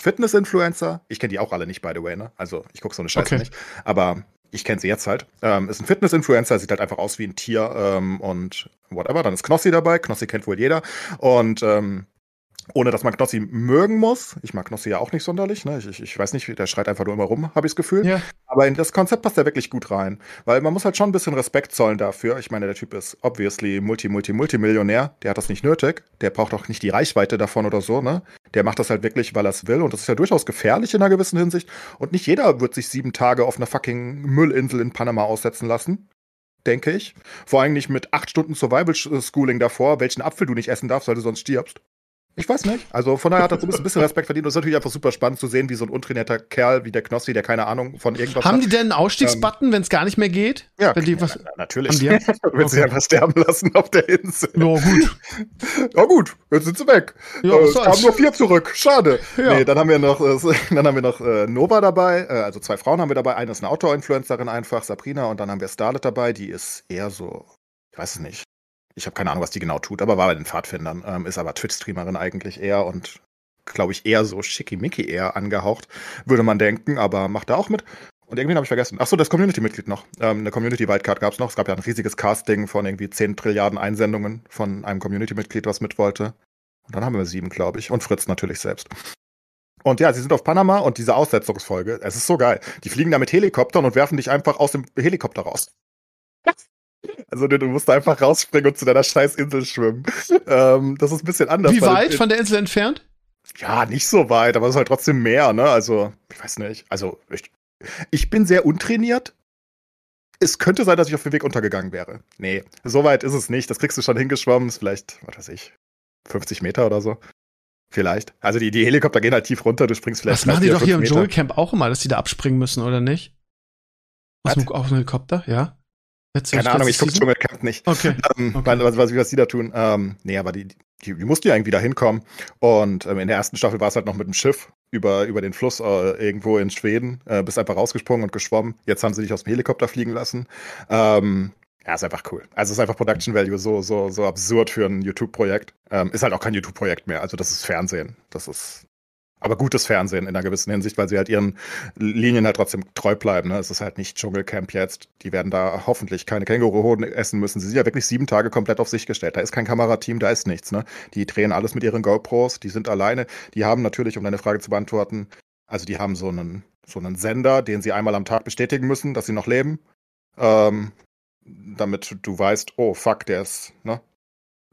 Fitness-Influencer. Ich kenne die auch alle nicht, by the way, ne? Also ich gucke so eine Scheiße okay. nicht. Aber ich kenne sie jetzt halt. Ähm, ist ein Fitness-Influencer, sieht halt einfach aus wie ein Tier ähm, und whatever. Dann ist Knossi dabei. Knossi kennt wohl jeder. Und ähm, ohne dass man Knossi mögen muss. Ich mag Knossi ja auch nicht sonderlich. Ne? Ich, ich, weiß nicht, der schreit einfach nur immer rum, habe ich das Gefühl. Ja. Aber in das Konzept passt er wirklich gut rein. Weil man muss halt schon ein bisschen Respekt zollen dafür. Ich meine, der Typ ist obviously Multi, Multi, Multimillionär. Der hat das nicht nötig. Der braucht auch nicht die Reichweite davon oder so. Ne? Der macht das halt wirklich, weil er es will. Und das ist ja durchaus gefährlich in einer gewissen Hinsicht. Und nicht jeder wird sich sieben Tage auf einer fucking Müllinsel in Panama aussetzen lassen denke ich. Vor allem nicht mit acht Stunden Survival Schooling davor, welchen Apfel du nicht essen darfst, weil du sonst stirbst. Ich weiß nicht. Also von daher hat er so ein bisschen Respekt verdient. Und es ist natürlich einfach super spannend zu sehen, wie so ein untrainierter Kerl wie der Knossi, der keine Ahnung von irgendwas Haben hat. die denn einen Ausstiegsbutton, ähm, wenn es gar nicht mehr geht? Ja, wenn die was, na, natürlich. Haben die? du willst sie einfach sterben lassen auf der Insel. Ja, gut. ja, gut. Jetzt sind sie weg. Ja, äh, kamen nur vier zurück. Schade. Ja. Nee, dann haben wir noch, äh, dann haben wir noch äh, Nova dabei. Äh, also zwei Frauen haben wir dabei. Eine ist eine Outdoor-Influencerin einfach, Sabrina. Und dann haben wir Starlet dabei. Die ist eher so, ich weiß es nicht ich habe keine Ahnung, was die genau tut, aber war bei den Pfadfindern. Ähm, ist aber Twitch-Streamerin eigentlich eher und glaube ich eher so schickimicki eher angehaucht, würde man denken, aber macht da auch mit. Und irgendwie habe ich vergessen. Achso, das Community-Mitglied noch. Ähm, eine Community-Wildcard gab es noch. Es gab ja ein riesiges Casting von irgendwie 10 Trilliarden Einsendungen von einem Community-Mitglied, was mit wollte. Und dann haben wir sieben, glaube ich. Und Fritz natürlich selbst. Und ja, sie sind auf Panama und diese Aussetzungsfolge, es ist so geil. Die fliegen da mit Helikoptern und werfen dich einfach aus dem Helikopter raus. Also du, musst da einfach rausspringen und zu deiner scheiß Insel schwimmen. Ähm, das ist ein bisschen anders. Wie weit von der Insel entfernt? Ja, nicht so weit, aber es ist halt trotzdem mehr, ne? Also, ich weiß nicht. Also, ich, ich bin sehr untrainiert. Es könnte sein, dass ich auf dem Weg untergegangen wäre. Nee, so weit ist es nicht. Das kriegst du schon hingeschwommen. Ist vielleicht, was weiß ich, 50 Meter oder so. Vielleicht. Also die, die Helikopter gehen halt tief runter, du springst vielleicht. Das machen die doch hier im Dschungelcamp auch immer, dass die da abspringen müssen, oder nicht? Aus dem, aus dem Helikopter, ja? Jetzt Keine Ahnung, ich gucke Dschungelcamp nicht. Okay. Ähm, okay. Was, was, was die da tun. Ähm, nee, aber die, die, die mussten ja irgendwie da hinkommen. Und ähm, in der ersten Staffel war es halt noch mit dem Schiff über, über den Fluss äh, irgendwo in Schweden. Äh, bist einfach rausgesprungen und geschwommen. Jetzt haben sie dich aus dem Helikopter fliegen lassen. Ähm, ja, ist einfach cool. Also ist einfach Production Value so, so, so absurd für ein YouTube-Projekt. Ähm, ist halt auch kein YouTube-Projekt mehr. Also das ist Fernsehen. Das ist aber gutes Fernsehen in einer gewissen Hinsicht, weil sie halt ihren Linien halt trotzdem treu bleiben. Ne? Es ist halt nicht Dschungelcamp jetzt. Die werden da hoffentlich keine Känguruhoden essen müssen. Sie sind ja wirklich sieben Tage komplett auf sich gestellt. Da ist kein Kamerateam, da ist nichts. Ne? Die drehen alles mit ihren GoPros, die sind alleine. Die haben natürlich, um deine Frage zu beantworten, also die haben so einen, so einen Sender, den sie einmal am Tag bestätigen müssen, dass sie noch leben. Ähm, damit du weißt, oh fuck, der ist, ne?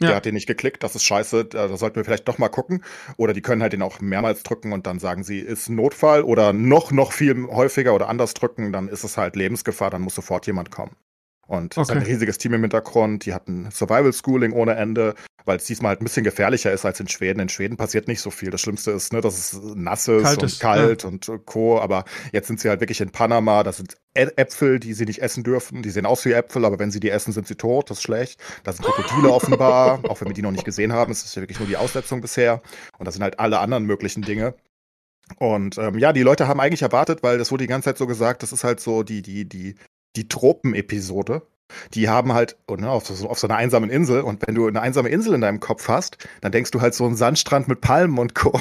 Ja. Der hat den nicht geklickt, das ist scheiße, da sollten wir vielleicht doch mal gucken. Oder die können halt den auch mehrmals drücken und dann sagen sie, ist Notfall oder noch, noch viel häufiger oder anders drücken, dann ist es halt Lebensgefahr, dann muss sofort jemand kommen. Und es ist ein riesiges Team im Hintergrund. Die hatten Survival Schooling ohne Ende, weil es diesmal halt ein bisschen gefährlicher ist als in Schweden. In Schweden passiert nicht so viel. Das Schlimmste ist, ne, dass es nass ist kalt und ist, kalt ja. und Co. Aber jetzt sind sie halt wirklich in Panama. Das sind Äpfel, die sie nicht essen dürfen. Die sehen aus wie Äpfel, aber wenn sie die essen, sind sie tot. Das ist schlecht. Da sind Krokodile offenbar. Auch wenn wir die noch nicht gesehen haben, ist das ja wirklich nur die Aussetzung bisher. Und das sind halt alle anderen möglichen Dinge. Und ähm, ja, die Leute haben eigentlich erwartet, weil das wurde die ganze Zeit so gesagt, das ist halt so die, die, die die Tropen-Episode. Die haben halt oh, ne, auf, so, auf so einer einsamen Insel und wenn du eine einsame Insel in deinem Kopf hast, dann denkst du halt so einen Sandstrand mit Palmen und Co.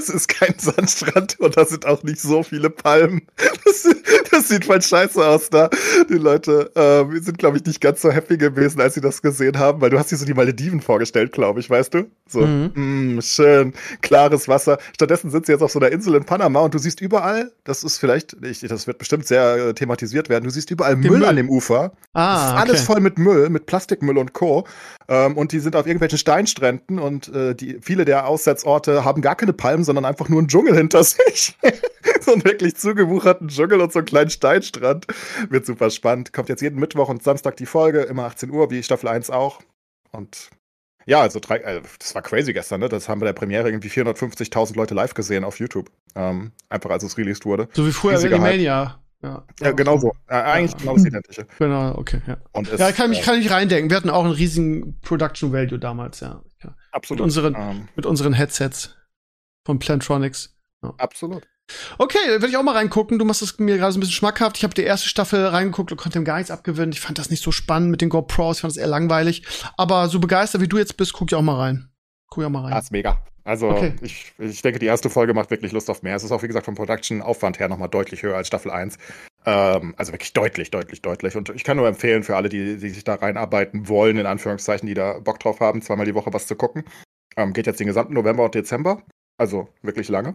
Das ist kein Sandstrand und da sind auch nicht so viele Palmen. Das, das sieht voll scheiße aus da. Die Leute äh, sind, glaube ich, nicht ganz so happy gewesen, als sie das gesehen haben, weil du hast dir so die Malediven vorgestellt, glaube ich, weißt du? So, mhm. mh, schön, klares Wasser. Stattdessen sind sie jetzt auf so einer Insel in Panama und du siehst überall, das ist vielleicht, ich, das wird bestimmt sehr äh, thematisiert werden, du siehst überall Müll, Müll, an dem Ufer. Ah, das ist okay. alles voll mit Müll, mit Plastikmüll und Co. Ähm, und die sind auf irgendwelchen Steinstränden und äh, die, viele der Aussetzorte haben gar keine Palmen, sondern einfach nur einen Dschungel hinter sich. so einen wirklich zugewucherten Dschungel und so einen kleinen Steinstrand. Wird super spannend. Kommt jetzt jeden Mittwoch und Samstag die Folge, immer 18 Uhr, wie Staffel 1 auch. Und ja, also drei, äh, das war crazy gestern, ne? Das haben bei der Premiere irgendwie 450.000 Leute live gesehen auf YouTube. Ähm, einfach als es released wurde. So wie früher Riesiger Mania. Ja, ja genau so. Äh, eigentlich ja. genau das Identische. Genau, okay, ja. Und es, ja, kann mich, äh, kann ich reindenken. Wir hatten auch einen riesigen Production Value damals, ja. ja. Absolut. Mit unseren, ähm, mit unseren Headsets von Plantronics. Ja. Absolut. Okay, werde ich auch mal reingucken. Du machst es mir gerade so ein bisschen schmackhaft. Ich habe die erste Staffel reingeguckt und konnte ihm gar nichts abgewinnen. Ich fand das nicht so spannend mit den GoPros. Ich fand das eher langweilig. Aber so begeistert wie du jetzt bist, guck ich auch mal rein. Guck ich auch mal rein. Das ist mega. Also okay. ich, ich denke, die erste Folge macht wirklich Lust auf mehr. Es ist auch, wie gesagt, vom Production-Aufwand her nochmal deutlich höher als Staffel 1. Ähm, also wirklich deutlich, deutlich, deutlich. Und ich kann nur empfehlen für alle, die, die sich da reinarbeiten wollen, in Anführungszeichen, die da Bock drauf haben, zweimal die Woche was zu gucken. Ähm, geht jetzt den gesamten November und Dezember. Also wirklich lange.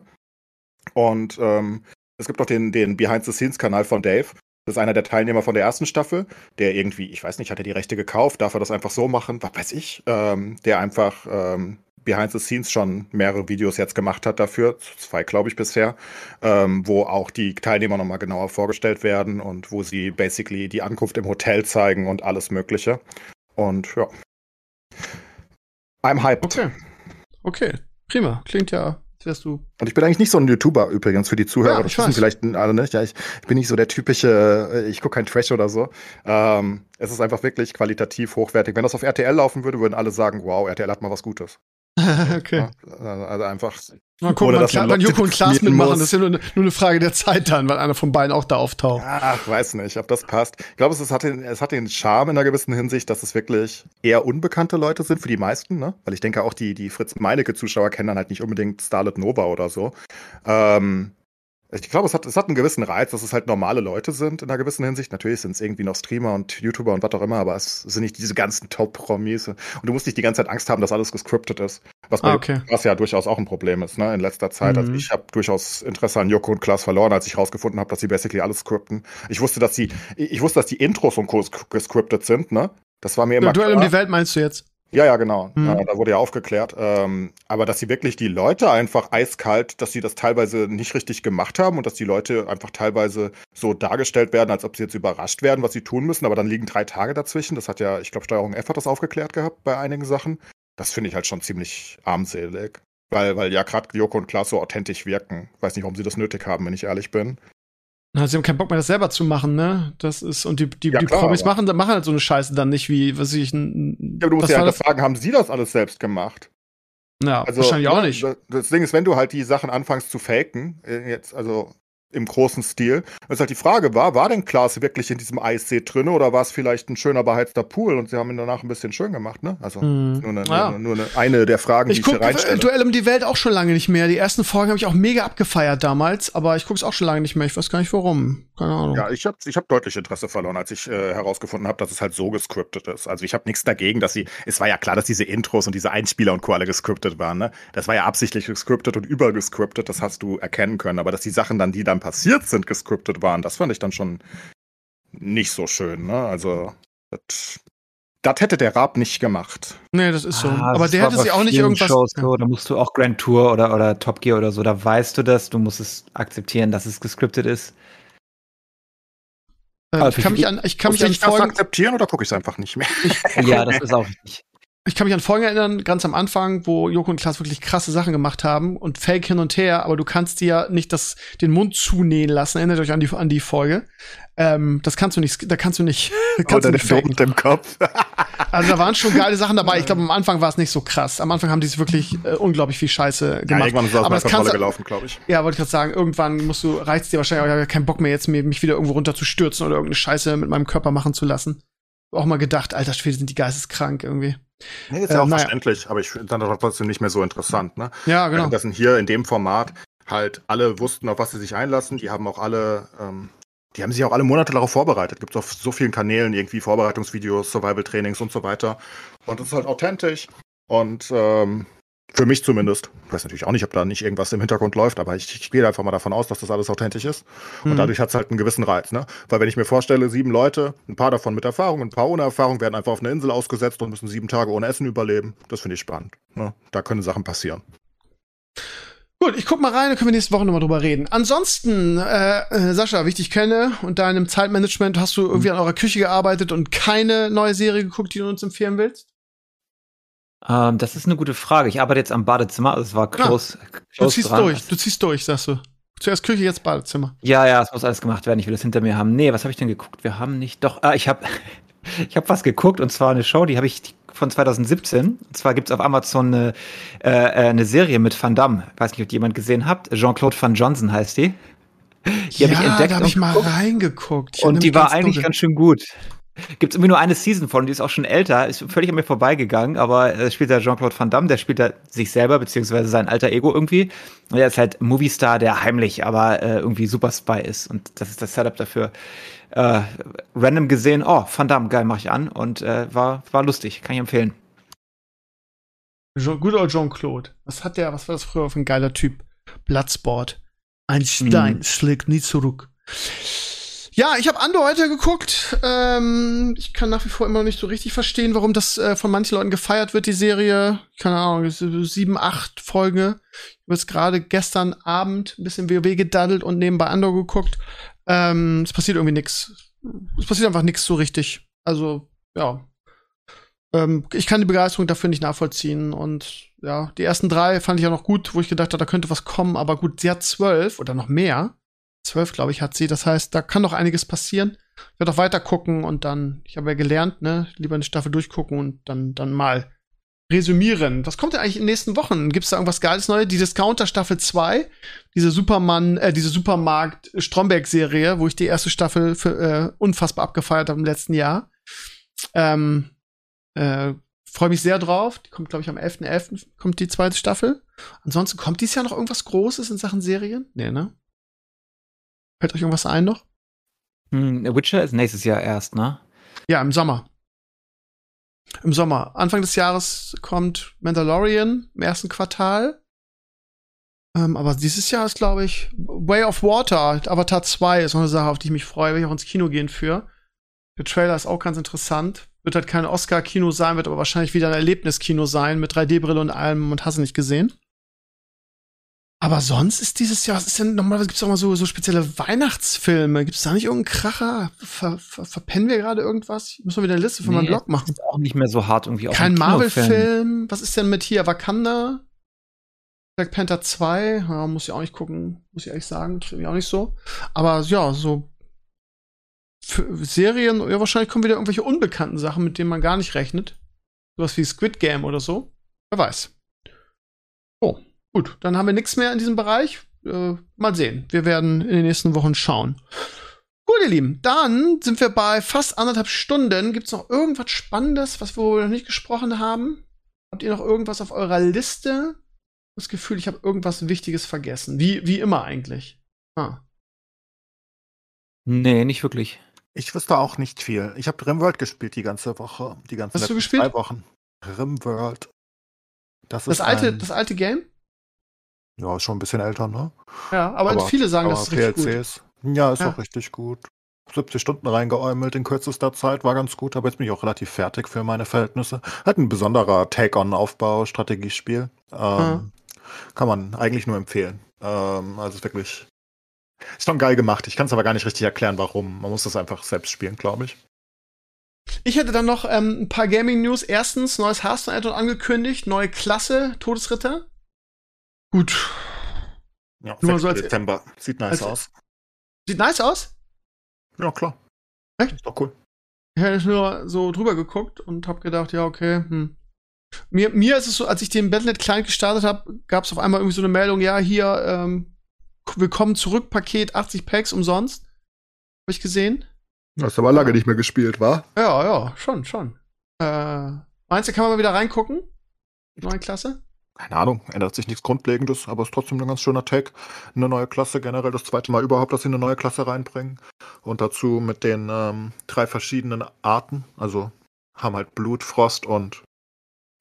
Und ähm, es gibt auch den, den Behind-the-Scenes-Kanal von Dave. Das ist einer der Teilnehmer von der ersten Staffel, der irgendwie, ich weiß nicht, hat er die Rechte gekauft, darf er das einfach so machen, was weiß ich, ähm, der einfach ähm, Behind the Scenes schon mehrere Videos jetzt gemacht hat dafür, zwei glaube ich bisher, ähm, wo auch die Teilnehmer nochmal genauer vorgestellt werden und wo sie basically die Ankunft im Hotel zeigen und alles Mögliche. Und ja. I'm hyped. Okay. Okay, prima. Klingt ja wärst du. Und ich bin eigentlich nicht so ein YouTuber übrigens für die Zuhörer. Ja, das wissen vielleicht alle nicht. Ja, ich, ich, bin nicht so der typische, äh, ich gucke kein Trash oder so. Ähm, es ist einfach wirklich qualitativ hochwertig. Wenn das auf RTL laufen würde, würden alle sagen, wow, RTL hat mal was Gutes. okay. Ja, also einfach Mal gucken, wann, Kla wann Joko und Klaas mitmachen. Muss. Das ist ja nur eine, nur eine, Frage der Zeit dann, weil einer von beiden auch da auftaucht. Ach, weiß nicht, ob das passt. Ich glaube, es, hat den, es hat den Charme in einer gewissen Hinsicht, dass es wirklich eher unbekannte Leute sind für die meisten, ne? Weil ich denke auch, die, die Fritz-Meinecke-Zuschauer kennen dann halt nicht unbedingt Starlet Nova oder so. Ähm, ich glaube, es hat, es hat einen gewissen Reiz, dass es halt normale Leute sind in einer gewissen Hinsicht. Natürlich sind es irgendwie noch Streamer und YouTuber und was auch immer, aber es sind nicht diese ganzen Top-Promis. Und du musst nicht die ganze Zeit Angst haben, dass alles gescriptet ist. Was, ah, okay. was ja durchaus auch ein Problem ist, ne, in letzter Zeit. Also mhm. Also ich habe durchaus Interesse an Joko und Klaas verloren, als ich rausgefunden habe, dass sie basically alles scripten. Ich wusste, dass sie, ich wusste, dass die Intros und Co. gescriptet sind, ne? Das war mir immer. Duell klar. um die Welt meinst du jetzt? Ja, ja, genau. Mhm. Ja, da wurde ja aufgeklärt. Ähm, aber dass sie wirklich die Leute einfach eiskalt, dass sie das teilweise nicht richtig gemacht haben und dass die Leute einfach teilweise so dargestellt werden, als ob sie jetzt überrascht werden, was sie tun müssen. Aber dann liegen drei Tage dazwischen. Das hat ja, ich glaube, Steuerung F hat das aufgeklärt gehabt bei einigen Sachen. Das finde ich halt schon ziemlich armselig. Weil, weil ja gerade Joko und Klaas so authentisch wirken. Weiß nicht, warum sie das nötig haben, wenn ich ehrlich bin. Na, sie haben keinen Bock mehr, das selber zu machen, ne? Das ist, und die, die, ja, die klar, Promis machen, machen halt so eine Scheiße dann nicht, wie, was ich. Ein, ja, du musst ja halt fragen, haben sie das alles selbst gemacht? Ja, also, wahrscheinlich auch nicht. Das Ding ist, wenn du halt die Sachen anfängst zu faken, äh, jetzt, also im großen Stil. Was halt die Frage war, war denn Klaas wirklich in diesem Eissee drin oder war es vielleicht ein schöner beheizter Pool und sie haben ihn danach ein bisschen schön gemacht, ne? Also hm. nur, eine, ja. nur eine, eine, der Fragen, ich die guck, ich hier reinstelle. Duell um die Welt auch schon lange nicht mehr. Die ersten Folgen habe ich auch mega abgefeiert damals, aber ich gucke es auch schon lange nicht mehr. Ich weiß gar nicht warum. Keine Ahnung. Ja, ich habe ich hab deutlich Interesse verloren, als ich äh, herausgefunden habe, dass es halt so gescriptet ist. Also ich habe nichts dagegen, dass sie, es war ja klar, dass diese Intros und diese Einspieler und Co. alle gescriptet waren, ne? Das war ja absichtlich gescriptet und übergescriptet, das hast du erkennen können. Aber dass die Sachen dann, die dann passiert sind, gescriptet waren. Das fand ich dann schon nicht so schön. Ne? Also, das, das hätte der Raab nicht gemacht. Nee, das ist so. Ah, Aber der hätte sich auch nicht irgendwas. Shows so, da musst du auch Grand Tour oder, oder Top Gear oder so, da weißt du das, du musst es akzeptieren, dass es gescriptet ist. Äh, ich kann mich an, ich kann mich an Folgen akzeptieren oder gucke ich es einfach nicht mehr? ja, das ist auch richtig ich kann mich an Folgen erinnern, ganz am Anfang, wo Joko und Klaas wirklich krasse Sachen gemacht haben und Fake hin und her, aber du kannst dir ja nicht das, den Mund zunähen lassen. Erinnert euch an die, an die Folge. Ähm, das kannst du nicht, da kannst du nicht. kannst Oder du nicht im Kopf. also da waren schon geile Sachen dabei. Ich glaube, am Anfang war es nicht so krass. Am Anfang haben die es wirklich äh, unglaublich viel Scheiße gemacht. Ja, irgendwann ist es aus aber das Kontrolle gelaufen, glaube ich. Ja, wollte ich gerade sagen. Irgendwann musst du, reizt dir wahrscheinlich auch ja, keinen Bock mehr jetzt, mich wieder irgendwo runter zu stürzen oder irgendeine Scheiße mit meinem Körper machen zu lassen. Auch mal gedacht, alter Schwede, sind die geisteskrank irgendwie. Nee, ist ja auch äh, verständlich, aber ich finde dann trotzdem nicht mehr so interessant. Ne? Ja, genau. Das sind hier in dem Format halt alle wussten, auf was sie sich einlassen. Die haben auch alle, ähm, die haben sich auch alle Monate darauf vorbereitet. Gibt es auf so vielen Kanälen irgendwie Vorbereitungsvideos, Survival-Trainings und so weiter. Und es ist halt authentisch. Und ähm, für mich zumindest. Ich weiß natürlich auch nicht, ob da nicht irgendwas im Hintergrund läuft, aber ich, ich gehe einfach mal davon aus, dass das alles authentisch ist. Und mhm. dadurch hat es halt einen gewissen Reiz, ne? Weil wenn ich mir vorstelle, sieben Leute, ein paar davon mit Erfahrung, ein paar ohne Erfahrung, werden einfach auf eine Insel ausgesetzt und müssen sieben Tage ohne Essen überleben. Das finde ich spannend. Ne? Da können Sachen passieren. Gut, ich guck mal rein, dann können wir nächste Woche nochmal drüber reden. Ansonsten, äh, äh, Sascha, wie ich dich kenne und deinem Zeitmanagement, hast du irgendwie an eurer Küche gearbeitet und keine neue Serie geguckt, die du uns empfehlen willst? Ähm, das ist eine gute Frage. Ich arbeite jetzt am Badezimmer. Es war close. Ja, close du ziehst dran. durch, du ziehst durch, sagst du. Zuerst Küche, jetzt Badezimmer. Ja, ja, es muss alles gemacht werden. Ich will das hinter mir haben. Nee, was habe ich denn geguckt? Wir haben nicht. Doch, ah, ich habe ich hab was geguckt und zwar eine Show, die habe ich von 2017. Und zwar gibt es auf Amazon eine, äh, äh, eine Serie mit Van Damme. Weiß nicht, ob die jemand gesehen habt. Jean-Claude Van Johnson heißt die. Die ja, habe ich entdeckt. Da habe ich mal reingeguckt. Ich und die war eigentlich ganz schön gut. Gibt es irgendwie nur eine Season von, die ist auch schon älter, ist völlig an mir vorbeigegangen, aber äh, spielt da Jean-Claude Van Damme, der spielt da sich selber, beziehungsweise sein alter Ego irgendwie. Und er ist halt Movie-Star, der heimlich, aber äh, irgendwie super Spy ist. Und das ist das Setup dafür. Äh, random gesehen, oh, Van Damme, geil, mach ich an. Und äh, war, war lustig, kann ich empfehlen. Jean, guter Jean-Claude. Was hat der, was war das früher für ein geiler Typ? Bloodsport. Ein Stein mhm. schlägt nie zurück. Ja, ich habe Andor heute geguckt. Ähm, ich kann nach wie vor immer noch nicht so richtig verstehen, warum das äh, von manchen Leuten gefeiert wird, die Serie. Keine Ahnung, sieben, acht Folgen. Ich habe jetzt gerade gestern Abend ein bisschen WoW gedaddelt und nebenbei Andor geguckt. Ähm, es passiert irgendwie nix. Es passiert einfach nix so richtig. Also, ja. ähm, ich kann die Begeisterung dafür nicht nachvollziehen. Und ja, die ersten drei fand ich ja noch gut, wo ich gedacht habe, da könnte was kommen. Aber gut, sie hat zwölf oder noch mehr. Zwölf, glaube ich, hat sie. Das heißt, da kann noch einiges passieren. Ich werde auch weiter gucken und dann, ich habe ja gelernt, ne, lieber eine Staffel durchgucken und dann, dann mal resümieren. Was kommt denn eigentlich in den nächsten Wochen? Gibt es da irgendwas Geiles Neues? Die Discounter Staffel 2, diese Superman, äh, diese Supermarkt Stromberg-Serie, wo ich die erste Staffel für, äh, unfassbar abgefeiert habe im letzten Jahr. Ähm, äh, Freue mich sehr drauf. Die kommt, glaube ich, am 11.11. .11. kommt die zweite Staffel. Ansonsten kommt dieses Jahr noch irgendwas Großes in Sachen Serien? Nee, ne? Fällt euch irgendwas ein noch? Hm, Witcher ist nächstes Jahr erst, ne? Ja, im Sommer. Im Sommer. Anfang des Jahres kommt Mandalorian im ersten Quartal. Ähm, aber dieses Jahr ist, glaube ich, Way of Water, Avatar 2 ist noch eine Sache, auf die ich mich freue, wenn ich auch ins Kino gehen für. Der Trailer ist auch ganz interessant. Wird halt kein Oscar-Kino sein, wird aber wahrscheinlich wieder ein Erlebniskino sein mit 3D-Brille und allem und hast du nicht gesehen. Aber sonst ist dieses Jahr, was ist denn normalerweise gibt es auch mal so, so spezielle Weihnachtsfilme. Gibt es da nicht irgendeinen Kracher? Ver, ver, verpennen wir gerade irgendwas? Ich muss mal wieder eine Liste für nee, meinen Blog machen. Ist auch nicht mehr so hart irgendwie. Kein Marvel-Film. Was ist denn mit hier Wakanda? Black Panther 2, ja, muss ich auch nicht gucken, muss ich ehrlich sagen, finde ich auch nicht so. Aber ja, so Serien, ja, wahrscheinlich kommen wieder irgendwelche unbekannten Sachen, mit denen man gar nicht rechnet. Sowas wie Squid Game oder so. Wer weiß. Oh. Gut, dann haben wir nichts mehr in diesem Bereich. Äh, mal sehen. Wir werden in den nächsten Wochen schauen. Gut, ihr Lieben, dann sind wir bei fast anderthalb Stunden. Gibt es noch irgendwas Spannendes, was wir noch nicht gesprochen haben? Habt ihr noch irgendwas auf eurer Liste? Das Gefühl, ich habe irgendwas Wichtiges vergessen. Wie, wie immer eigentlich. Ah. Nee, nicht wirklich. Ich wüsste auch nicht viel. Ich habe Rimworld gespielt die ganze Woche. Die ganzen Hast du gespielt? zwei Wochen. Rimworld. Das, das alte, das alte Game? Ja, ist schon ein bisschen älter, ne? Ja, aber, aber viele sagen, das ist richtig PLCs. gut. Ja, ist ja. auch richtig gut. 70 Stunden reingeäumelt in kürzester Zeit, war ganz gut, aber jetzt bin ich auch relativ fertig für meine Verhältnisse. Hat ein besonderer Take-on-Aufbau, Strategiespiel. Ähm, ja. Kann man eigentlich nur empfehlen. Ähm, also ist wirklich ist schon geil gemacht. Ich kann es aber gar nicht richtig erklären, warum. Man muss das einfach selbst spielen, glaube ich. Ich hätte dann noch ähm, ein paar Gaming-News. Erstens, neues Hearthstone-Addon angekündigt, neue Klasse, Todesritter. Gut. Ja, Nur so als, Dezember. Sieht nice als, aus. Sieht nice aus? Ja, klar. Echt? Ist doch cool. Ich hätte nur so drüber geguckt und hab gedacht, ja, okay, hm. Mir, mir ist es so, als ich den Battle.net Client gestartet habe, gab es auf einmal irgendwie so eine Meldung, ja, hier, ähm, willkommen zurück, Paket 80 Packs umsonst. Hab ich gesehen. Hast aber lange nicht mehr gespielt, wa? Ja, ja, schon, schon. Äh, meinst du, kann man mal wieder reingucken? Neue Klasse? Keine Ahnung, ändert sich nichts Grundlegendes, aber ist trotzdem ein ganz schöner Tag. Eine neue Klasse, generell das zweite Mal überhaupt, dass sie eine neue Klasse reinbringen. Und dazu mit den ähm, drei verschiedenen Arten. Also haben halt Blut, Frost und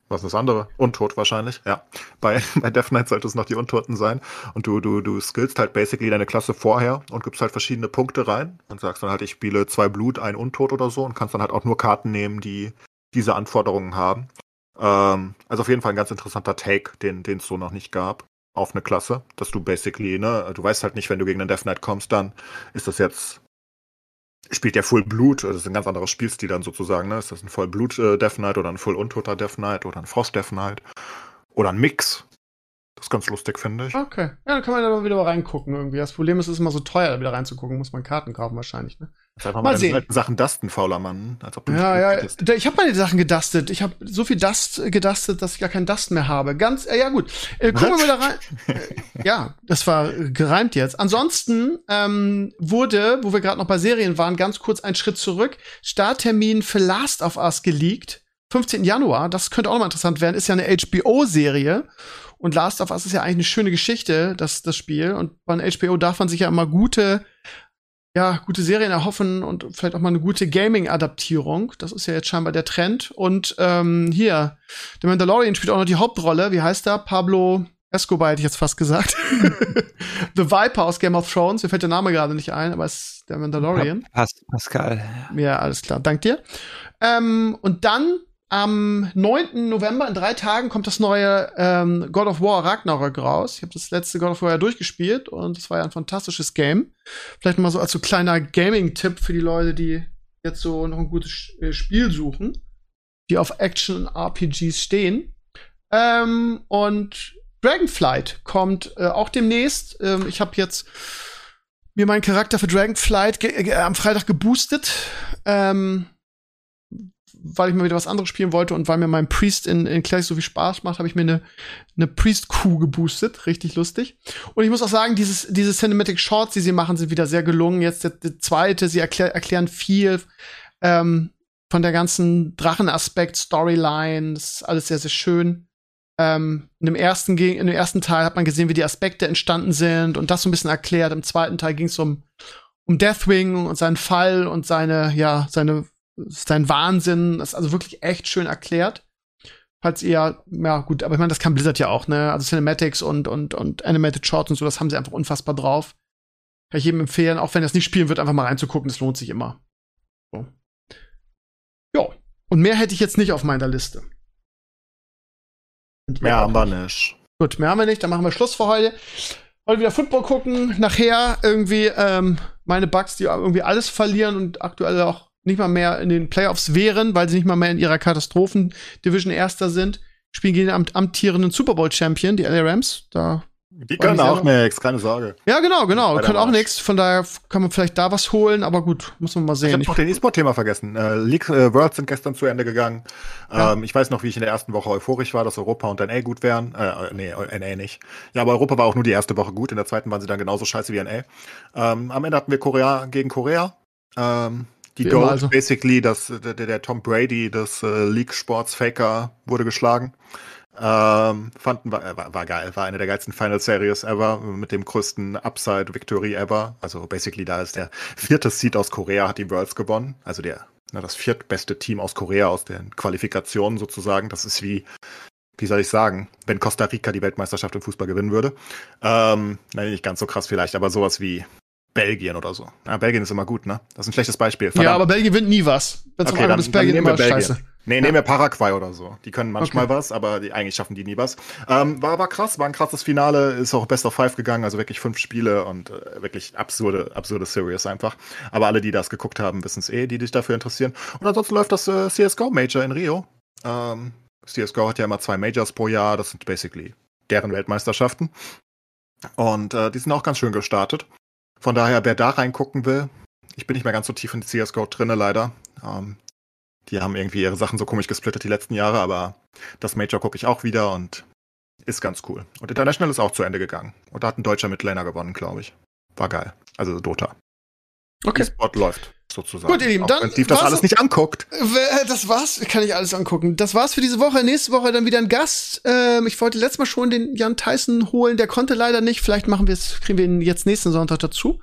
was ist das andere? Untot wahrscheinlich, ja. Bei, bei Death Knight sollte es noch die Untoten sein. Und du, du, du skillst halt basically deine Klasse vorher und gibst halt verschiedene Punkte rein und sagst dann halt, ich spiele zwei Blut, ein Untot oder so und kannst dann halt auch nur Karten nehmen, die diese Anforderungen haben. Ähm, also auf jeden Fall ein ganz interessanter Take, den es so noch nicht gab auf eine Klasse, dass du basically, ne, du weißt halt nicht, wenn du gegen einen Death Knight kommst, dann ist das jetzt, spielt der Full Blut, das ist ein ganz anderer Spielstil dann sozusagen, ne, ist das ein Voll Blut äh, Death Knight oder ein Full Untoter Death Knight oder ein Frost Death Knight oder ein Mix. Das ist ganz lustig, finde ich. Okay. Ja, dann kann man da wieder mal reingucken irgendwie. Das Problem ist, es ist immer so teuer, da wieder reinzugucken. Muss man Karten kaufen wahrscheinlich, ne? Einfach mal, mal sehen. Sachen dusten, fauler Mann. Als ob du ja, ja. Hättest. Ich habe meine Sachen gedustet. Ich habe so viel Dust gedustet, dass ich gar keinen Dust mehr habe. Ganz, äh, ja gut. Äh, gucken wir mal da rein. äh, ja, das war gereimt jetzt. Ansonsten ähm, wurde, wo wir gerade noch bei Serien waren, ganz kurz ein Schritt zurück. Starttermin für Last of Us geleakt. 15. Januar. Das könnte auch mal interessant werden. Ist ja eine HBO-Serie. Und Last of Us ist ja eigentlich eine schöne Geschichte, das, das Spiel. Und bei HBO darf man sich ja immer gute ja, gute Serien erhoffen und vielleicht auch mal eine gute Gaming-Adaptierung. Das ist ja jetzt scheinbar der Trend. Und ähm, hier, der Mandalorian spielt auch noch die Hauptrolle. Wie heißt der? Pablo Escobar hätte ich jetzt fast gesagt. The Viper aus Game of Thrones. Mir fällt der Name gerade nicht ein, aber es ist der Mandalorian. Pas Pascal. Ja, alles klar. Dank dir. Ähm, und dann am 9. November, in drei Tagen, kommt das neue ähm, God of War Ragnarök raus. Ich habe das letzte God of War ja durchgespielt und es war ja ein fantastisches Game. Vielleicht mal so als so kleiner Gaming-Tipp für die Leute, die jetzt so noch ein gutes äh, Spiel suchen. die auf Action-RPGs stehen. Ähm, und Dragonflight kommt äh, auch demnächst. Ähm, ich habe jetzt mir meinen Charakter für Dragonflight äh, am Freitag geboostet. Ähm, weil ich mal wieder was anderes spielen wollte und weil mir mein Priest in, in Clash so viel Spaß macht, habe ich mir eine, eine Priest-Kuh geboostet. Richtig lustig. Und ich muss auch sagen, dieses, diese Cinematic Shorts, die sie machen, sind wieder sehr gelungen. Jetzt der, der zweite, sie erklär, erklären viel ähm, von der ganzen Drachenaspekt, Storyline. Das ist alles sehr, sehr schön. Ähm, in, dem ersten, in dem ersten Teil hat man gesehen, wie die Aspekte entstanden sind und das so ein bisschen erklärt. Im zweiten Teil ging es um, um Deathwing und seinen Fall und seine, ja, seine ist ein Wahnsinn. Das ist also wirklich echt schön erklärt. Falls ihr, ja gut, aber ich meine, das kann Blizzard ja auch, ne? Also Cinematics und, und, und Animated Shorts und so, das haben sie einfach unfassbar drauf. Kann ich jedem empfehlen, auch wenn er es nicht spielen wird, einfach mal reinzugucken, das lohnt sich immer. So. Ja. Und mehr hätte ich jetzt nicht auf meiner Liste. Mehr haben wir nicht. Gut, mehr haben wir nicht, dann machen wir Schluss für heute. Heute wieder Football gucken, nachher irgendwie ähm, meine Bugs, die irgendwie alles verlieren und aktuell auch nicht mal mehr in den Playoffs wären, weil sie nicht mal mehr in ihrer Katastrophen-Division Erster sind, spielen gegen den amtierenden Super Bowl-Champion, die LA Rams. Da die können auch nichts, keine Sorge. Ja, genau, genau. Können auch nichts. Von daher kann man vielleicht da was holen, aber gut, muss man mal sehen. Ich habe noch den E-Sport-Thema vergessen. Äh, League äh, Worlds sind gestern zu Ende gegangen. Ja. Ähm, ich weiß noch, wie ich in der ersten Woche euphorisch war, dass Europa und NA gut wären. Äh, nee, NA nicht. Ja, aber Europa war auch nur die erste Woche gut. In der zweiten waren sie dann genauso scheiße wie NA. Ähm, am Ende hatten wir Korea gegen Korea. Ähm, die Gold, also. basically, das, der, der Tom Brady des äh, League Sports Faker wurde geschlagen. Ähm, fanden war, war, war geil, war eine der geilsten Final Series ever mit dem größten Upside Victory ever. Also basically da ist der vierte Seed aus Korea hat die Worlds gewonnen, also der na, das viertbeste Team aus Korea aus den Qualifikationen sozusagen. Das ist wie wie soll ich sagen, wenn Costa Rica die Weltmeisterschaft im Fußball gewinnen würde. Ähm, nein, nicht ganz so krass vielleicht, aber sowas wie Belgien oder so. Ja, Belgien ist immer gut, ne? Das ist ein schlechtes Beispiel. Verdammt. Ja, aber Belgien gewinnt nie was. Wenn okay, dann, Belgien immer Belgien. scheiße. Nee, nehmen wir Paraguay oder so. Die können manchmal okay. was, aber die, eigentlich schaffen die nie was. Ähm, war, war krass, war ein krasses Finale, ist auch Best of Five gegangen, also wirklich fünf Spiele und äh, wirklich absurde, absurde Series einfach. Aber alle, die das geguckt haben, wissen es eh, die sich dafür interessieren. Und ansonsten läuft das äh, CSGO Major in Rio. Ähm, CSGO hat ja immer zwei Majors pro Jahr, das sind basically deren Weltmeisterschaften. Und äh, die sind auch ganz schön gestartet. Von daher, wer da reingucken will, ich bin nicht mehr ganz so tief in CSGO drinne, leider. Ähm, die haben irgendwie ihre Sachen so komisch gesplittet die letzten Jahre, aber das Major gucke ich auch wieder und ist ganz cool. Und International ist auch zu Ende gegangen. Und da hat ein deutscher Midlaner gewonnen, glaube ich. War geil. Also Dota. Okay. E-Sport läuft sozusagen. Gut, ihr Lieben, dann. Wenn Steve das alles nicht anguckt. Das war's, kann ich alles angucken. Das war's für diese Woche. Nächste Woche dann wieder ein Gast. Ähm, ich wollte letztes Mal schon den Jan Tyson holen, der konnte leider nicht. Vielleicht machen wir es, kriegen wir ihn jetzt nächsten Sonntag dazu.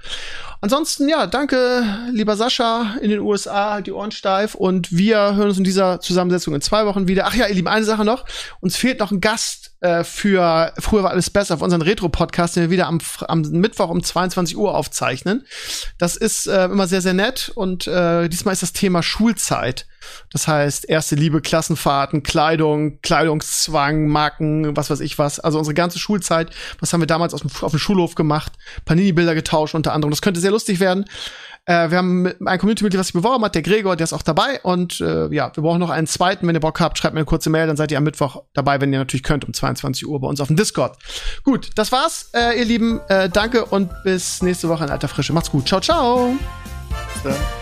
Ansonsten, ja, danke, lieber Sascha in den USA, halt die Ohren steif und wir hören uns in dieser Zusammensetzung in zwei Wochen wieder. Ach ja, ihr Lieben, eine Sache noch. Uns fehlt noch ein Gast äh, für Früher war alles besser auf unseren Retro-Podcast, den wir wieder am, am Mittwoch um 22 Uhr aufzeichnen. Das ist äh, immer sehr, sehr nett und äh, diesmal ist das Thema Schulzeit. Das heißt, erste Liebe, Klassenfahrten, Kleidung, Kleidungszwang, Marken, was weiß ich was. Also unsere ganze Schulzeit, was haben wir damals dem, auf dem Schulhof gemacht? Panini-Bilder getauscht unter anderem. Das könnte sehr lustig werden. Äh, wir haben ein Community-Mitglied, was sich beworben hat, der Gregor, der ist auch dabei. Und äh, ja, wir brauchen noch einen zweiten. Wenn ihr Bock habt, schreibt mir eine kurze Mail, dann seid ihr am Mittwoch dabei, wenn ihr natürlich könnt, um 22 Uhr bei uns auf dem Discord. Gut, das war's, äh, ihr Lieben. Äh, danke und bis nächste Woche in alter Frische. Macht's gut. Ciao, ciao. Bis.